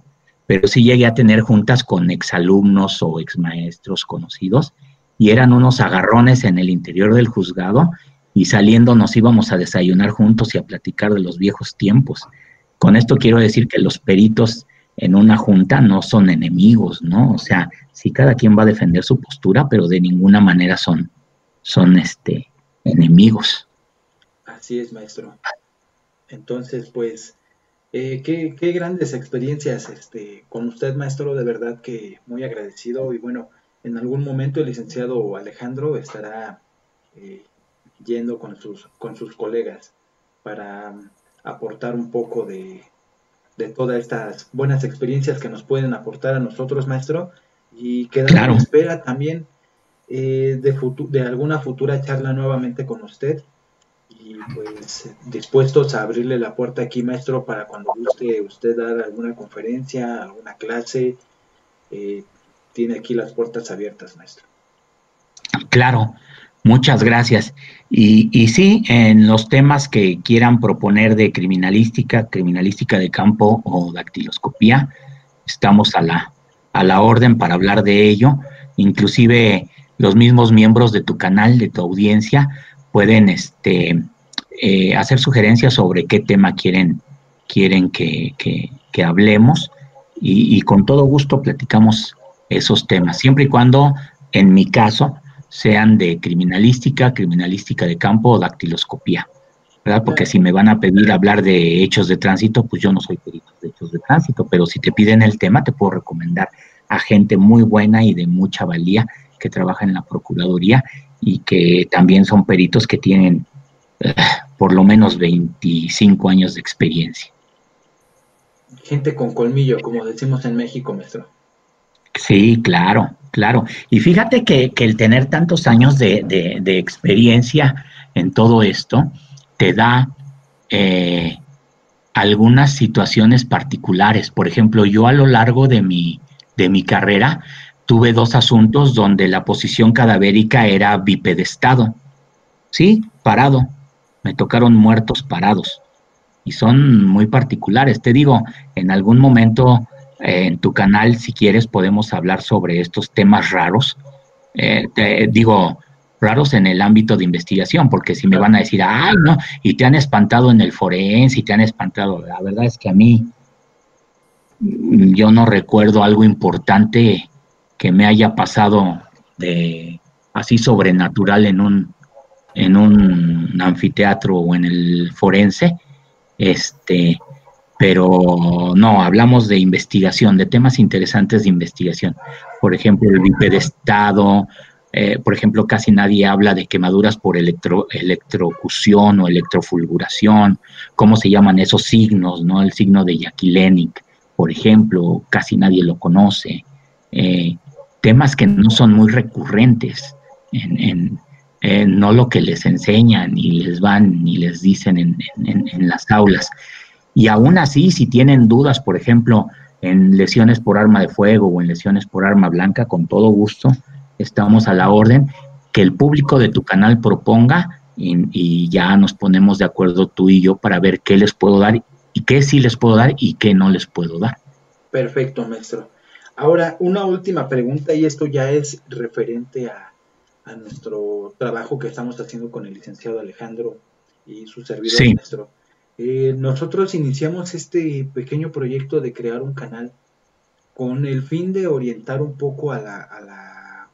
S2: pero sí llegué a tener juntas con exalumnos o exmaestros conocidos y eran unos agarrones en el interior del juzgado y saliendo nos íbamos a desayunar juntos y a platicar de los viejos tiempos. Con esto quiero decir que los peritos en una junta no son enemigos, ¿no? O sea, sí cada quien va a defender su postura, pero de ninguna manera son, son este, enemigos.
S1: Así es, maestro. Entonces, pues, eh, qué, qué, grandes experiencias este, con usted, maestro, de verdad que muy agradecido y bueno, en algún momento el licenciado Alejandro estará eh, yendo con sus, con sus colegas para aportar un poco de, todas estas buenas experiencias que nos pueden aportar a nosotros, maestro, y quedamos en espera también eh, de, de alguna futura charla nuevamente con usted. Y pues dispuestos a abrirle la puerta aquí, maestro, para cuando guste usted dar alguna conferencia, alguna clase, eh, tiene aquí las puertas abiertas, maestro.
S2: Claro, muchas gracias. Y, sí, en los temas que quieran proponer de criminalística, criminalística de campo o dactiloscopía, estamos a la, a la orden para hablar de ello. Inclusive los mismos miembros de tu canal, de tu audiencia, pueden este, eh, hacer sugerencias sobre qué tema quieren, quieren que, que, hablemos y, con todo gusto platicamos esos temas, siempre y cuando, en mi caso, sean de criminalística, criminalística de campo o dactiloscopía, ¿verdad? Porque si me van a pedir hablar de hechos de tránsito, pues yo no soy perito de hechos de tránsito, pero si te piden el tema, te puedo recomendar a gente muy buena y de mucha valía que trabaja en la Procuraduría y que también son peritos que tienen eh, por lo menos 25 años de experiencia.
S1: Gente con colmillo, como decimos en México, maestro.
S2: Sí, claro, claro. Y fíjate que, el tener tantos años de, experiencia en todo esto te da eh, algunas situaciones particulares. Por ejemplo, yo a lo largo de mi, de mi carrera tuve dos asuntos donde la posición cadavérica era bipedestado. Sí, parado. Me tocaron muertos parados. Y son muy particulares. Te digo, en algún momento en tu canal, si quieres, podemos hablar sobre estos temas raros. Eh, te, digo, raros en el ámbito de investigación, porque si me van a decir, ay, no, y te han espantado en el forense, y te han espantado, la verdad es que a mí, yo no recuerdo algo importante que me haya pasado de así sobrenatural en un en un anfiteatro o en el forense, este, pero no, hablamos de investigación, de temas interesantes de investigación. Por ejemplo, el bipedestado, eh, por ejemplo, casi nadie habla de quemaduras por electro, electrocución o electrofulguración, cómo se llaman esos signos, ¿no? El signo de Yakilenic, por ejemplo, casi nadie lo conoce. Eh, temas que no son muy recurrentes en, no lo que les enseñan y les van y les dicen en las aulas. Y aún así, si tienen dudas, por ejemplo, en lesiones por arma de fuego o en lesiones por arma blanca, con todo gusto, estamos a la orden que el público de tu canal proponga y, ya nos ponemos de acuerdo tú y yo para ver qué les puedo dar y qué sí les puedo dar y qué no les puedo dar.
S1: Perfecto, maestro. Ahora, una última pregunta y esto ya es referente a, a nuestro trabajo que estamos haciendo con el licenciado Alejandro y su servidor, maestro. Eh, nosotros iniciamos este pequeño proyecto de crear un canal con el fin de orientar un poco a, la, a, la,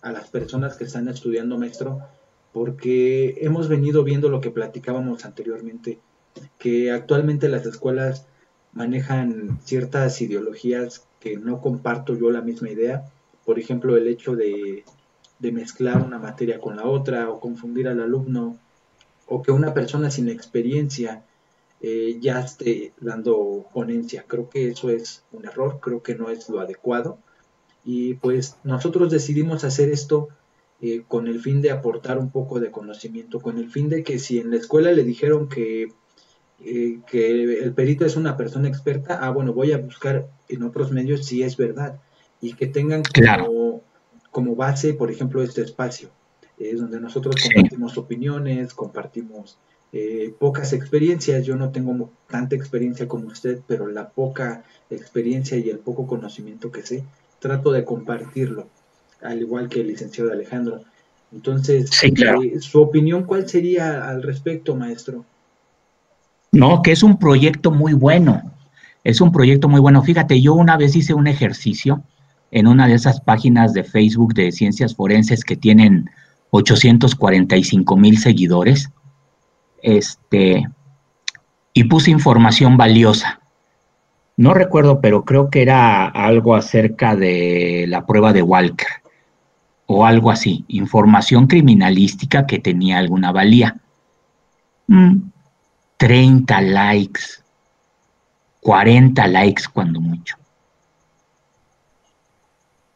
S1: a las personas que están estudiando maestro porque hemos venido viendo lo que platicábamos anteriormente, que actualmente las escuelas manejan ciertas ideologías que no comparto yo la misma idea, por ejemplo el hecho de, mezclar una materia con la otra o confundir al alumno o que una persona sin experiencia eh, ya esté dando ponencia. Creo que eso es un error, creo que no es lo adecuado. Y pues nosotros decidimos hacer esto eh, con el fin de aportar un poco de conocimiento, con el fin de que si en la escuela le dijeron que, eh, que el perito es una persona experta, ah, bueno, voy a buscar en otros medios si es verdad y que tengan como, como base, por ejemplo, este espacio, es donde nosotros compartimos opiniones, compartimos eh, pocas experiencias. Yo no tengo tanta experiencia como usted, pero la poca experiencia y el poco conocimiento que sé, trato de compartirlo al igual que el licenciado Alejandro. Entonces, eh, ¿su opinión cuál sería al respecto, maestro?
S2: No, que es un proyecto muy bueno. Es un proyecto muy bueno. Fíjate, yo una vez hice un ejercicio en una de esas páginas de Facebook de ciencias forenses que tienen 845 mil seguidores. Este, y puse información valiosa. No recuerdo, pero creo que era algo acerca de la prueba de Walker o algo así, información criminalística que tenía alguna valía. 30 mm, likes, 40 likes cuando mucho.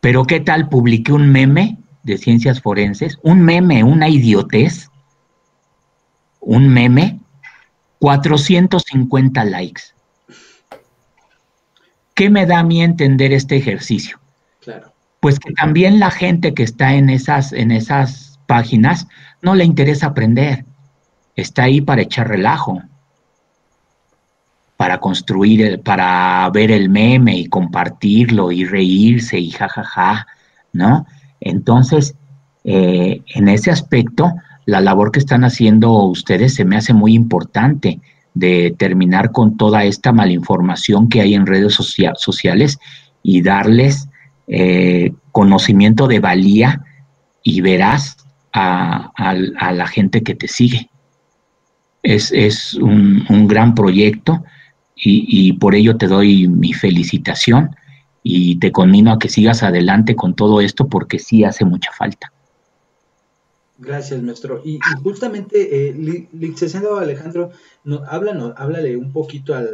S2: Pero ¿qué tal? Publiqué un meme de ciencias forenses, un meme, una idiotez, un meme, 450 likes. ¿Qué me da a mí entender este ejercicio? Claro pues que también la gente que está en esas, en esas páginas no le interesa aprender. Está ahí para echar relajo, para construir, para ver el meme y compartirlo y reírse y jajaja, ¿no? Entonces, eh, en ese aspecto, la labor que están haciendo ustedes se me hace muy importante de terminar con toda esta malinformación que hay en redes sociales y darles eh, conocimiento de valía y verás a, la gente que te sigue. Es, un, gran proyecto y, por ello te doy mi felicitación y te conmino a que sigas adelante con todo esto porque sí hace mucha falta.
S1: Gracias, maestro. Y, justamente, eh, licenciado Alejandro, no, háblanos, háblale un poquito al,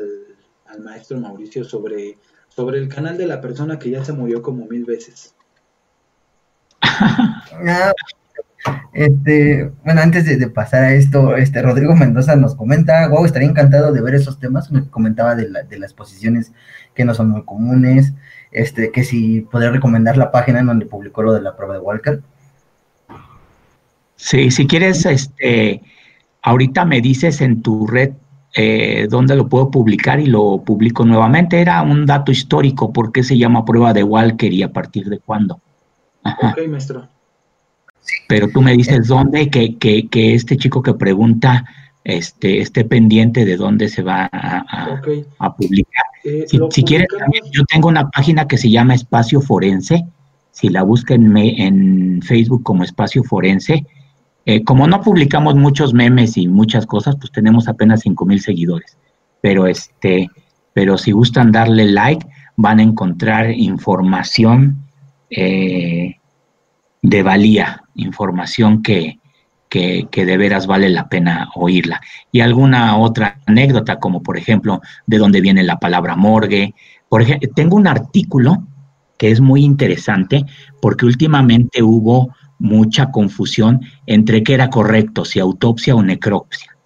S1: al maestro Mauricio sobre sobre el canal de la persona que ya se murió como mil veces.
S3: Ah, este, bueno, antes de, pasar a esto, este Rodrigo Mendoza nos comenta, wow, estaría encantado de ver esos temas, me comentaba de, las posiciones que no son muy comunes, este, que si podría recomendar la página en donde publicó lo de la prueba de Walker.
S2: Sí, si quieres, este, ahorita me dices en tu red eh, dónde lo puedo publicar y lo publico nuevamente. Era un dato histórico, ¿por qué se llama prueba de Walker y a partir de cuándo?
S1: Ok, maestro.
S2: Pero tú me dices dónde, que, que, que, este chico que pregunta este, esté pendiente de dónde se va a, publicar. Eh, si, quieres, yo tengo una página que se llama Espacio Forense. Si la buscan en Facebook como Espacio Forense, eh, como no publicamos muchos memes y muchas cosas, pues tenemos apenas 5 mil seguidores. Pero este, pero si gustan darle like, van a encontrar información eh, de valía, información que, que, que, de veras vale la pena oírla. Y alguna otra anécdota, como por ejemplo, de dónde viene la palabra morgue. Por ejemplo, tengo un artículo que es muy interesante porque últimamente hubo mucha confusión entre qué era correcto, si autopsia o necropsia.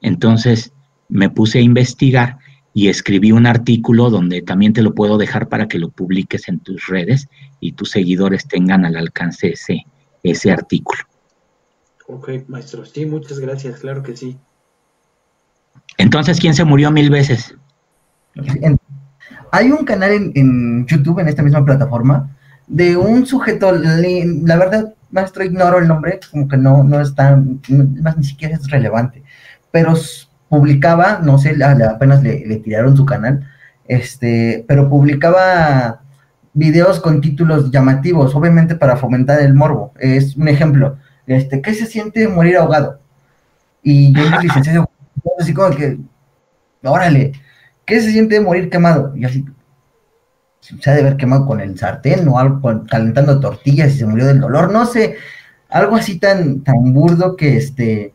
S2: Entonces me puse a investigar y escribí un artículo donde también te lo puedo dejar para que lo publiques en tus redes y tus seguidores tengan al alcance ese, ese artículo.
S1: Ok, maestro, sí, muchas gracias, claro que sí.
S2: Entonces, ¿quién se murió mil veces?
S3: Hay un canal en, en YouTube, en esta misma plataforma, de un sujeto, la verdad, maestro, ignoro el nombre, como que no, no está, más ni siquiera es relevante, pero publicaba, no sé, apenas le, tiraron su canal, este, pero publicaba videos con títulos llamativos, obviamente para fomentar el morbo. Es un ejemplo, este, ¿qué se siente morir ahogado? Y yo le licenciado, así como que, órale, ¿qué se siente morir quemado? Y así, se ha de haber quemado con el sartén o algo, calentando tortillas y se murió del dolor, no sé, algo así tan, tan burdo que este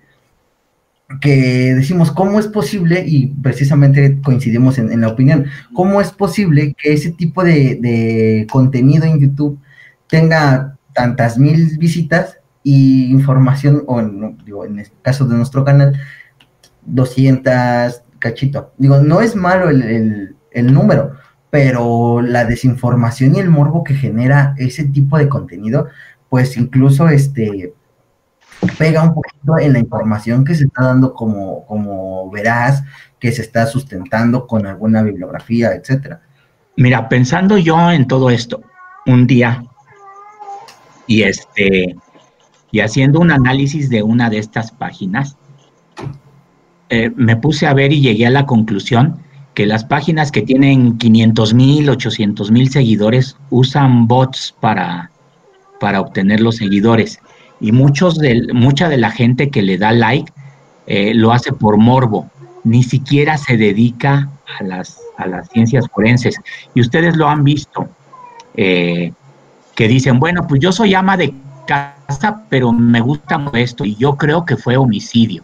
S3: que decimos cómo es posible, y precisamente coincidimos en, la opinión, cómo es posible que ese tipo de, contenido en YouTube tenga tantas mil visitas y información, o en, el caso de nuestro canal, 200 cachito. Digo, no es malo el, el número, pero la desinformación y el morbo que genera ese tipo de contenido, pues incluso este pega un poquito en la información que se está dando como, como veraz, que se está sustentando con alguna bibliografía, etcétera.
S2: Mira, pensando yo en todo esto, un día, y este, y haciendo un análisis de una de estas páginas, eh, me puse a ver y llegué a la conclusión que las páginas que tienen 500 mil, 800 mil seguidores usan bots para, para obtener los seguidores. Y muchos de, mucha de la gente que le da like eh, lo hace por morbo, ni siquiera se dedica a las, a las ciencias forenses. Y ustedes lo han visto, eh, que dicen, bueno, pues yo soy ama de casa, pero me gusta esto y yo creo que fue homicidio.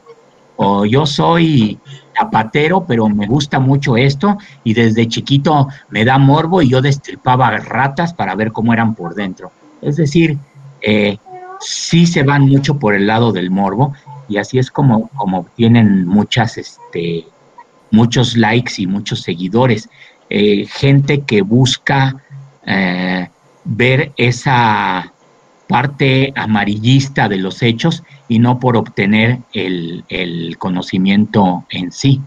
S2: O yo soy zapatero, pero me gusta mucho esto y desde chiquito me da morbo y yo destripaba ratas para ver cómo eran por dentro. Es decir, eh, sí se van mucho por el lado del morbo y así es como, como obtienen muchas, este, muchos likes y muchos seguidores. Eh, gente que busca eh, ver esa parte amarillista de los hechos y no por obtener el, conocimiento en sí.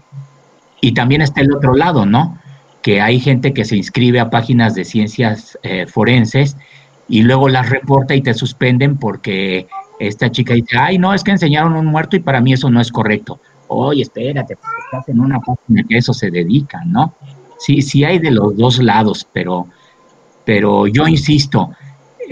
S2: Y también está el otro lado, ¿no? Que hay gente que se inscribe a páginas de ciencias eh, forenses y luego las reporta y te suspenden porque esta chica dice, ay, no, es que enseñaron un muerto y para mí eso no es correcto. Oye, espérate, pues, estás en una página que eso se dedica, ¿no? Sí, sí hay de los dos lados, pero, pero yo insisto,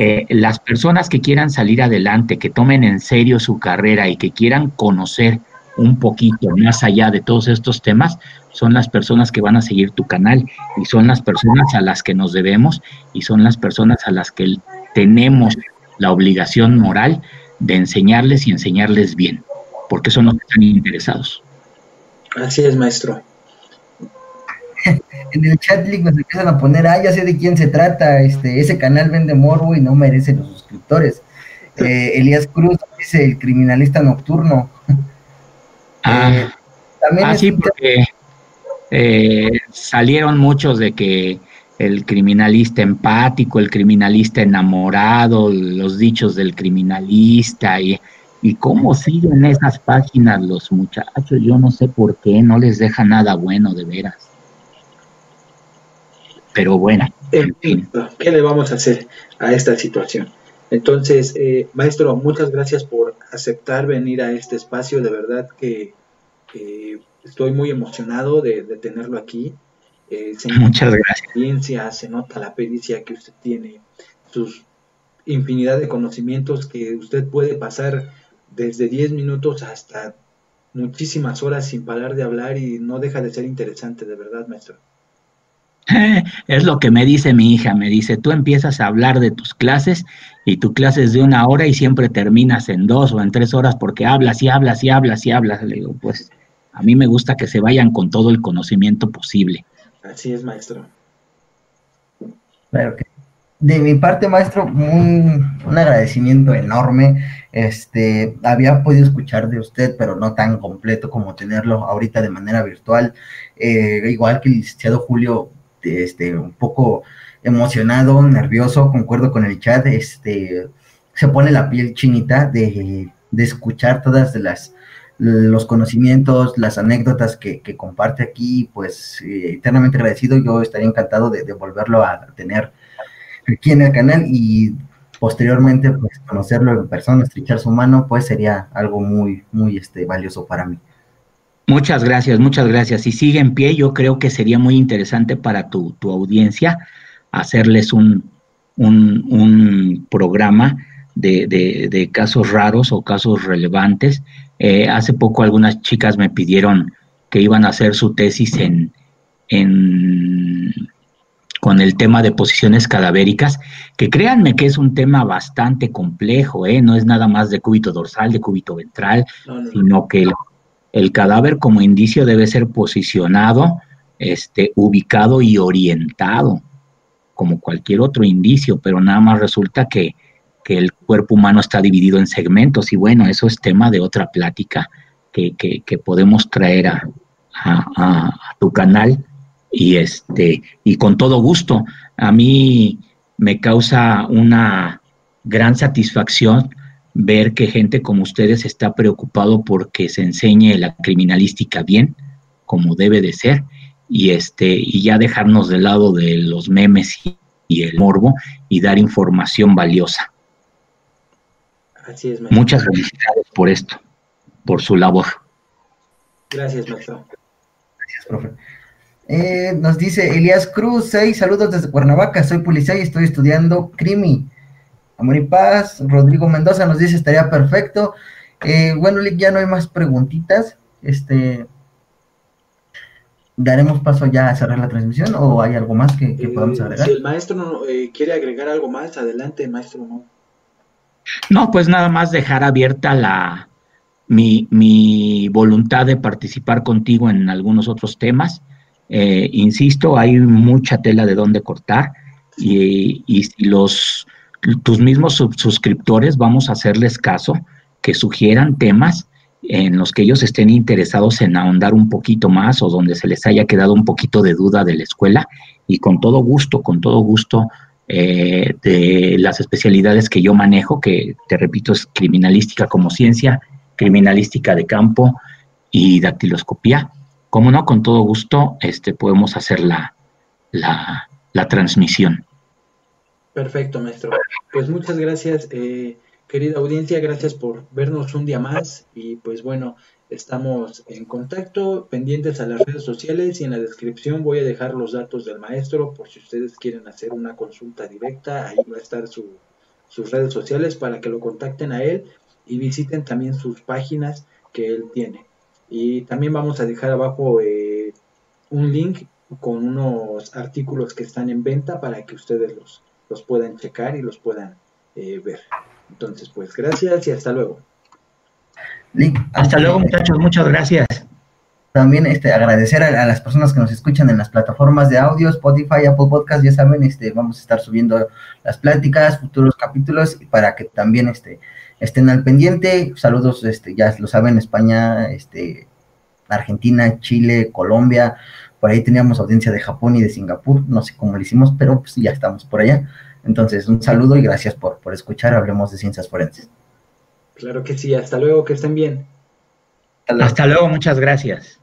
S2: eh, las personas que quieran salir adelante, que tomen en serio su carrera y que quieran conocer un poquito más allá de todos estos temas, son las personas que van a seguir tu canal y son las personas a las que nos debemos y son las personas a las que tenemos la obligación moral de enseñarles y enseñarles bien, porque son los que están interesados.
S1: Así es, maestro.
S3: en el chat link nos empiezan a poner, ah, ya sé de quién se trata, este, ese canal vende morbo y no merece los suscriptores. Eh, Elías Cruz dice el criminalista nocturno.
S2: Ah, eh, también ah, sí, porque eh, salieron muchos de que el criminalista empático, el criminalista enamorado, los dichos del criminalista y, y cómo siguen esas páginas los muchachos, yo no sé por qué, no les deja nada bueno de veras pero bueno.
S1: En fin, ¿qué le vamos a hacer a esta situación? Entonces, eh, maestro, muchas gracias por aceptar venir a este espacio. De verdad que estoy muy emocionado de, tenerlo aquí.
S2: Eh, muchas gracias.
S1: experiencia, se nota la pericia que usted tiene, sus infinidad de conocimientos que usted puede pasar desde 10 minutos hasta muchísimas horas sin parar de hablar y no deja de ser interesante, de verdad, maestro.
S2: Es lo que me dice mi hija, me dice, tú empiezas a hablar de tus clases y tu clase es de una hora y siempre terminas en dos o en tres horas porque hablas y hablas y hablas y hablas. Le digo, pues a mí me gusta que se vayan con todo el conocimiento posible.
S1: Así es, maestro.
S3: Claro que de mi parte, maestro, un, un, agradecimiento enorme. Este, había podido escuchar de usted, pero no tan completo como tenerlo ahorita de manera virtual. Eh, igual que el licenciado Julio, este, un poco emocionado, nervioso, concuerdo con el chat, este, se pone la piel chinita de, escuchar todas las los conocimientos, las anécdotas que, comparte aquí, pues eh, eternamente agradecido, yo estaría encantado de, volverlo a tener aquí en el canal y posteriormente pues conocerlo en persona, estrechar su mano, pues sería algo muy, muy este, valioso para mí.
S2: Muchas gracias, muchas gracias. Si sigue en pie, yo creo que sería muy interesante para tu, audiencia hacerles un, un, programa de, casos raros o casos relevantes. Eh, hace poco algunas chicas me pidieron que iban a hacer su tesis en, en con el tema de posiciones cadavéricas, que créanme que es un tema bastante complejo, ¿eh? no es nada más de cúbito dorsal, de cúbito ventral, sino que el, cadáver como indicio debe ser posicionado, este, ubicado y orientado, como cualquier otro indicio, pero nada más resulta que, el cuerpo humano está dividido en segmentos. Y bueno, eso es tema de otra plática que, podemos traer a, a tu canal. Y este y con todo gusto a mí me causa una gran satisfacción ver que gente como ustedes está preocupado porque se enseñe la criminalística bien como debe de ser y este y ya dejarnos del lado de los memes y, el morbo y dar información valiosa. Así es, Muchas felicidades por esto, por su labor.
S1: Gracias, maestro.
S3: Gracias, profe. Eh, nos dice Elías Cruz, 6 saludos desde Cuernavaca, soy policía y estoy estudiando crimi. Amor y paz. Rodrigo Mendoza nos dice estaría perfecto. Eh, bueno, Lick, ya no hay más preguntitas. Este, daremos paso ya a cerrar la transmisión o hay algo más que, podamos eh, agregar.
S1: Si el maestro no, quiere agregar algo más, adelante, maestro. No.
S2: no, pues nada más dejar abierta la mi, mi voluntad de participar contigo en algunos otros temas eh, insisto, hay mucha tela de dónde cortar y, y los tus mismos suscriptores vamos a hacerles caso, que sugieran temas en los que ellos estén interesados en ahondar un poquito más o donde se les haya quedado un poquito de duda de la escuela y con todo gusto, con todo gusto eh, de las especialidades que yo manejo, que te repito es criminalística como ciencia, criminalística de campo y dactiloscopía, como no, con todo gusto este, podemos hacer la, la, transmisión.
S1: Perfecto, maestro. Pues muchas gracias, eh, querida audiencia, gracias por vernos un día más. Y pues bueno, estamos en contacto, pendientes a las redes sociales. Y en la descripción voy a dejar los datos del maestro por si ustedes quieren hacer una consulta directa, ahí va a estar su, sus redes sociales para que lo contacten a él. Y visiten también sus páginas que él tiene. Y también vamos a dejar abajo eh, un link con unos artículos que están en venta para que ustedes los, los puedan checar y los puedan eh, ver. Entonces, pues gracias y hasta luego.
S2: hasta luego muchachos, muchas gracias.
S3: También este, agradecer a, las personas que nos escuchan en las plataformas de audio, Spotify, Apple Podcast, ya saben, este, vamos a estar subiendo las pláticas, futuros capítulos, para que también este, estén al pendiente. Saludos, este, ya lo saben, España, este, Argentina, Chile, Colombia. Por ahí teníamos audiencia de Japón y de Singapur. No sé cómo lo hicimos, pero pues ya estamos por allá. Entonces, un saludo y gracias por, por escuchar. Hablemos de ciencias forenses.
S1: Claro que sí. Hasta luego, que estén bien.
S2: Hasta luego muchas gracias.